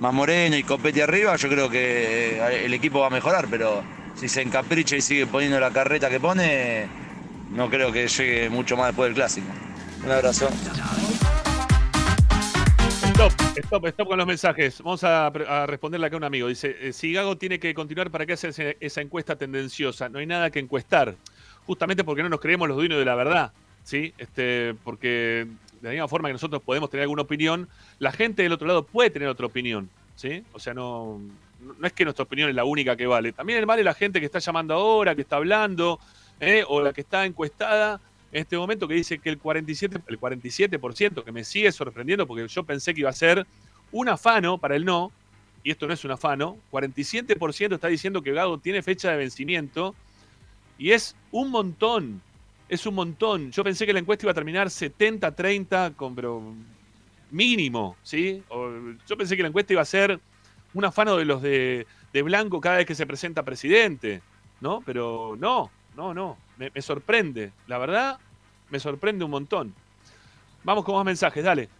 más Moreno y Copetti arriba, yo creo que eh, el equipo va a mejorar, pero si se encapricha y sigue poniendo la carreta que pone, no creo que llegue mucho más después del clásico. Un abrazo. Stop, stop, stop con los mensajes. Vamos a, a responderle acá a un amigo. Dice, eh, si Gago tiene que continuar, ¿para qué hacer esa encuesta tendenciosa? No hay nada que encuestar. Justamente porque no nos creemos los dueños de la verdad. ¿sí? Este, porque de la misma forma que nosotros podemos tener alguna opinión, la gente del otro lado puede tener otra opinión. ¿sí? O sea, no, no es que nuestra opinión es la única que vale. También vale la gente que está llamando ahora, que está hablando, ¿eh? o la que está encuestada en este momento que dice que el 47%, el 47% que me sigue sorprendiendo porque yo pensé que iba a ser un afano para el no, y esto no es un afano, 47% está diciendo que Gago tiene fecha de vencimiento, y es un montón, es un montón. Yo pensé que la encuesta iba a terminar 70-30, con, pero mínimo, ¿sí? Yo pensé que la encuesta iba a ser un afano de los de, de Blanco cada vez que se presenta presidente, ¿no? Pero no, no, no, me, sorprende, la verdad, me sorprende un montón. Vamos con más mensajes, dale.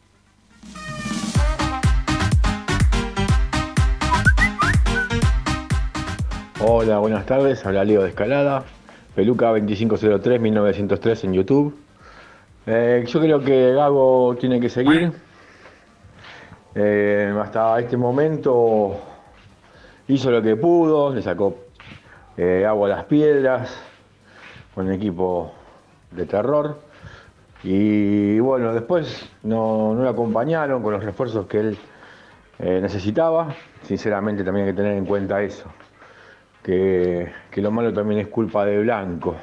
Hola, buenas tardes. Habla Leo de Escalada. Peluca 2503 1903 en YouTube. Eh, yo creo que Gago tiene que seguir. Eh, hasta este momento hizo lo que pudo, le sacó eh, agua a las piedras un equipo de terror. Y bueno, después no, no lo acompañaron con los refuerzos que él eh, necesitaba. Sinceramente también hay que tener en cuenta eso que, que lo malo también es culpa de Blanco.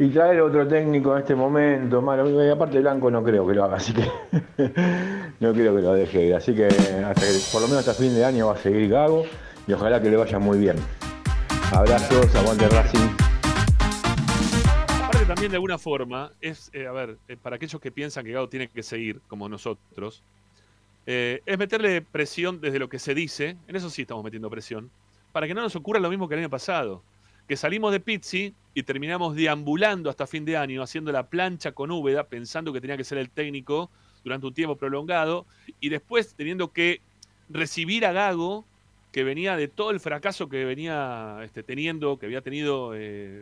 Y traer otro técnico en este momento, malo, y aparte Blanco no creo que lo haga, así que no creo que lo deje ir. Así que, hasta que por lo menos hasta fin de año va a seguir Gago y ojalá que le vaya muy bien. Abrazos, aguante Racing. También de alguna forma, es, eh, a ver, eh, para aquellos que piensan que Gago tiene que seguir, como nosotros, eh, es meterle presión desde lo que se dice, en eso sí estamos metiendo presión, para que no nos ocurra lo mismo que el año pasado, que salimos de Pizzi y terminamos deambulando hasta fin de año, haciendo la plancha con Úbeda, pensando que tenía que ser el técnico durante un tiempo prolongado, y después teniendo que recibir a Gago, que venía de todo el fracaso que venía este, teniendo, que había tenido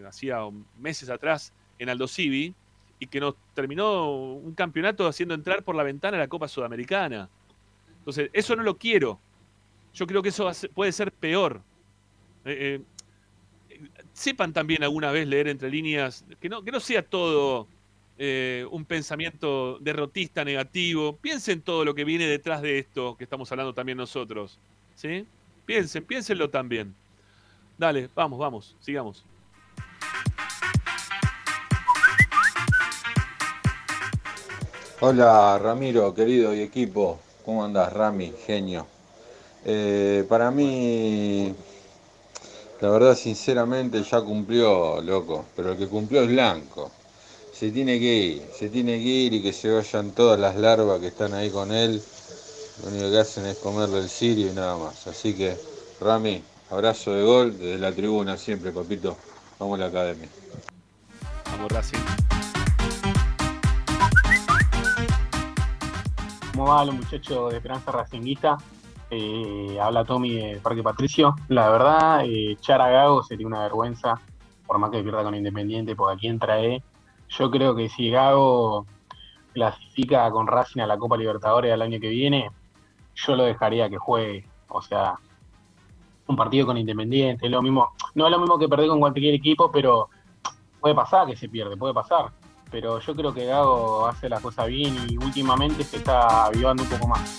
hacía meses atrás en Aldo Civi, y que nos terminó un campeonato haciendo entrar por la ventana la Copa Sudamericana. Entonces, eso no lo quiero. Yo creo que eso puede ser peor. Eh, eh, sepan también alguna vez leer entre líneas, que no, que no sea todo eh, un pensamiento derrotista, negativo. Piensen todo lo que viene detrás de esto que estamos hablando también nosotros. ¿Sí? Piensen, piénsenlo también. Dale, vamos, vamos, sigamos. Hola Ramiro, querido y equipo, ¿cómo andás Rami? Genio. Eh, para mí, la verdad sinceramente ya cumplió, loco, pero el que cumplió es Blanco. Se tiene que ir, se tiene que ir y que se vayan todas las larvas que están ahí con él. Lo único que hacen es comerle el sirio y nada más. Así que, Rami, abrazo de gol desde la tribuna siempre, papito. Vamos a la academia. Vamos. ¿Cómo va los muchachos de Esperanza Racinguista? Eh, habla Tommy de Parque Patricio. La verdad, eh, echar a Gago sería una vergüenza, por más que pierda con Independiente, porque aquí entra E. Yo creo que si Gago clasifica con Racing a la Copa Libertadores el año que viene, yo lo dejaría que juegue. O sea, un partido con Independiente, lo mismo. No es lo mismo que perder con cualquier equipo, pero puede pasar que se pierde, puede pasar. Pero yo creo que Gago hace las cosas bien y últimamente se está avivando un poco más.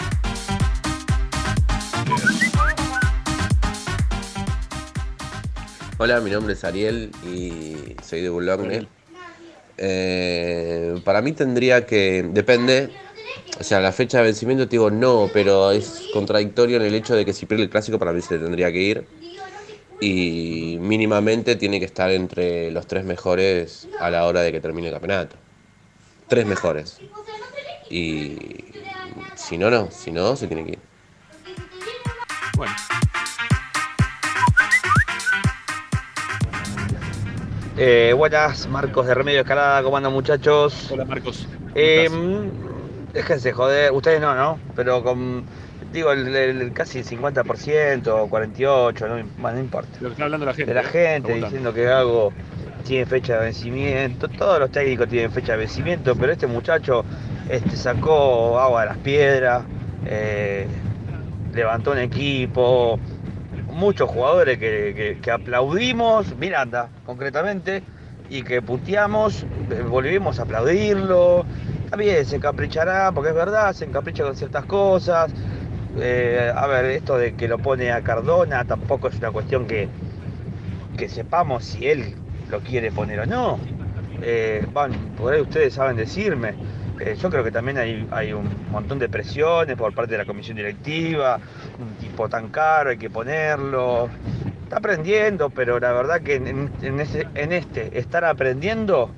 Hola, mi nombre es Ariel y soy de Boulogne. Eh, para mí tendría que, depende, o sea, la fecha de vencimiento te digo no, pero es contradictorio en el hecho de que si pierde el clásico para mí se le tendría que ir y mínimamente tiene que estar entre los tres mejores a la hora de que termine el campeonato. Tres mejores. Y si no, no, si no, se tiene que ir. Bueno. Eh, buenas, Marcos de Remedio Escalada, ¿cómo andan muchachos? Hola Marcos. Eh, mm, déjense joder, ustedes no, ¿no? Pero con, digo, el, el- casi el 50%, 48%, no, no importa. Lo que está hablando la gente. De la ¿eh? gente diciendo que Gago tiene fecha de vencimiento, todos los técnicos tienen fecha de vencimiento, pero este muchacho este, sacó agua de las piedras, eh, levantó un equipo, muchos jugadores que, que- que aplaudimos, Miranda concretamente, y que puteamos, eh, volvimos a aplaudirlo. También se encaprichará, porque es verdad, se encapricha con ciertas cosas. Eh, a ver, esto de que lo pone a Cardona tampoco es una cuestión que, que sepamos si él lo quiere poner o no. Eh, van, por ahí ustedes saben decirme. Eh, yo creo que también hay, hay un montón de presiones por parte de la comisión directiva. Un tipo tan caro, hay que ponerlo. Está aprendiendo, pero la verdad que en este estar aprendiendo,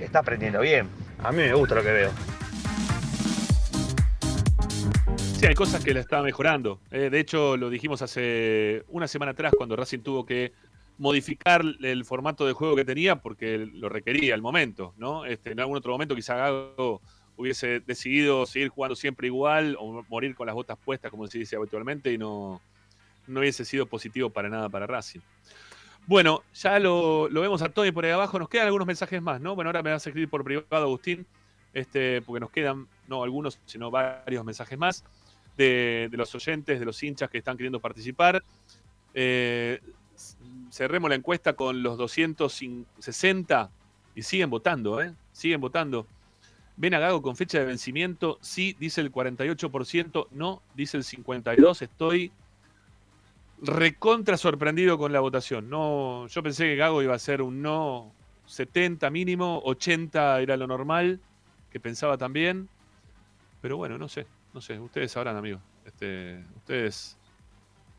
está aprendiendo bien. A mí me gusta lo que veo. Sí, hay cosas que la está mejorando. Eh, de hecho, lo dijimos hace una semana atrás cuando Racing tuvo que modificar el formato de juego que tenía porque lo requería el momento, ¿no? Este, en algún otro momento quizá Gago hubiese decidido seguir jugando siempre igual o morir con las botas puestas, como se dice habitualmente, y no, no hubiese sido positivo para nada para Racing. Bueno, ya lo, lo vemos a Tony por ahí abajo. Nos quedan algunos mensajes más, ¿no? Bueno, ahora me vas a escribir por privado, Agustín, este, porque nos quedan, no algunos, sino varios mensajes más de, los oyentes, de los hinchas que están queriendo participar. Eh, cerremos la encuesta con los 260 y siguen votando, ¿eh? Siguen votando. ¿Ven a Gago con fecha de vencimiento? Sí, dice el 48%, no, dice el 52%. Estoy recontra sorprendido con la votación. No, yo pensé que Gago iba a ser un no 70 mínimo, 80 era lo normal, que pensaba también. Pero bueno, no sé, no sé, ustedes sabrán, amigos. Este, ustedes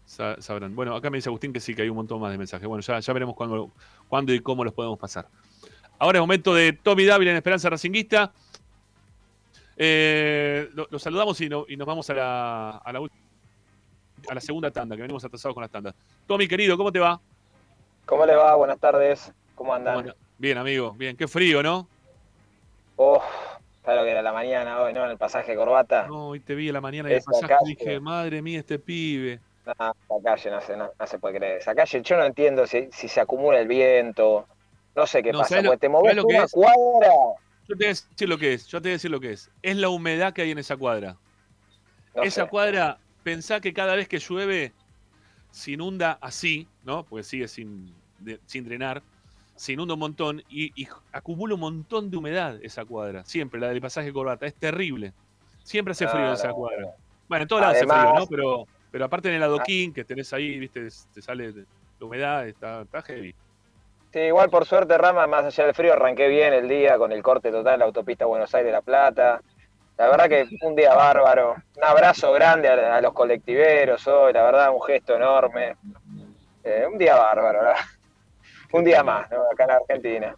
sa- sabrán. Bueno, acá me dice Agustín que sí, que hay un montón más de mensajes. Bueno, ya, ya veremos cuándo, cuándo y cómo los podemos pasar. Ahora es momento de Tommy Dávila en Esperanza Racinguista. Eh, lo, lo saludamos y, no- y nos vamos a la, a, la, ult- a la segunda tanda, que venimos atrasados con las tandas. Tommy, querido, ¿cómo te va? ¿Cómo le va? Buenas tardes. ¿Cómo andan? ¿Cómo anda? Bien, amigo, bien. Qué frío, ¿no? Oh, ¿sabes lo que era la mañana hoy, no? En el pasaje de corbata. No, hoy te vi a la mañana y el pasaje calle. dije, madre mía, este pibe. No, esa calle no se, no, no se puede creer. Esa calle yo no entiendo si, si se acumula el viento. No sé qué No, pasa. ¿sabes lo- Porque te moves sabes lo que una es? cuadra. Yo te voy a decir lo que es, yo te voy a decir lo que es. Es la humedad que hay en esa cuadra. Esa sé. cuadra, pensá que cada vez que llueve se inunda así, ¿no? Porque sigue sin, de- sin drenar, se inunda un montón y, y acumula un montón de humedad esa cuadra. Siempre, la del pasaje corbata. Es terrible. Siempre hace frío en No, esa cuadra. no. Bueno, en todos lados hace frío, ¿no? Pero, pero aparte en el adoquín que tenés ahí, viste, te sale la humedad, está, está heavy. Sí, igual por suerte, Rama, más allá del frío, arranqué bien el día con el corte total de la autopista Buenos Aires-La Plata. La verdad que un día bárbaro. Un abrazo grande a, a los colectiveros hoy, la verdad, un gesto enorme. Eh, un día bárbaro, ¿verdad? Un día más, ¿no? Acá en Argentina.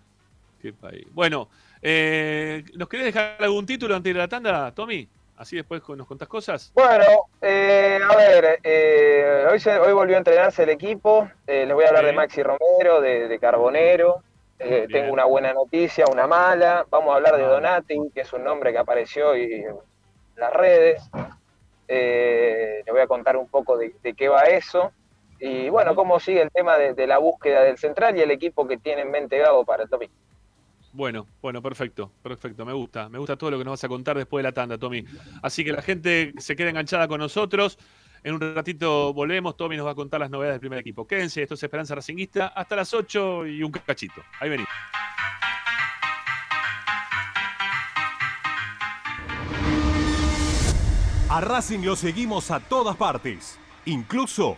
Qué país. Bueno, eh, ¿nos querés dejar algún título antes de la tanda, Tommy? Así después nos contás cosas. Bueno, eh, a ver, eh, hoy, se- hoy volvió a entrenarse el equipo. Eh, les voy a hablar de. Maxi Romero, de, de Carbonero. Eh, tengo una buena noticia, una mala. Vamos a hablar de Donati, que es un nombre que apareció hoy en las redes. Eh, les voy a contar un poco de, de qué va eso. Y bueno, cómo sigue el tema de, de la búsqueda del central y el equipo que tiene en mente Gago para el domingo. Bueno, bueno, perfecto, perfecto. Me gusta, me gusta todo lo que nos vas a contar después de la tanda, Tommy. Así que la gente se queda enganchada con nosotros. En un ratito volvemos, Tommy nos va a contar las novedades del primer equipo. Quédense, esto es Esperanza Racinguista, hasta las 8 y un cachito. Ahí venimos. A Racing lo seguimos a todas partes, incluso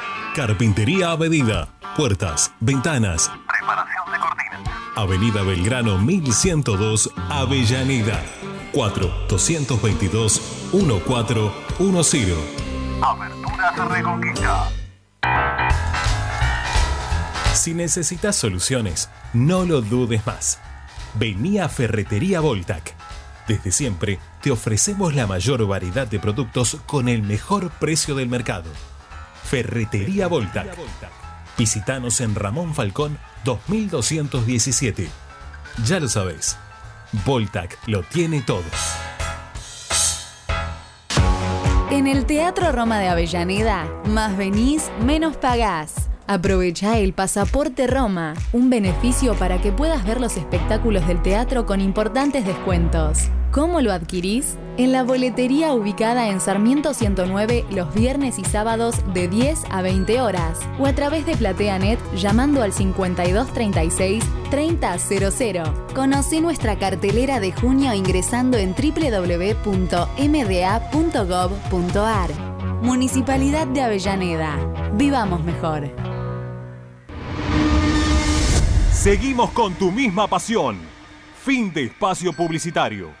Carpintería a medida. Puertas, ventanas. Preparación de cortinas. Avenida Belgrano 1102, Avellaneda. 4-222-1410. Aberturas Reconquista. Si necesitas soluciones, no lo dudes más. Vení a Ferretería Voltac. Desde siempre te ofrecemos la mayor variedad de productos con el mejor precio del mercado. Ferretería Voltac. Visítanos en Ramón Falcón 2217. Ya lo sabéis, Voltac lo tiene todo. En el Teatro Roma de Avellaneda, más venís, menos pagás. Aprovecha el Pasaporte Roma, un beneficio para que puedas ver los espectáculos del teatro con importantes descuentos. ¿Cómo lo adquirís? En la boletería ubicada en Sarmiento 109 los viernes y sábados de 10 a 20 horas o a través de PlateaNet llamando al 5236 3000. Conocí nuestra cartelera de junio ingresando en www.mda.gov.ar. Municipalidad de Avellaneda. Vivamos mejor. Seguimos con tu misma pasión. Fin de espacio publicitario.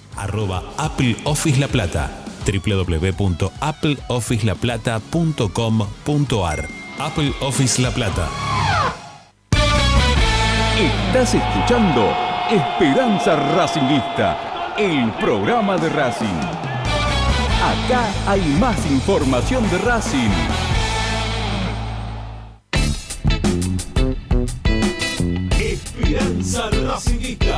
arroba Apple Office La Plata, www.appleofficelaplata.com.ar. Apple Office La Plata. Estás escuchando Esperanza Racingista, el programa de Racing. Acá hay más información de Racing. Esperanza Racingista.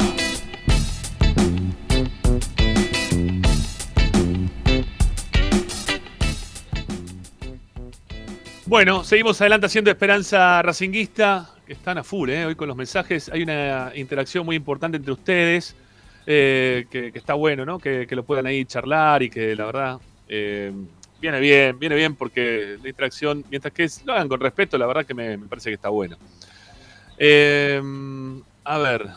Bueno, seguimos adelante haciendo Esperanza Racinguista, que están a full, ¿eh? hoy con los mensajes. Hay una interacción muy importante entre ustedes, eh, que, está bueno, ¿no? Que, lo puedan ahí charlar y que la verdad eh, viene bien, viene bien porque la interacción, mientras que lo hagan con respeto, la verdad que me, me parece que está bueno. Eh, a ver,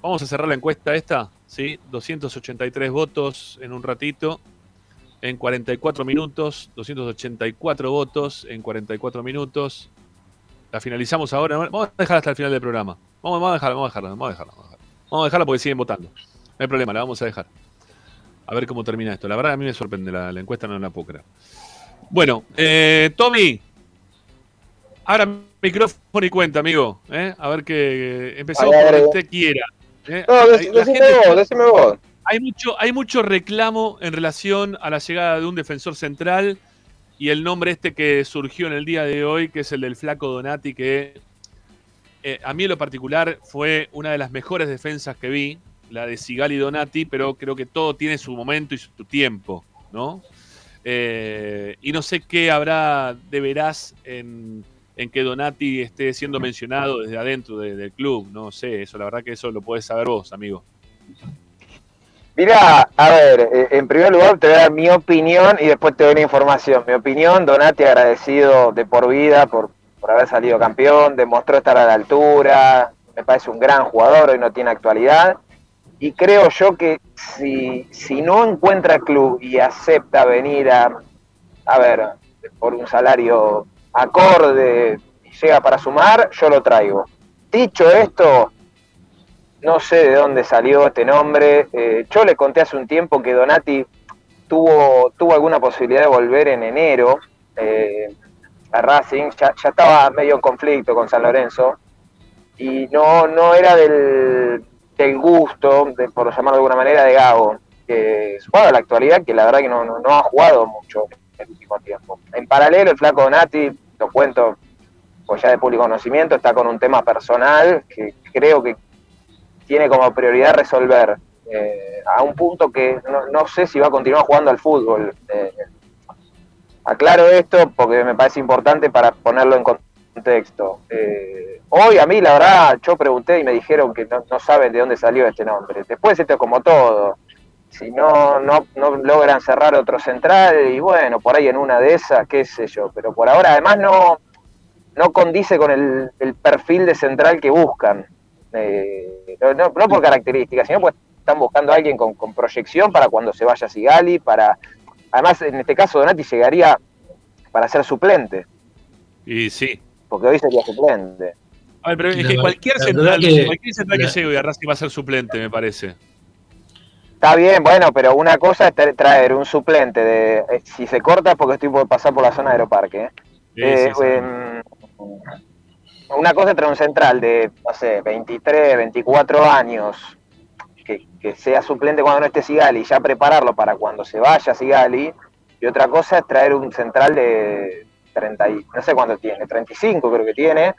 vamos a cerrar la encuesta esta, ¿sí? 283 votos en un ratito en 44 minutos, 284 votos en 44 minutos. La finalizamos ahora. Vamos a dejarla hasta el final del programa. Vamos, vamos a dejarla, vamos a dejarla, vamos a dejarla. Vamos a dejarla, Vamos a dejarla porque siguen votando. No hay problema, la vamos a dejar. A ver cómo termina esto. La verdad a mí me sorprende, la, la encuesta no la puedo creer. Bueno, eh, Tommy, ahora micrófono y cuenta, amigo. ¿eh? A ver que empezamos por donde usted quiera. ¿eh? No, decime gente- vos, decime vos. Hay mucho, hay mucho reclamo en relación a la llegada de un defensor central y el nombre este que surgió en el día de hoy, que es el del Flaco Donati, que eh, a mí en lo particular fue una de las mejores defensas que vi, la de Sigali Donati, pero creo que todo tiene su momento y su tiempo, ¿no? Eh, y no sé qué habrá de veraz en, en que Donati esté siendo mencionado desde adentro de- del club, no sé, eso la verdad que eso lo podés saber vos, amigo. Mira, a ver, eh, en primer lugar te voy a dar mi opinión y después te doy la información. Mi opinión, Donati agradecido de por vida por, por haber salido campeón, demostró estar a la altura, me parece un gran jugador, hoy no tiene actualidad. Y creo yo que si, si no encuentra club y acepta venir a, a ver, por un salario acorde y llega para sumar, yo lo traigo. Dicho esto, no sé de dónde salió este nombre. Eh, yo le conté hace un tiempo que Donati tuvo, tuvo alguna posibilidad de volver en enero eh, a Racing. Ya, ya estaba medio en conflicto con San Lorenzo. Y no, no era del, del gusto, por llamarlo de alguna manera, de Gago. Que jugaba la actualidad, que la verdad que no, no, no ha jugado mucho en el último tiempo. En paralelo, el flaco Donati, lo cuento pues ya de público conocimiento, está con un tema personal que creo que tiene como prioridad resolver eh, a un punto que no, no sé si va a continuar jugando al fútbol. Eh, aclaro esto porque me parece importante para ponerlo en contexto. Eh, hoy a mí, la verdad, yo pregunté y me dijeron que no, no saben de dónde salió este nombre. Después esto es como todo. Si no, no, no logran cerrar otro central, y bueno, por ahí en una de esas, qué sé yo. Pero por ahora, además, no, no condice con el, el perfil de central que buscan. Eh, no, no- no por características, sino porque están buscando a alguien con, con proyección para cuando se vaya Sigali, para además en este caso Donati llegaría para ser suplente, Y sí. porque hoy sería suplente. A ver, pero es que cualquier central, que- cualquier central que llegue hoy a Racing va a ser suplente, me parece. Está bien, bueno, pero una cosa es tra- traer un suplente de. eh, si se corta es porque estoy por pasar por la zona de Aeroparque. ¿eh? Sí, Eh, sí, sí. em, una cosa es traer un central de, no sé, 23, 24 años, que, que sea suplente cuando no esté Sigali y ya prepararlo para cuando se vaya Sigali. Y otra cosa es traer un central de 30, y, no sé cuánto tiene, 35 creo que tiene.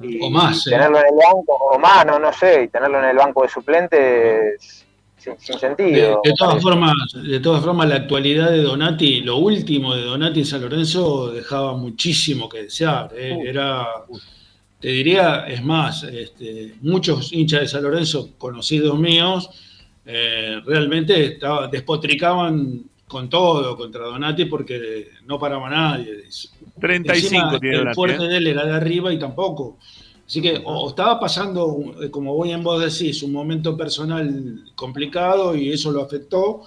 Y O más, ¿eh? tenerlo en el banco, o más, no, no sé, y tenerlo en el banco de suplentes sin, sentido. de todas formas, de todas formas, la actualidad de Donati, lo último de Donati en San Lorenzo dejaba muchísimo que desear. ¿eh? Era, te diría, es más, este, muchos hinchas de San Lorenzo, conocidos míos, eh, realmente estaba, despotricaban con todo contra Donati porque no paraba nadie. 35 Encima, tiene El fuerte ¿eh? de él era de arriba y tampoco. Así que o estaba pasando, eh, como bien vos decís, un momento personal complicado y eso lo afectó,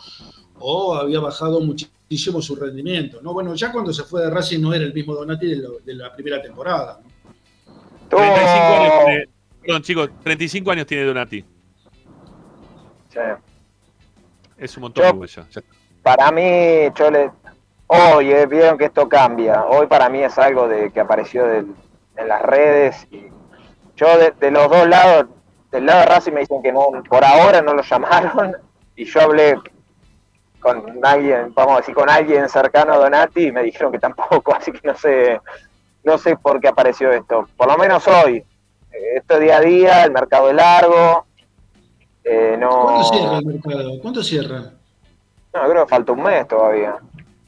o había bajado muchísimo su rendimiento. ¿no? Bueno, ya cuando se fue de Racing no era el mismo Donati de, lo- de la primera temporada. ¿no? 35 años tiene, perdón, chicos, 35 años tiene Donati. Sí. Es un montón Yo- ya. ya. Para mí, yo le... Hoy eh, vieron que esto cambia. Hoy para mí es algo de que apareció del- en las redes. Y yo de, de los dos lados, del lado de Racing me dicen que no, por ahora no lo llamaron. Y yo hablé con alguien, vamos a decir, con alguien cercano a Donati y me dijeron que tampoco. Así que no sé, no sé por qué apareció esto. Por lo menos hoy. Eh, Esto día a día, el mercado es largo. Eh, no, ¿Cuánto cierra el mercado? ¿Cuánto cierra? no, creo que falta un mes todavía.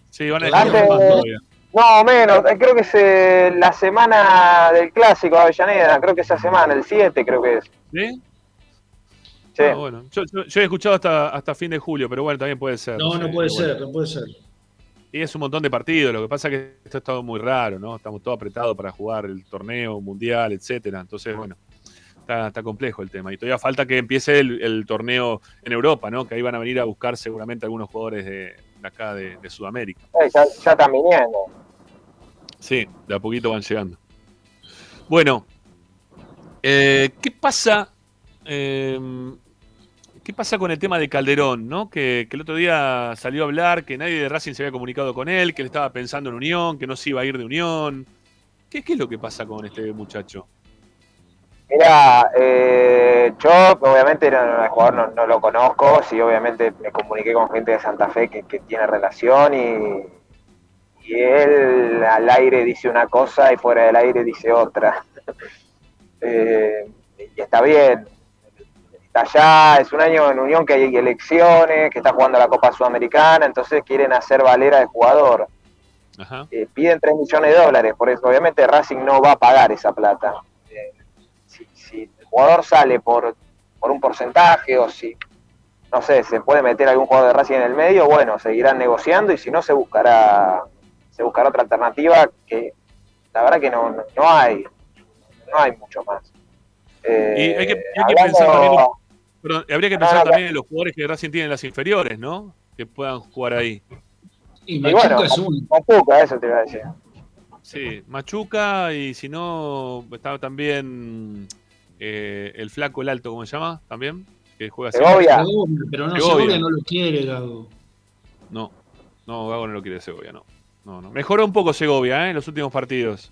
Sí, van a dejar Antes- más todavía. No, menos, eh, creo que es eh, la semana del clásico de Avellaneda, creo que esa semana, el 7 creo que es. ¿Sí? Sí. Ah, bueno. Yo, yo- yo he escuchado hasta, hasta fin de julio, pero bueno, también puede ser. No, no sé, puede pero bueno. ser, no puede ser. Y es un montón de partidos. Lo que pasa es que esto ha estado muy raro, ¿no? Estamos todos apretados para jugar el torneo mundial, etcétera. Entonces, bueno, está, está complejo el tema. Y todavía falta que empiece el, el torneo en Europa, ¿no? Que ahí van a venir a buscar seguramente algunos jugadores de, de acá de, de Sudamérica. Eh, ya, ya están viniendo. Sí, de a poquito van llegando. Bueno, eh, ¿qué pasa? eh, ¿Qué pasa con el tema de Calderón, no? Que, el otro día salió a hablar, que nadie de Racing se había comunicado con él, que él estaba pensando en Unión, que no se iba a ir de Unión. ¿Qué, es lo que pasa con este muchacho? Mira, eh, yo obviamente no, no, el jugador no, lo conozco, sí, obviamente me comuniqué con gente de Santa Fe que tiene relación y, y él al aire dice una cosa y fuera del aire dice otra. Eh, y está bien, está allá, es un año en Unión que hay elecciones, que está jugando la Copa Sudamericana, entonces quieren hacer valera de jugador. Ajá. Eh, piden 3 millones de dólares, por eso obviamente Racing no va a pagar esa plata. Eh, si, si el jugador sale por, por un porcentaje o si, no sé, se puede meter algún jugador de Racing en el medio, bueno, seguirán negociando y si no se buscará se buscará otra alternativa que la verdad que no, no, no hay, no hay mucho más. Eh, Y hay que, hay que hablando- pensar también, perdón, habría que pensar no, también en los jugadores que Racing tiene en las inferiores, ¿no? Que puedan jugar ahí. Y y Machuca bueno, es uno. Machuca, eso te iba a decir. Sí, Machuca y si no, está también eh, el flaco, el alto, ¿cómo se llama? También, que juega. Segovia. Segovia, pero no, Segovia. Segovia no lo quiere, Gago. No, no, Gago no lo quiere Segovia, no. No, no. Mejoró un poco Segovia ¿eh? en los últimos partidos.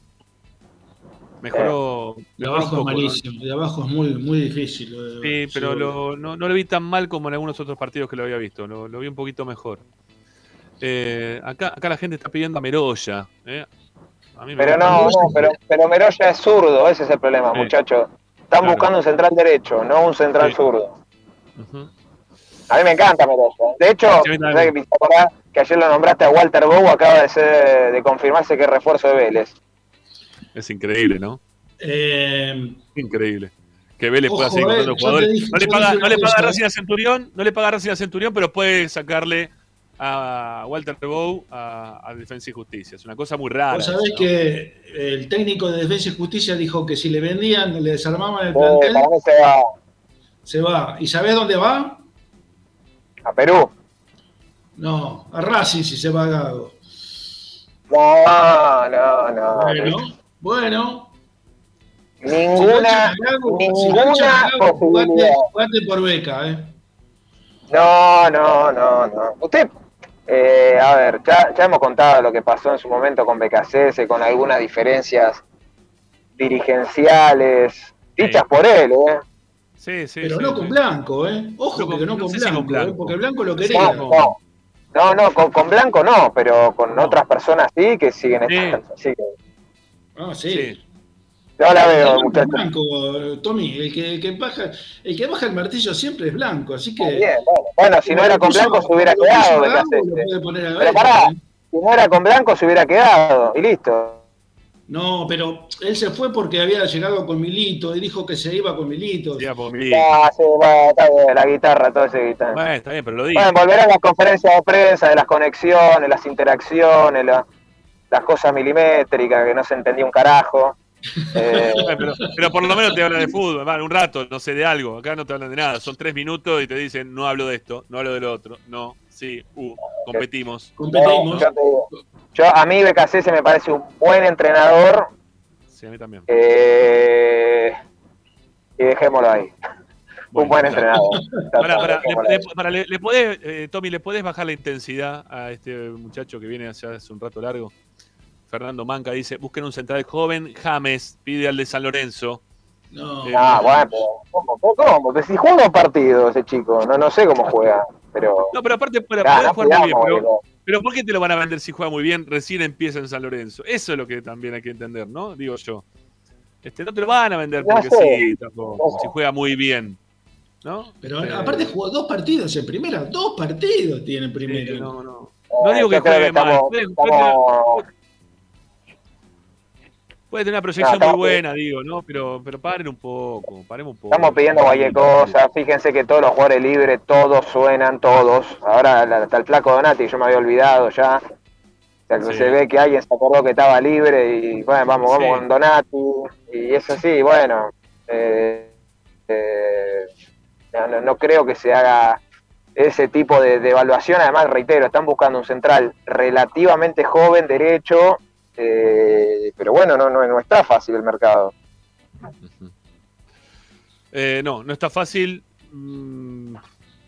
Mejoró, De mejoró un abajo es poco, ¿no? malísimo, de abajo es muy, muy difícil. lo de Sí, pero lo- no, no lo vi tan mal como en algunos otros partidos que lo había visto. Lo, lo vi un poquito mejor. Eh, acá, acá la gente está pidiendo a Meroya. ¿eh? A mí me Pero no, no, pero, pero Meroya es zurdo, ese es el problema, Sí. muchachos. Están Claro. buscando un central derecho, no un central Sí. zurdo. A mí me encanta Meroya. De hecho, también. ¿sabés que que ayer lo nombraste a Walter Bow, acaba de ser de confirmarse que es refuerzo de Vélez. Es increíble, ¿no? Eh, Increíble. Que Vélez pueda Ojo, seguir eh, comprando te jugadores. dije- no le paga, no le paga Racing a Centurión, no le paga Racing a Centurión, pero puede sacarle a Walter Bow a, a Defensa y Justicia. Es una cosa muy rara. Vos sabés ¿no? que el técnico de Defensa y Justicia dijo que si le vendían, le desarmaban el Eh, plantel, mí se va se va. ¿Y sabés dónde va? a Perú. No, a Racing si se va a Gago. No, no, no. Bueno, bueno. Ninguna, Si Gago, si ninguna Gago, posibilidad. jugate por beca, ¿eh? No, no, no, no. Usted, eh, a ver, ya, ya hemos contado lo que pasó en su momento con BKCS, con algunas diferencias dirigenciales, dichas por él, ¿eh? Sí, sí. Pero sí, no sí. con Blanco, ¿eh? Ojo que no, no con, si Blanco, ¿eh? Blanco. porque Blanco lo quería. No, no, no, no, con, con Blanco no, pero con otras personas sí que siguen estando. Así que Ah, sí. no la El veo, Blanco, muchachos. Blanco, Tommy, el que, el que baja, el que baja el martillo siempre es Blanco, así que. Bien, bueno, bueno, si no era con Blanco se hubiera quedado Pero pará, si no era con Blanco se hubiera quedado y listo. No, pero él se fue porque había llegado con Milito y dijo que se iba con Milito. Ah, sí, bueno, está bien, la guitarra, todo ese guitarra. Bueno, está bien, pero lo digo. Bueno, volverán las conferencias de prensa, de las conexiones, las interacciones, la- las cosas milimétricas, que no se entendía un carajo. Eh, pero, pero por lo menos te hablan de fútbol, un rato, no sé de algo. Acá no te hablan de nada. Son tres minutos y te dicen, no hablo de esto, no hablo de lo otro. No, sí, uh, competimos. no, yo a mí BKC se me parece un buen entrenador Sí, a mí también. eh, y dejémoslo ahí. un buen entrenador. Pará, le, Dejémoslo le- le- le podés, eh, Tommy, ¿le podés bajar la intensidad a este muchacho que viene hace, hace un rato largo? Fernando Manca dice, busquen un central joven, James, pide al de San Lorenzo. No, Eh, Ah, bueno, ¿cómo? ¿Cómo? Pero si juega un partido ese chico, no, no sé cómo juega, pero... No, pero aparte Ah, puede no jugar muy bien. Pero. Pero ¿por qué te lo van a vender si juega muy bien? Recién empieza en San Lorenzo. Eso es lo que también hay que entender, ¿no? Digo yo. Este, no te lo van a vender No porque sé. sí, tampoco, si juega muy bien. ¿No? Pero Eh, aparte jugó dos partidos en primera, dos partidos tiene en primera. no, no. No digo que juegue mal. estamos- estamos- puede tener una proyección No, muy buena, digo, ¿no? Pero, pero paren un poco, paremos un poco. Estamos pidiendo cualquier cosa. Fíjense que todos los jugadores libres, todos suenan, todos. Ahora hasta el flaco Donati, yo me había olvidado ya. O sea, que Sí. se ve que alguien se acordó que estaba libre y bueno, vamos, vamos con Donati. Y eso sí, bueno. eh, eh, no creo que se haga ese tipo de, de evaluación. Además, reitero, están buscando un central relativamente joven, derecho. Eh, pero bueno, no, no, no está fácil el mercado. Eh, no, no está fácil. Mm,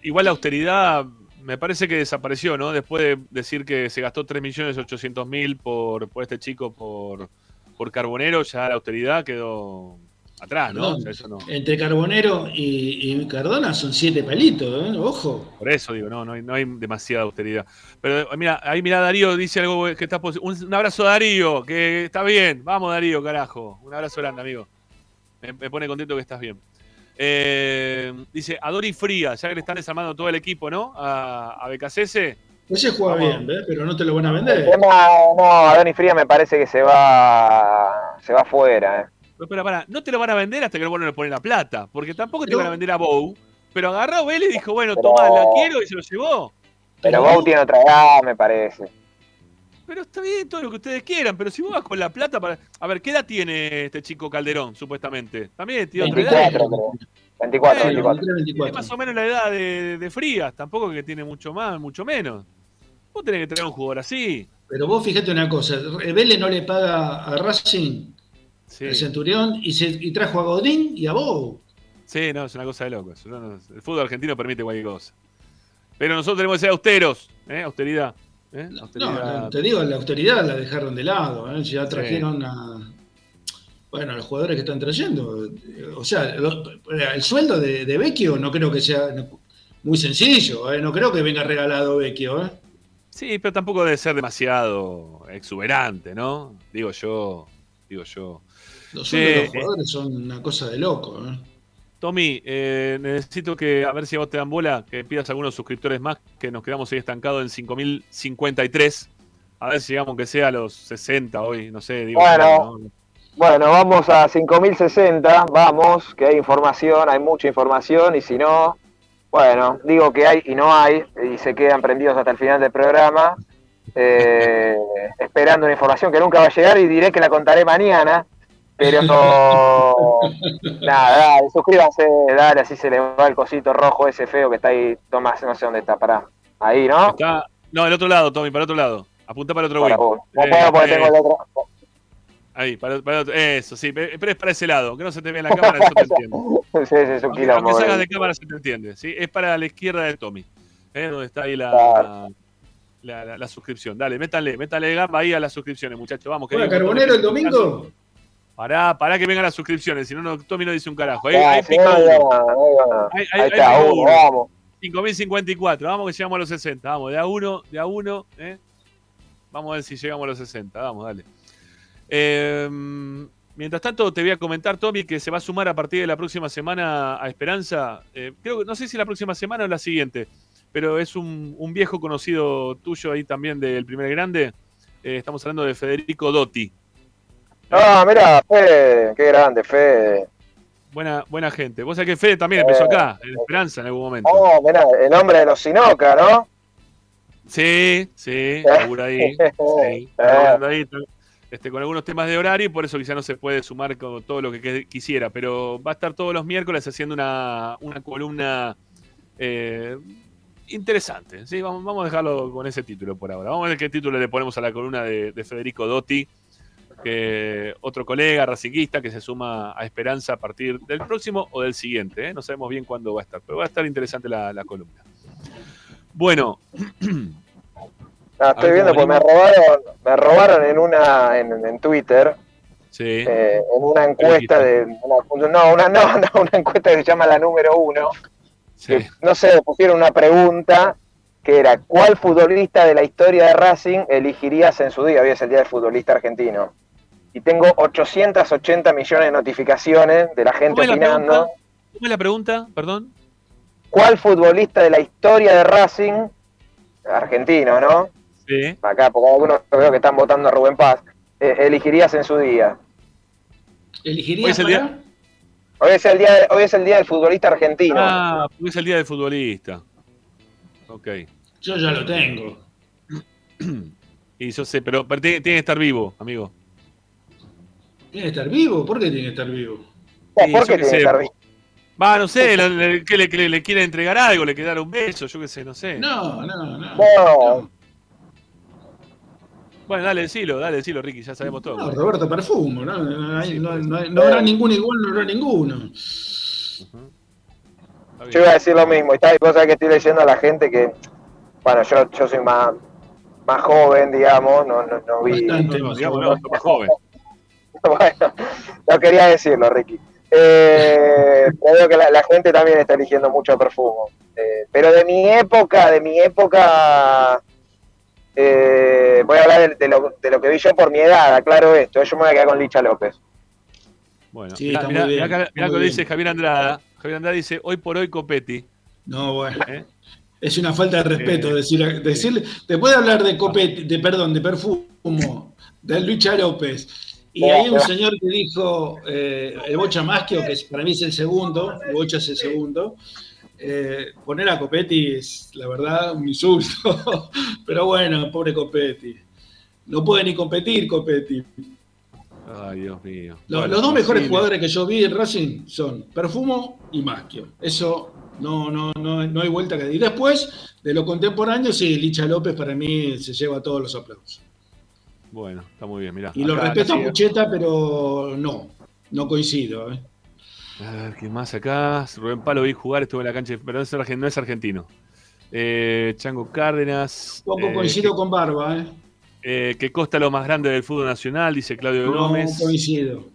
igual la austeridad me parece que desapareció, ¿no? Después de decir que se gastó 3.800.000 por, por este chico por, por Carbonero, ya la austeridad quedó atrás, ¿no? Perdón, O sea, eso no. Entre Carbonero y, y Cardona son siete palitos, ¿eh? ojo. Por eso digo, no, no hay, no hay demasiada austeridad. Pero eh, mira, ahí mira Darío dice algo que está un, un abrazo a Darío, que está bien. Vamos Darío, carajo. Un abrazo grande, amigo. Me, me pone contento que estás bien. Eh, dice, a Dori Fría, ya que le están desarmando todo el equipo, ¿no? A, a BKCS. Ese juega Vamos. bien, ¿ves? pero no te lo van a vender. tema, no, a Dani Fría me parece que se va se va afuera. eh. Pero espera, pará, no te lo van a vender hasta que el bueno le pone la plata. Porque tampoco te van a vender a Bow. Pero agarró Vélez y dijo, bueno, Pero- toma, la quiero y se lo llevó. Pero Bou tiene otra edad, me parece. Pero está bien todo lo que ustedes quieran, pero si vos vas con la plata para. A ver, ¿qué edad tiene este chico Calderón, supuestamente? También tiene otra edad. 24, creo. 24, Bueno, 24. 23, Tiene 24. más o menos la edad de, de Frías, tampoco que tiene mucho más, mucho menos. Vos tenés que tener un jugador así. Pero vos fíjate una cosa, Vélez no le paga a Racing, Sí, el Centurión, y, se, y trajo a Godín y a Bow. sí no, es una cosa de locos. El fútbol argentino permite cualquier cosa. Pero nosotros tenemos que ser austeros, ¿eh? Austeridad. ¿eh? No, Austeridad. no, te digo, la austeridad la dejaron de lado, ¿eh? ya trajeron a, bueno, a los jugadores que están trayendo. O sea, el sueldo de, de Vecchio no creo que sea muy sencillo, ¿eh? no creo que venga regalado Vecchio. ¿eh? Sí, pero tampoco debe ser demasiado exuberante, ¿no? Digo yo, digo yo. Los sueldos de los jugadores son una cosa de loco. ¿eh? Tommy, eh, necesito que, a ver si a vos te dan bola, que pidas algunos suscriptores más, que nos quedamos ahí estancados en 5053. A ver si llegamos aunque sea a los 60 hoy, no sé, digo. Bueno. ¿no? Bueno, vamos a 5060, vamos, que hay información, hay mucha información, y si no, bueno, digo que hay y no hay, y se quedan prendidos hasta el final del programa, eh, esperando una información que nunca va a llegar y diré que la contaré mañana, pero nada, dale, suscríbanse, dale, así se le va el cosito rojo ese feo que está ahí, Tomás, no sé dónde está, pará, ahí, ¿no? Está, no, el otro lado, Tommy, para el otro lado. Apunta para el otro Para wing. No Eh, puedo porque eh, tengo el otro. Ahí, para, para el otro- Eso, sí, pe- pero es para ese lado, que no se te vea en la cámara, yo te entiendo. Sí, sí, es un Aunque, quilombo. aunque salgas eh. de cámara se te entiende, ¿sí? Es para la izquierda de Tommy. ¿eh? donde está ahí la, la, la- la suscripción. Dale, métanle, métanle gamba ahí a las suscripciones, muchachos. Vamos. que ¿Juega hay un montón de Carbonero el domingo? Pará, pará que vengan las suscripciones, si no, no Tommy no dice un carajo. Ahí, Ah, ahí si pica no, uno. no, no, Ahí, Ahí ahí- está, uno, uno. vamos. 5054, vamos que llegamos a los 60. Vamos, de a uno, de a uno, ¿eh? Vamos a ver si llegamos a los 60. Vamos, dale. Eh, mientras tanto, te voy a comentar, Tommy, que se va a sumar a partir de la próxima semana a Esperanza. Eh, creo que no sé si la próxima semana o la siguiente, pero es un, un viejo conocido tuyo ahí también del primer grande. Eh, estamos hablando de Federico Dotti. Ah, mira, Fede, qué grande, Fede. Buena, buena gente. Vos sabés que Fede también empezó acá, en Esperanza en algún momento. Oh, mirá, el hombre de los Sinoca, ¿no? Sí, sí, labura ahí. Sí, ahí, este, con algunos temas de horario y por eso quizá no se puede sumar con todo lo que que- quisiera, pero va a estar todos los miércoles haciendo una, una columna eh, interesante. ¿sí? Vamos, vamos a dejarlo con ese título por ahora. Vamos a ver qué título le ponemos a la columna de, de Federico Dotti, que otro colega racinguista que se suma a Esperanza a partir del próximo o del siguiente. ¿eh? No sabemos bien cuándo va a estar, pero va a estar interesante la, la columna. Bueno, Ah, estoy viendo, pues me robaron, me robaron en una, en, en Twitter, sí. eh, en una encuesta de, una- no, una, no, no, una encuesta que se llama la número uno, que, no sé, pusieron una pregunta que era, ¿cuál futbolista de la historia de Racing elegirías en su día? Hoy es el día del futbolista argentino. Y tengo 880 millones de notificaciones de la gente ¿Cómo la opinando. es la pregunta? Perdón. ¿Cuál futbolista de la historia de Racing, argentino, no? Sí. Acá, porque algunos veo que están votando a Rubén Paz, eh, elegirías en su día. ¿Elegirías Hoy es el para? día- Hoy es el día, de- hoy es el día del futbolista argentino. Ah, porque es el día del futbolista. Ok. Yo ya lo tengo. Y yo sé, pero, pero tiene, tiene que estar vivo, amigo. ¿Tiene que estar vivo? ¿Por qué tiene que estar vivo? Sí, yo qué sé. Va, no sé, le, le- que le, que le- le quiere entregar algo, le quiere dar un beso, yo qué sé, no sé. No, no, no. No. Bueno, dale, decilo, dale, decilo, Ricky, ya sabemos todo. No, Roberto Perfumo, ¿no? No, hay- no, no hay- no habrá ninguno igual, no habrá ninguno. Yo iba a decir lo mismo, y tal cosa que estoy leyendo a la gente que, bueno, yo, yo soy más, más joven, digamos, no, no, no vi. No, digamos, no, sos más joven. bueno, no quería decirlo, Ricky. Eh, pero veo que la, la gente también está eligiendo mucho perfume. Eh, pero de mi época, de mi época, eh, voy a hablar de, de lo, de lo que vi yo por mi edad, aclaro esto. Yo me voy a quedar con Licha López. Bueno, Sí, mirá, bien, lo que dice Javier Andrada. Javier Andrada dice, hoy por hoy Copetti. No, bueno. ¿Eh? Es una falta de respeto Eh. decir, decirle, después de hablar de copete, de perdón, de perfumo, de Lucha López, y hay un señor que dijo eh, el Bocha Maschio, que para mí es el segundo, el Bocha es el segundo. eh, poner a Copetti es, la verdad, un insulto. Pero bueno, pobre Copetti. No puede ni competir Copetti. Ay, Dios mío. Bueno, los dos mejores posible. jugadores que yo vi en Racing son Perfumo y Maschio. Eso no, no, no, no hay vuelta que dar. Y después, de lo contemporáneo, sí, Licha López para mí se lleva todos los aplausos. Bueno, está muy bien, mirá. Y lo respeto a. Pucheta, pero no, no coincido. ¿eh? A ver, ¿quién más acá? Rubén Palo vi jugar, estuvo en la cancha, pero no es, argen- no es argentino. Eh, Chango Cárdenas. Poco eh, coincido que, con Barba, ¿eh? eh, que Costa lo más grande del fútbol nacional, dice Claudio No Gómez. coincido.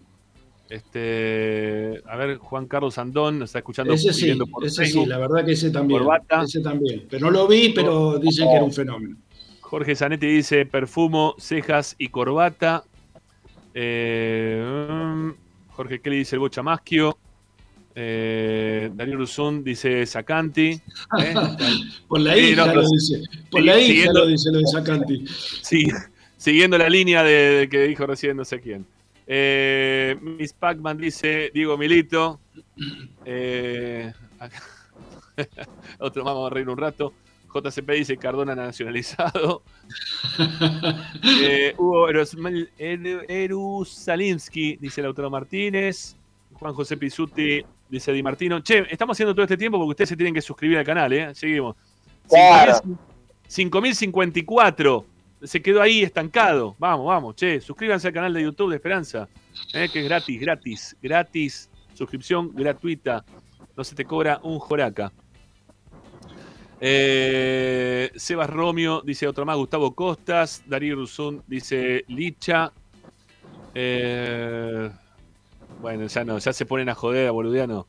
Este, a ver, Juan Carlos Andón nos está escuchando Ese sí, por ese sí, la verdad que ese también. Corbata. Ese también. Pero no lo vi, pero dicen que era un fenómeno. Jorge Zanetti dice perfumo, cejas y corbata. Eh, Jorge Kelly dice el bocha maschio. Eh, Daniel Ruzón dice Sacanti. ¿eh? Por la hija no, lo dice. Por la hija lo dice lo de Sacanti. Sí, siguiendo la línea de, de que dijo recién no sé quién. Eh, Miss Pacman dice Diego Milito. Otro más, vamos a reír un rato. JCP dice Cardona nacionalizado. Eh, Hugo Erusalinsky dice Lautaro Martínez. Juan José Pisuti dice Di Martino. Che, estamos haciendo todo este tiempo porque ustedes se tienen que suscribir al canal, ¿eh? Seguimos. Claro. 5054. Se quedó ahí estancado. Vamos, vamos, che. Suscríbanse al canal de YouTube de Esperanza. eh, que es gratis, gratis, gratis. Suscripción gratuita. No se te cobra un joraca. Eh, Sebas Romeo dice otro más, Gustavo Costas. Darío Rusun dice Licha. Eh, bueno, ya no, ya se ponen a joder a boludeano.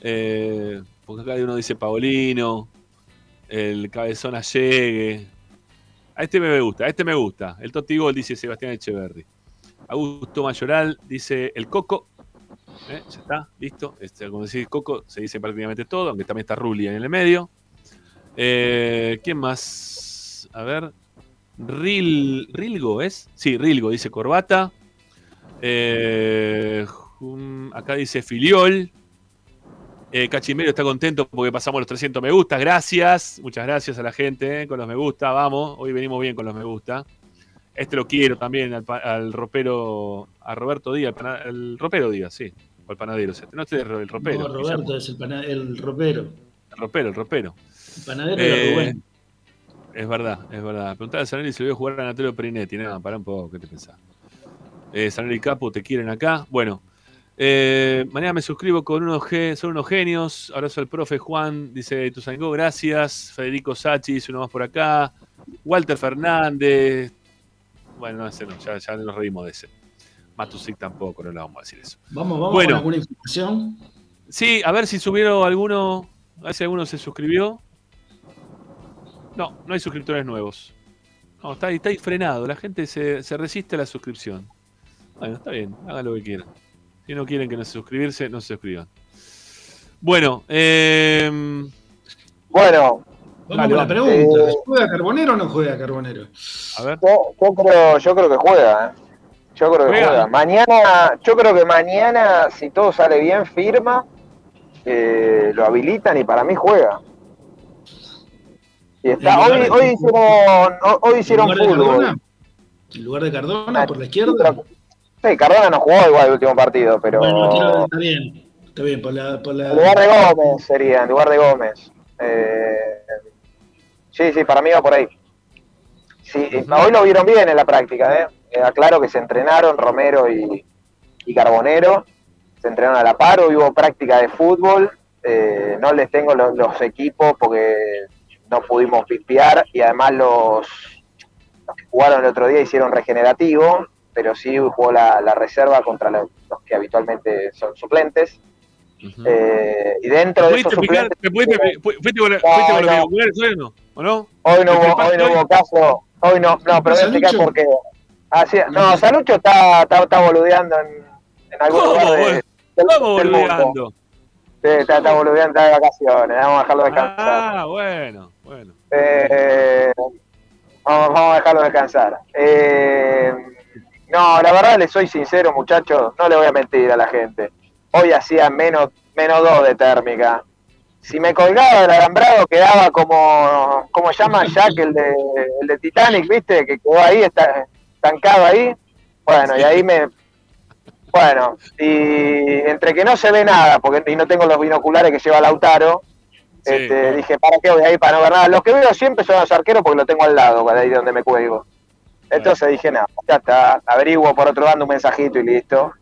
Eh, porque acá uno dice Paulino. El cabezón llegue. A este me gusta, a este me gusta. El Totti Gol dice Sebastián Echeverry. Augusto Mayoral dice el Coco. Ya está, listo. Este, como decir Coco, se dice prácticamente todo, aunque también está Rulli en el medio. Eh, ¿Quién más? A ver. Ril, ¿Rilgo es? Sí, Rilgo dice Corbata. Eh, acá dice Filiol. Eh, Cachimero está contento porque pasamos los 300 me gustas. Gracias. Muchas gracias a la gente eh, con los me gusta. Vamos. Hoy venimos bien con los me gusta. Este lo quiero también al, al ropero, a Roberto Díaz, el, ropero Díaz, sí. O el panadero. No, este es el ropero. No, Roberto es el, el ropero. El ropero, el ropero. El panadero Eh, era Rubén. Es verdad, es verdad. Preguntale a Sanelli si lo vio jugar a Anatolio Perinetti. Nada, para un poco, ¿qué te pensás? Eh, Sanelli Capo, te quieren acá. Bueno, eh, mañana me suscribo con unos, son unos genios. Abrazo al profe Juan, dice Tuzangó, gracias. Federico Sachi, dice uno más por acá. Walter Fernández. Bueno, no, ese no, ya, ya nos reímos de ese. Matusic tampoco, no le vamos a decir eso. Vamos, vamos bueno. con alguna información. Sí, a ver si subieron alguno. A ver si alguno se suscribió. No, no hay suscriptores nuevos. No, está ahí, está ahí frenado. La gente se, se resiste a la suscripción. Bueno, está bien, hagan lo que quieran. Si no quieren que no se suscribirse, no se suscriban. Bueno, eh, Bueno, Vamos con la pregunta. ¿Juega Carbonero o no juega Carbonero? A ver. Yo, yo creo, yo creo que juega, ¿eh? Yo creo que Juega. juega. Mañana, yo creo que mañana, si todo sale bien, firma, eh, lo habilitan y para mí juega. Y está, ¿En lugar hoy, hicieron, ho- hoy hicieron ¿En lugar fútbol. Cardona? ¿En lugar de Cardona por la izquierda? Sí, Cardona no jugó igual el último partido, pero Bueno, está bien. Está bien, por la. Por la... en lugar de Gómez sería, en lugar de Gómez. Eh, sí, sí, para mí va por ahí. Sí, hoy lo vieron bien en la práctica, ¿eh? Queda claro que se entrenaron Romero y, y Carbonero, se entrenaron a la par, hoy hubo práctica de fútbol, eh, no les tengo los, los equipos porque no pudimos pispear y además los, los que jugaron el otro día hicieron regenerativo, pero sí jugó la, la reserva contra los, los que habitualmente son suplentes. Eh, y dentro de esos ¿Pudiste picar? suplentes... ¿Te pudiste, fu- fuiste con, No, hoy o no? ¿O no? Hoy no ¿Te hubo, hoy no hoy? hubo caso, hoy no, no, pero voy a explicar por qué. Ah, sí, no, Salucho está, está, está boludeando en, en algún ¿Cómo, lugar de, del, ¿Cómo del mundo. boludeando? Sí, está, está boludeando, está de vacaciones, vamos a dejarlo descansar. Ah, bueno, bueno. Eh, vamos, a dejarlo descansar. Eh, no, la verdad le soy sincero, muchachos, no le voy a mentir a la gente. Hoy hacía menos, menos 2 de térmica. Si me colgaba el alambrado quedaba como, como llama Jack, el de, el de Titanic, ¿viste? Que quedó ahí, está, estancado ahí. Bueno, y ahí me... Bueno, y entre que no se ve nada, porque y no tengo los binoculares que lleva Lautaro, este, dije, ¿para qué voy ahí para no ver nada? Los que veo siempre son los arqueros porque lo tengo al lado, de ahí donde me cuelgo. Entonces dije, no, ya está, averiguo por otro lado un mensajito y listo.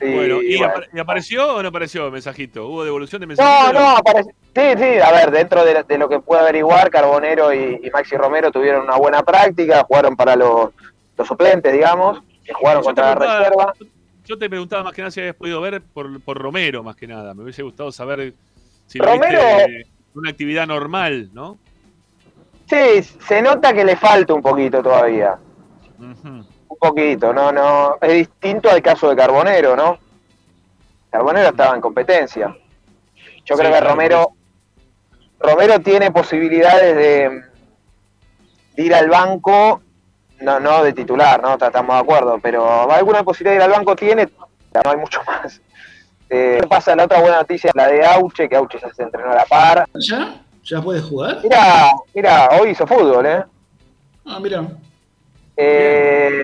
Y, Bueno, ¿y, bueno. apa- y apareció o no apareció el mensajito? ¿Hubo devolución de mensajito? No, no, aparece- sí, sí, a ver, dentro de, de lo que puedo averiguar, Carbonero y, y Maxi Romero tuvieron una buena práctica, jugaron para los, los suplentes, digamos, que jugaron Yo contra la reserva. yo te preguntaba más que nada si habías podido ver por, por Romero, más que nada. Me hubiese gustado saber si lo Romero- viste una actividad normal, ¿no? Sí, se nota que le falta un poquito todavía. Un poquito, no, no. Es distinto al caso de Carbonero, ¿no? Carbonero estaba en competencia. Yo Sí, creo que Romero, Romero tiene posibilidades de, de ir al banco, no, no de titular, ¿no? Estamos de acuerdo, pero alguna posibilidad de ir al banco tiene, no hay mucho más. Eh, pasa la otra buena noticia, la de Auche, que Auche ya se entrenó a la par. ¿Ya? ¿Ya puedes jugar? Mira, mira, hoy hizo fútbol, ¿eh? Ah, mira. Eh,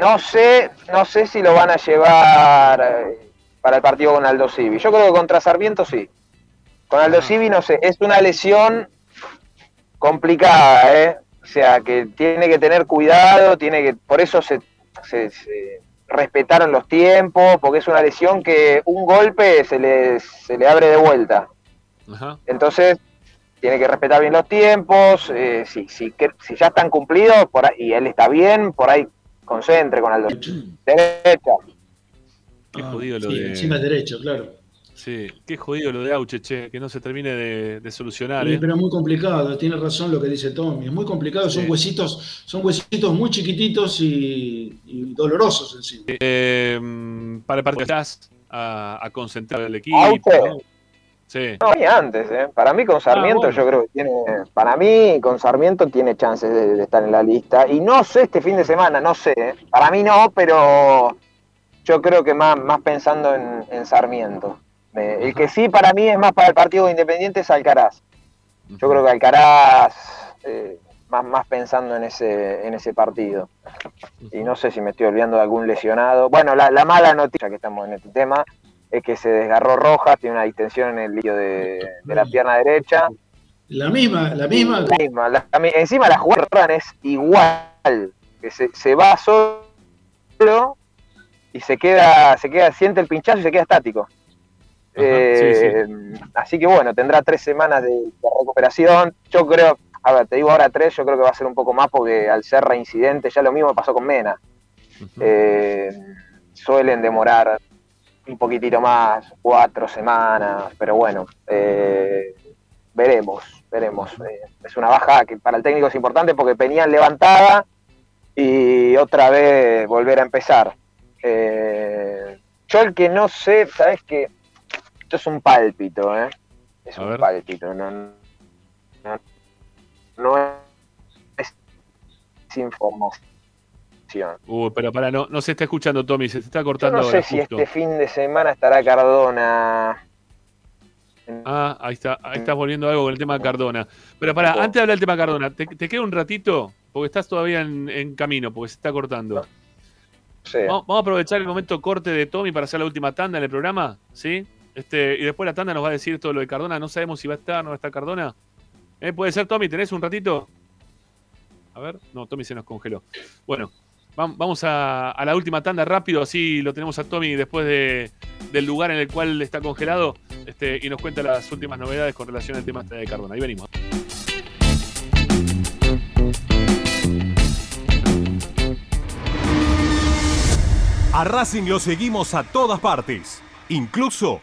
no sé, no sé si lo van a llevar eh, para el partido con Aldo Civi. Yo creo que contra Sarmiento sí. Con Aldo Civi no sé, es una lesión complicada, ¿eh? O sea, que tiene que tener cuidado, tiene que, por eso se, se- se respetaron los tiempos, porque es una lesión que un golpe se le, se le abre de vuelta. Ajá. Entonces, tiene que respetar bien los tiempos, eh, si, si, que- si ya están cumplidos por ahí, y él está bien, por ahí concentre con Aldo. Derecha. Qué jodido lo Sí, de. encima es derecho, claro. Sí, qué jodido lo de Auche, che, que no se termine de, de solucionar, Sí, ¿eh? pero es muy complicado, tiene razón lo que dice Tommy, es muy complicado, son Sí. huesitos, son huesitos muy chiquititos y, y dolorosos encima. Eh, para el partido estás a, a concentrar el equipo. Auche. ¿no? Sí. No, y antes, ¿eh? Para mí con Sarmiento Ah, bueno. yo creo que tiene, para mí con Sarmiento tiene chances de, de estar en la lista. Y no sé este fin de semana, no sé. ¿eh? Para mí no, pero yo creo que más, más pensando en, en Sarmiento. Eh, el que sí para mí es más para el partido de Independiente es Alcaraz. Yo creo que Alcaraz eh, más, más pensando en ese, en ese partido. Y no sé si me estoy olvidando de algún lesionado. Bueno, la, la mala noticia que estamos en este tema es que se desgarró Rojas, tiene una distensión en el lío de, de la pierna derecha. La misma, la misma. La misma, la- encima la jugada es igual, que se, se va solo y se queda, se queda, siente el pinchazo y se queda estático. Eh, Así que bueno, tendrá tres semanas de, de recuperación. Yo creo, a ver, te digo ahora tres, yo creo que va a ser un poco más porque al ser reincidente, ya lo mismo pasó con Mena. Eh, suelen demorar un poquitito más, cuatro semanas, pero bueno, eh, veremos, veremos. Es una baja que para el técnico es importante porque venían levantada y otra vez volver a empezar. Yo el que no sé, sabes que esto es un pálpito, ¿eh? Es un pálpito, no, no, no es información. Uh, pero para, no, no se está escuchando, Tommy, se está Yo cortando no sé ahora, si justo. este fin de semana estará Cardona. Ah, ahí está, ahí estás volviendo algo con el tema de Cardona. Pero para, antes de hablar del tema de Cardona, te, te queda un ratito, porque estás todavía en, en camino, porque se está cortando. Vamos, vamos a aprovechar el momento corte de Tommy para hacer la última tanda en el programa, ¿sí? Este, y después la tanda nos va a decir todo lo de Cardona. No sabemos si va a estar o no va a estar Cardona. ¿Eh? ¿Puede ser, Tommy? ¿Tenés un ratito? A ver, no, Tommy se nos congeló. Bueno, vam- vamos a, la última tanda rápido, así lo tenemos a Tommy después de, del lugar en el cual está congelado este, y nos cuenta las últimas novedades con relación al tema este de Cardona. Ahí venimos. A Racing lo seguimos a todas partes, incluso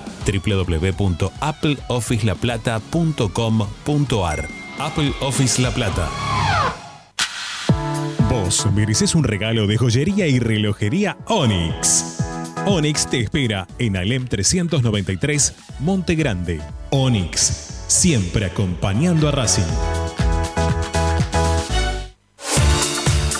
www.appleofficelaplata.com.ar. Apple Office La Plata. Vos mereces un regalo de joyería y relojería Onyx. Onyx te espera en Alem 393, Monte Grande. Onyx, siempre acompañando a Racing.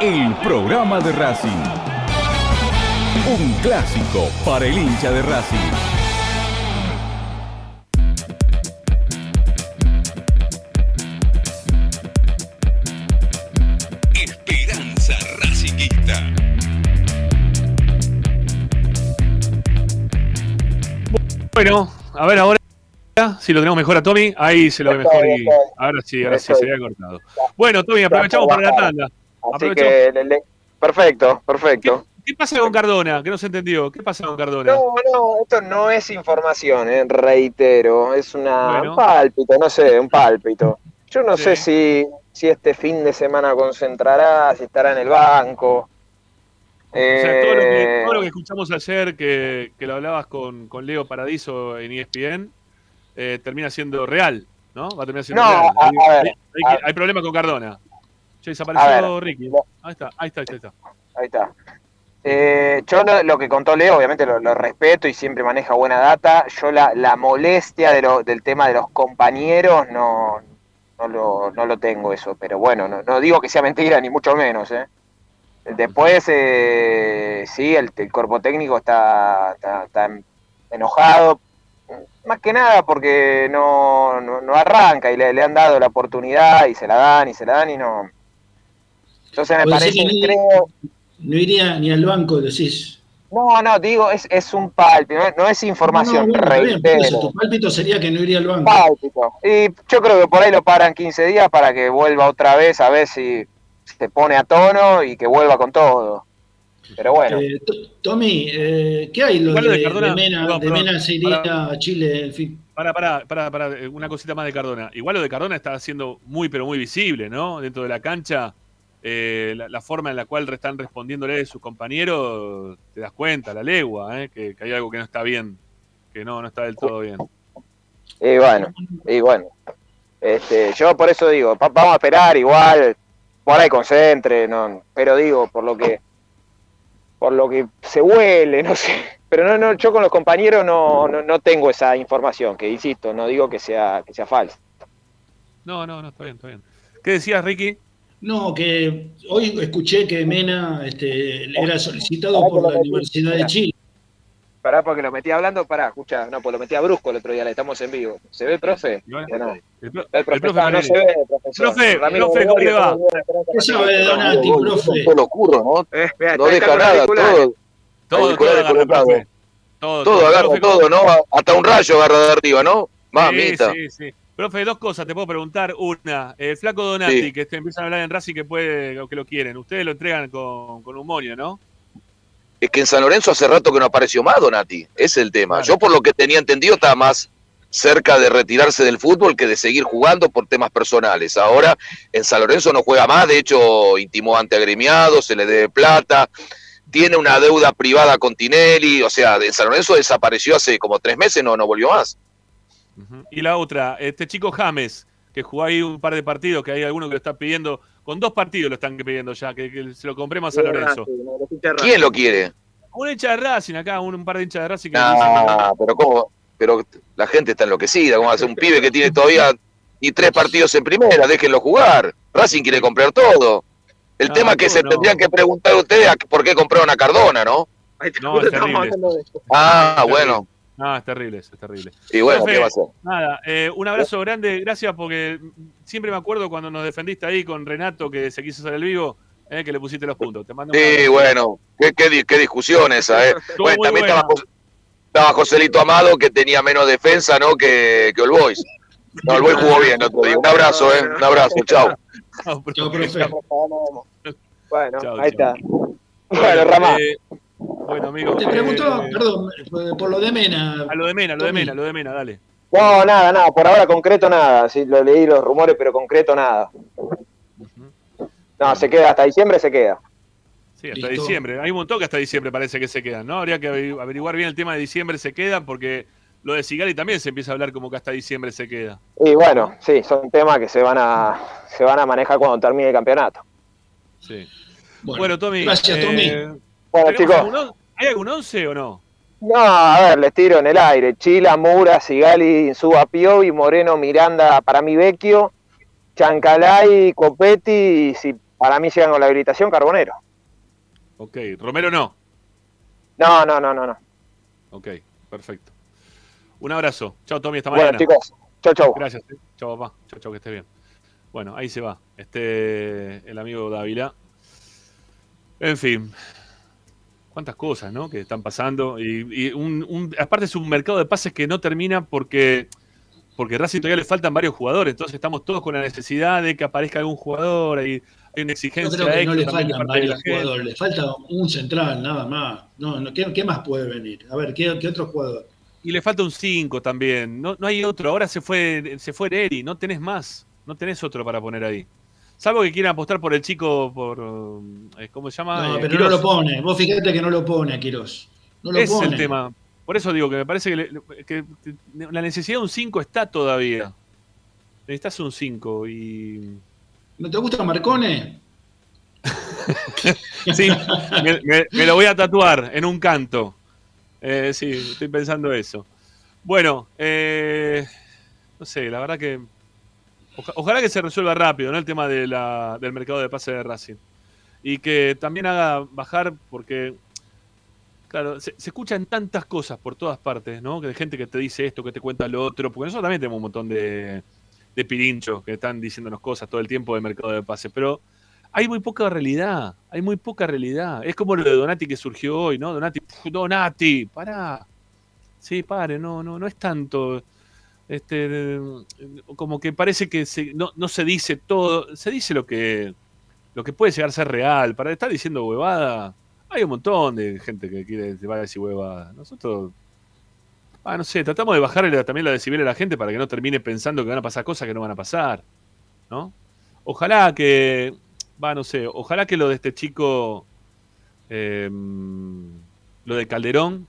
el programa de Racing. Un clásico para el hincha de Racing. Esperanza Racinguista. Bueno, a ver ahora si lo tenemos mejor a Tommy. Ahí se lo ve mejor y ahora sí, ahora sí se había cortado. Bueno, Tommy, aprovechamos para la tanda. Así que, le- le- perfecto, perfecto. ¿Qué pasa con Cardona? Que no se entendió. ¿Qué pasa con Cardona? No, no, esto no es información, eh, reitero, es una, Bueno. un pálpito, no sé, un pálpito. Yo no Sí. sé si, si este fin de semana concentrará, si estará en el banco. O sea, todo lo, que, Eh, todo lo que escuchamos ayer, que, que lo hablabas con, con Leo Paradiso en ESPN, eh, termina siendo real, ¿no? Va a terminar siendo No, real. Hay, a ver, hay- hay hay problema con Cardona. Che, desapareció ver, Ricky. Ahí está, ahí está, ahí está. Ahí está. Eh, yo lo, lo que contó Leo, obviamente lo, lo respeto y siempre maneja buena data. Yo la, la molestia de lo- del tema de los compañeros no, no, lo, no lo tengo eso, pero bueno, no, no digo que sea mentira, ni mucho menos. ¿eh? Después, eh, sí, el, el cuerpo técnico está, está, está enojado, más que nada porque no, no, no arranca y le, le han dado la oportunidad y se la dan y se la dan y no. Entonces me parece, que no- creo, No iría ni al banco, decís. No, no, digo, es, es un pálpito, no, no es información, No, no, bueno, bien, eso, tu pálpito sería que no iría al banco. Pálpito. Y yo creo que por ahí lo paran 15 días para que vuelva otra vez a ver si se pone a tono y que vuelva con todo. Pero bueno. Eh, To- Tommy, eh, ¿qué hay lo de, de Cardona- de Mena? de Mena se iría para- a Chile, en fin. Para, para, para, para, una cosita más de Cardona. Igual lo de Cardona está siendo muy, pero muy visible, ¿no? Dentro de la cancha, eh, la, la forma en la cual están respondiéndole sus compañeros, te das cuenta, la legua, ¿eh? que, que hay algo que no está bien, que no, no está del todo bien. Y bueno, y bueno. Este, yo por eso digo, vamos a esperar igual, por ahí concentre, no, pero digo, por lo que por lo que se huele, no sé. Pero no, no, yo con los compañeros no, no, no tengo esa información, que insisto, no digo que sea, que sea falsa. No, no, no, está bien, está bien. ¿Qué decías, Ricky? No, que hoy escuché que Mena este, era solicitado por la Universidad de Chile. Pará, porque lo metí hablando, pará, escucha, no, pues lo metí a brusco el otro día, le estamos en vivo. ¿Se ve, profe? Ya no. El, El profe, el profe no se ve, profesor. Profe, Ramiro profe, ¿cómo le va? ¿Qué sabe de Donati, profe? Todo lo curro, ¿no? Eh, mira, no deja nada, todo. Todo, todo agarra, profe. Todo, Todo, todo. agarra todo, ¿no? Hasta un rayo agarra de arriba, ¿no? Mamita. Sí, sí, sí. Profe, dos cosas te puedo preguntar. Una, el flaco Donati, Sí. que te empiezan a hablar en Racing que puede, o que lo quieren. Ustedes lo entregan con, con un moño, ¿no? Es que en San Lorenzo hace rato que no apareció más Donati. Ese es el tema. Yo por lo que tenía entendido estaba más cerca de retirarse del fútbol que de seguir jugando por temas personales. Ahora en San Lorenzo no juega más, de hecho intimó ante agremiado, se le debe plata, tiene una deuda privada con Tinelli, o sea, en San Lorenzo desapareció hace como tres meses, no, no volvió más. Y la otra, este chico James, que jugó ahí un par de partidos, que hay alguno que lo está pidiendo, con dos partidos lo están pidiendo ya, que, que se lo compremos a San Lorenzo. ¿Quién lo quiere? Un hincha de Racing acá, un, un par de hinchas de Racing que Nah, pero cómo, pero la gente está enloquecida, ¿cómo hace un pibe que tiene todavía y tres partidos en primera, déjenlo jugar. Racing quiere comprar todo. El No, tema es que se no. tendrían que preguntar ustedes a por qué compraron a Cardona, ¿no? No, es terrible. Ah, Es terrible. bueno. No, es terrible, eso, es terrible. Y bueno, Profe, ¿qué va a hacer? Nada, eh, un abrazo grande, gracias porque siempre me acuerdo cuando nos defendiste ahí con Renato que se quiso hacer el vivo, eh, que le pusiste los puntos. Te mando Sí, bueno, qué, qué, qué discusión esa, ¿eh? Bueno, también estaba, estaba Joselito Amado, que tenía menos defensa, ¿no? Que, que All Boys. No, el Boys jugó bien, otro día. Un abrazo, ¿eh? Un abrazo, chao. Chao, profe. Bueno, ahí está. Bueno, Ramá. eh, bueno, amigo. Te eh, preguntó, perdón, eh, por lo de Mena. A lo de Mena, lo de Mena, lo de Mena, dale. No, nada, nada, por ahora concreto nada. Sí, lo leí los rumores, pero concreto nada. No, se queda hasta diciembre, se queda. Sí, hasta Listo. diciembre. Hay un montón que hasta diciembre parece que se quedan, ¿no? Habría que averi- averiguar bien el tema de diciembre se quedan porque lo de Sigali también se empieza a hablar como que hasta diciembre se queda. Y bueno, sí, son temas que se van a se van a manejar cuando termine el campeonato. Sí. Bueno, Tommy. gracias, eh, Tommy. Bueno, ¿tenemos chicos. algún ¿Hay algún once o no? No, a ver, les tiro en el aire. Chila, Mura, Sigali, Insuba, Piovi, Moreno, Miranda, para mí Vecchio, Chancalay, Copetti, y si para mí llegan con la habilitación, Carbonero. Ok, Romero no. No, no, no, no, no. Ok, perfecto. Un abrazo. Chao, Tommy, hasta Bueno, mañana. chicos. Chau, chau. Gracias. eh. Chao, papá. Chao, chao, que estés bien. Bueno, ahí se va. Este, el amigo Dávila. En fin. Cuántas cosas, ¿no? Que están pasando. Y, y un, un- aparte es un mercado de pases que no termina porque, porque Racing todavía le faltan varios jugadores. Entonces estamos todos con la necesidad de que aparezca algún jugador. Hay, hay una Yo exigencia creo que no le faltan varios jugadores, le falta un central, nada más. No, no, ¿qué, qué más puede venir? A ver, ¿qué, qué otro jugador? Y le falta un 5 también. No, no hay otro. Ahora se fue, se fue Neri. No tenés más. No tenés otro para poner ahí. Salvo que quieran apostar por el chico, por. eh, ¿Cómo se llama? No, Eh, pero Quirós. no lo pone. Vos fíjate que no lo pone a Quirós. No lo es pone. el tema. Por eso digo que me parece que, le- que la necesidad de un 5 está todavía. Necesitas un 5 y. ¿No te gusta Marcone? Sí, me, me- me lo voy a tatuar en un canto. Eh, sí, estoy pensando eso. Bueno, eh, no sé, la verdad que. Oja- ojalá que se resuelva rápido, ¿no? El tema de del mercado de pase de Racing. Y que también haga bajar, porque. Claro, se, escuchan tantas cosas por todas partes, ¿no? Que de gente que te dice esto, que te cuenta lo otro. Porque nosotros también tenemos un montón de, de pirinchos que están diciéndonos cosas todo el tiempo del mercado de pase. Pero hay muy poca realidad, hay muy poca realidad. Es como lo de Donati que surgió hoy, ¿no? Donati, pf, Donati, pará. Sí, pare, no, no, no es tanto. Este, como que parece que se- no, no se dice todo, se dice lo que, lo que puede llegar a ser real. Para estar diciendo huevada, hay un montón de gente que quiere decir huevada. Nosotros, ah, no sé, tratamos de bajarle también la decibel a la gente para que no termine pensando que van a pasar cosas que no van a pasar, ¿no? Ojalá que, va, no sé, ojalá que lo de este chico, eh, lo de Calderón,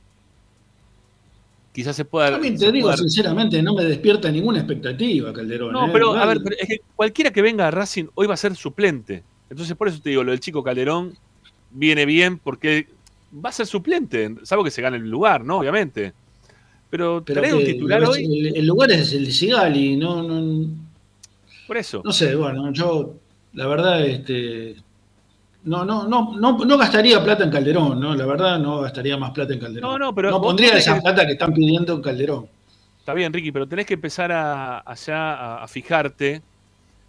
quizás se pueda... También te digo pueda- sinceramente, no me despierta ninguna expectativa, Calderón. no, ¿eh? pero a ver, pero es que cualquiera que venga a Racing hoy va a ser suplente. Entonces, por eso te digo, lo del chico Calderón viene bien porque va a ser suplente, salvo que se gane el lugar, ¿no? Obviamente. Pero, pero traer un titular el, hoy, el- el lugar es el de Sigali, no, no, por eso. no sé, bueno, yo la verdad, este, no, no, no, no, no gastaría plata en Calderón, ¿no? La verdad no gastaría más plata en Calderón. No, no, pero no pondría esa que- plata que están pidiendo en Calderón. Está bien, Ricky, pero tenés que empezar a, allá a, a fijarte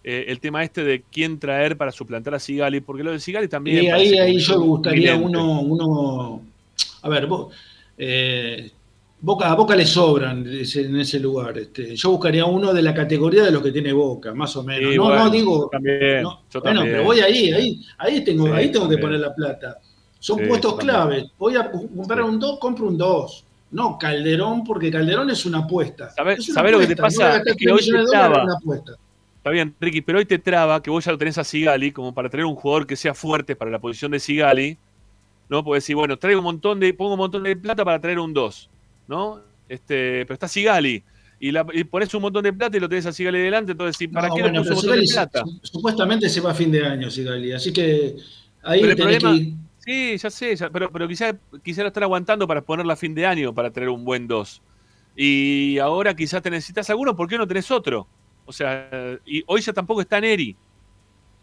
eh, el tema este de quién traer para suplantar a Sigali, porque lo de Sigali también. Y ahí, ahí yo inminente. uno, uno, a ver, vos, eh, Boca, a Boca le sobran en ese lugar. Este, yo buscaría uno de la categoría de los que tiene Boca, más o menos. Sí, no, bueno, no digo. yo también, no, yo bueno, también. pero voy ahí, ahí, ahí tengo, Sí, ahí tengo que poner la plata. Son Sí, puestos claves. Voy a comprar un 2, compro un 2. No Calderón, porque Calderón es una apuesta. ¿Sabés- sabés lo que te pasa? Es que 3 hoy te traba. Está bien, Ricky, pero hoy te traba que vos ya lo tenés a Sigali como para tener un jugador que sea fuerte para la posición de Sigali, ¿no? Porque decir, bueno, traigo un montón de, pongo un montón de plata para traer un 2, ¿no? Este, pero está Sigali. Y, la, y pones un montón de plata y lo tenés a Sigali delante, entonces, ¿sí, ¿para No, qué bueno, le un montón de Sigali plata? su- supuestamente se va a fin de año, Sigali. Así que ahí Pero el problema- que. Sí, ya sé, ya- pero, pero quizás quizá lo están aguantando para ponerlo a fin de año para tener un buen 2. Y ahora quizás te necesitas alguno, ¿por qué no tenés otro? O sea, y hoy ya tampoco está Neri.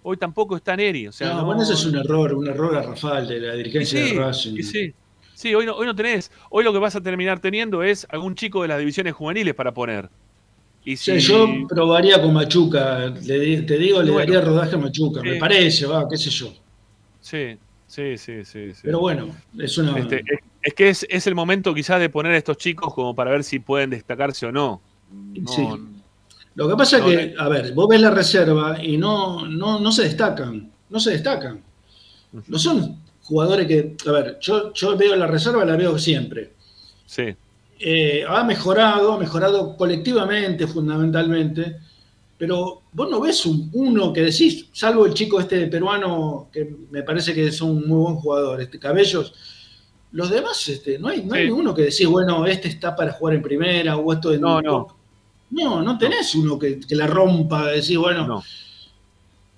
Hoy tampoco está Neri. O sea, no, no- bueno, eso es un error, un error garrafal de la dirigencia sí, de Racing. sí. Sí, hoy no, hoy no tenés. Hoy lo que vas a terminar teniendo es algún chico de las divisiones juveniles para poner. Y O sea, si- yo probaría con Machuca, le te digo, le Bueno. daría rodaje a Machuca, me parece, va, qué sé yo. Sí, sí, sí, sí. sí. Pero bueno, es una... Este, es, es que es, es el momento quizás de poner a estos chicos como para ver si pueden destacarse o no. No, Sí. Lo que pasa No, es que, a ver, vos ves la reserva y no, no, no se destacan, no se destacan. No son jugadores que, a ver, yo, yo veo la reserva, la veo siempre. Sí. Eh, ha mejorado, ha mejorado colectivamente, fundamentalmente, pero vos no ves un, uno que decís, salvo el chico este peruano, que me parece que es un muy buen jugador, este Cabellos, los demás, este, no hay, no hay ninguno que decís, bueno, este está para jugar en primera, o esto en No, no. no, no tenés uno que, que la rompa, decís, bueno.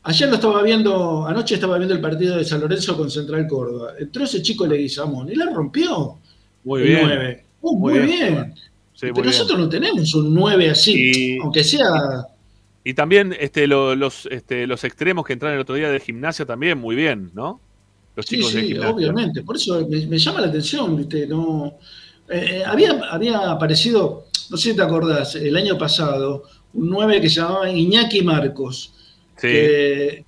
Ayer lo estaba viendo, anoche estaba viendo el partido de San Lorenzo con Central Córdoba. Entró ese chico Leguizamón y la rompió. Muy El bien. nueve. Uh, muy, bien. Sí, muy Pero bien. nosotros no tenemos un 9 así, Y- aunque sea. Y también este, lo- los, este, los extremos que entraron el otro día de gimnasia también, muy bien, ¿no? Los Sí, chicos de sí, gimnasia. obviamente. Por eso me, me llama la atención, ¿viste? No, eh, eh, había, había aparecido, no sé si te acordás, el año pasado, un 9 que se llamaba Iñaki Marcos. Sí. que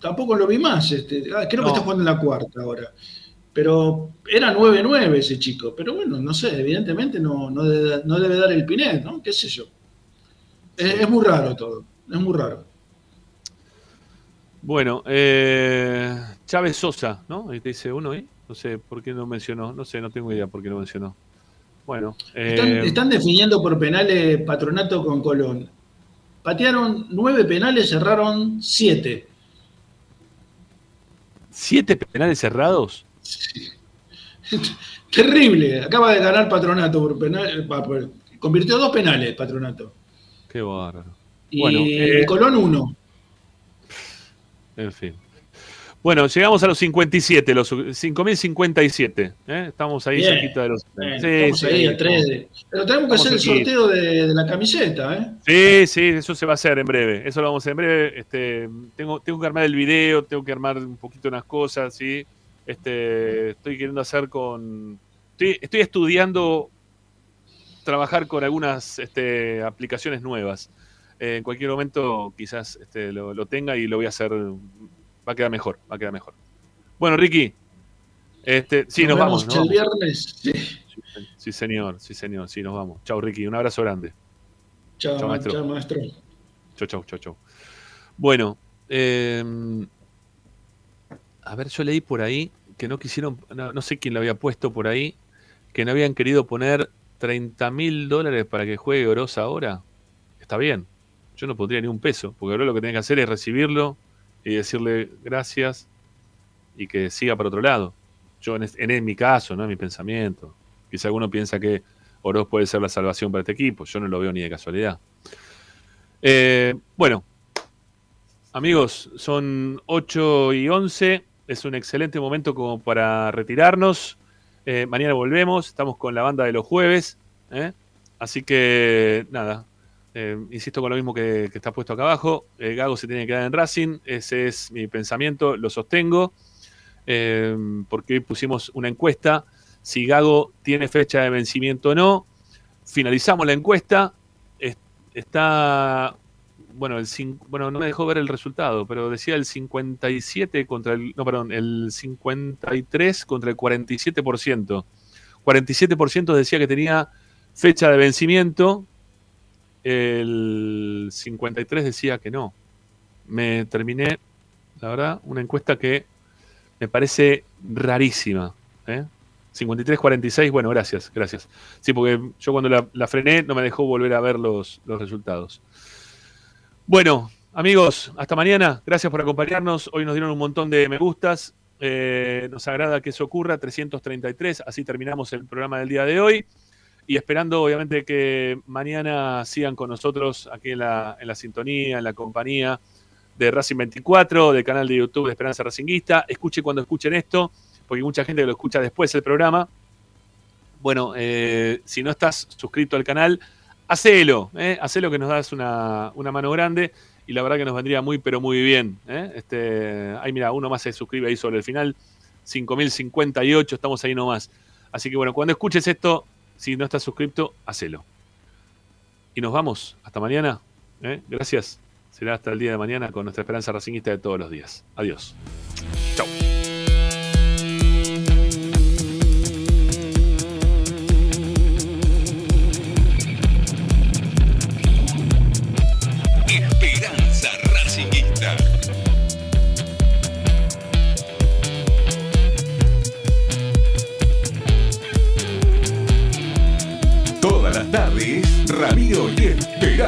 tampoco lo vi más. Este, ah, creo No. que está jugando en la cuarta ahora. Pero era 9-9 ese chico. Pero bueno, no sé, evidentemente no, no, debe, no debe dar el Pinet, ¿no? ¿Qué sé yo? Es, es muy raro todo. Es muy raro. Bueno, eh, Chávez Sosa, ¿no? Ahí te dice uno ahí. No sé por qué no mencionó. No sé, no tengo idea por qué no mencionó. Bueno, Están, eh, están definiendo por penales patronato con Colón. Patearon nueve penales, cerraron siete. ¿siete penales cerrados? Terrible. Acaba de ganar patronato por penal. por- convirtió dos penales, patronato. Qué bárbaro. Y Bueno, eh, Colón uno. En fin. Bueno, llegamos a los 57, los 5057. ¿eh? Estamos ahí Bien. cerquita de los. Bien, Sí, estamos sí, ahí a estamos- tres de- Pero tenemos que hacer el sorteo de, de la camiseta, ¿eh? Sí, sí, eso se va a hacer en breve. Eso lo vamos a hacer en breve. Este, tengo, tengo que armar el video, tengo que armar un poquito unas cosas, ¿sí? Este, estoy queriendo hacer con. Estoy, estoy estudiando trabajar con algunas este, aplicaciones nuevas. Eh, en cualquier momento quizás este, lo, lo tenga y lo voy a hacer. Va a quedar mejor, va a quedar mejor. Bueno, Ricky. Este, sí, nos, vamos. nos el vamos. viernes. Sí. Sí, señor, sí, señor. Sí, nos vamos. Chau, Ricky. Un abrazo grande. Chao, Chao, maestro. chao, maestro. Chau, chau, chau, chau. Bueno, eh, a ver, yo leí por ahí que no quisieron, no, no sé quién lo había puesto por ahí, que no habían querido poner 30 mil dólares para que juegue Oroz ahora. Está bien, yo no pondría ni un peso, porque Oroz lo que tiene que hacer es recibirlo y decirle gracias y que siga para otro lado. Yo en, en mi caso, no en mi pensamiento. Quizá alguno piensa que Oroz puede ser la salvación para este equipo, yo no lo veo ni de casualidad. Eh, bueno, amigos, son 8 y 11. Es un excelente momento como para retirarnos. Eh, mañana volvemos. Estamos con la banda de los jueves. ¿eh? Así que, nada. Eh, insisto con lo mismo que, está puesto acá abajo. Eh, Gago se tiene que quedar en Racing. Ese es mi pensamiento. Lo sostengo. eh, porque hoy pusimos una encuesta. Si Gago tiene fecha de vencimiento o no. Finalizamos la encuesta. Es- está bueno, el bueno, no me dejó ver el resultado, pero decía el 57 contra el, no, perdón, el 53 contra el 47%. 47% decía que tenía fecha de vencimiento, el 53 decía que no. Me terminé, la verdad, una encuesta que me parece rarísima. ¿eh? 53-46, bueno, gracias, gracias. Sí, porque yo cuando la, frené no me dejó volver a ver los, los resultados. Bueno, amigos, hasta mañana. Gracias por acompañarnos. Hoy nos dieron un montón de me gustas. Eh, nos agrada que eso ocurra. 333. Así terminamos el programa del día de hoy. Y esperando, obviamente, que mañana sigan con nosotros aquí en la, en la sintonía, en la compañía de Racing 24, del canal de YouTube de Esperanza Racinguista. Escuche cuando escuchen esto, porque mucha gente lo escucha después del programa. Bueno, eh, si no estás suscrito al canal, hacelo, ¿eh? hacelo que nos das una, una mano grande y la verdad que nos vendría muy, pero muy bien. ¿eh? Este, ahí mira, uno más se suscribe ahí sobre el final, 5058, estamos ahí nomás. Así que bueno, cuando escuches esto, si no estás suscrito, hacelo. Y nos vamos, hasta mañana. ¿eh? Gracias. Será hasta el día de mañana con nuestra esperanza racingista de todos los días. Adiós. Chau.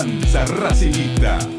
Esperanza.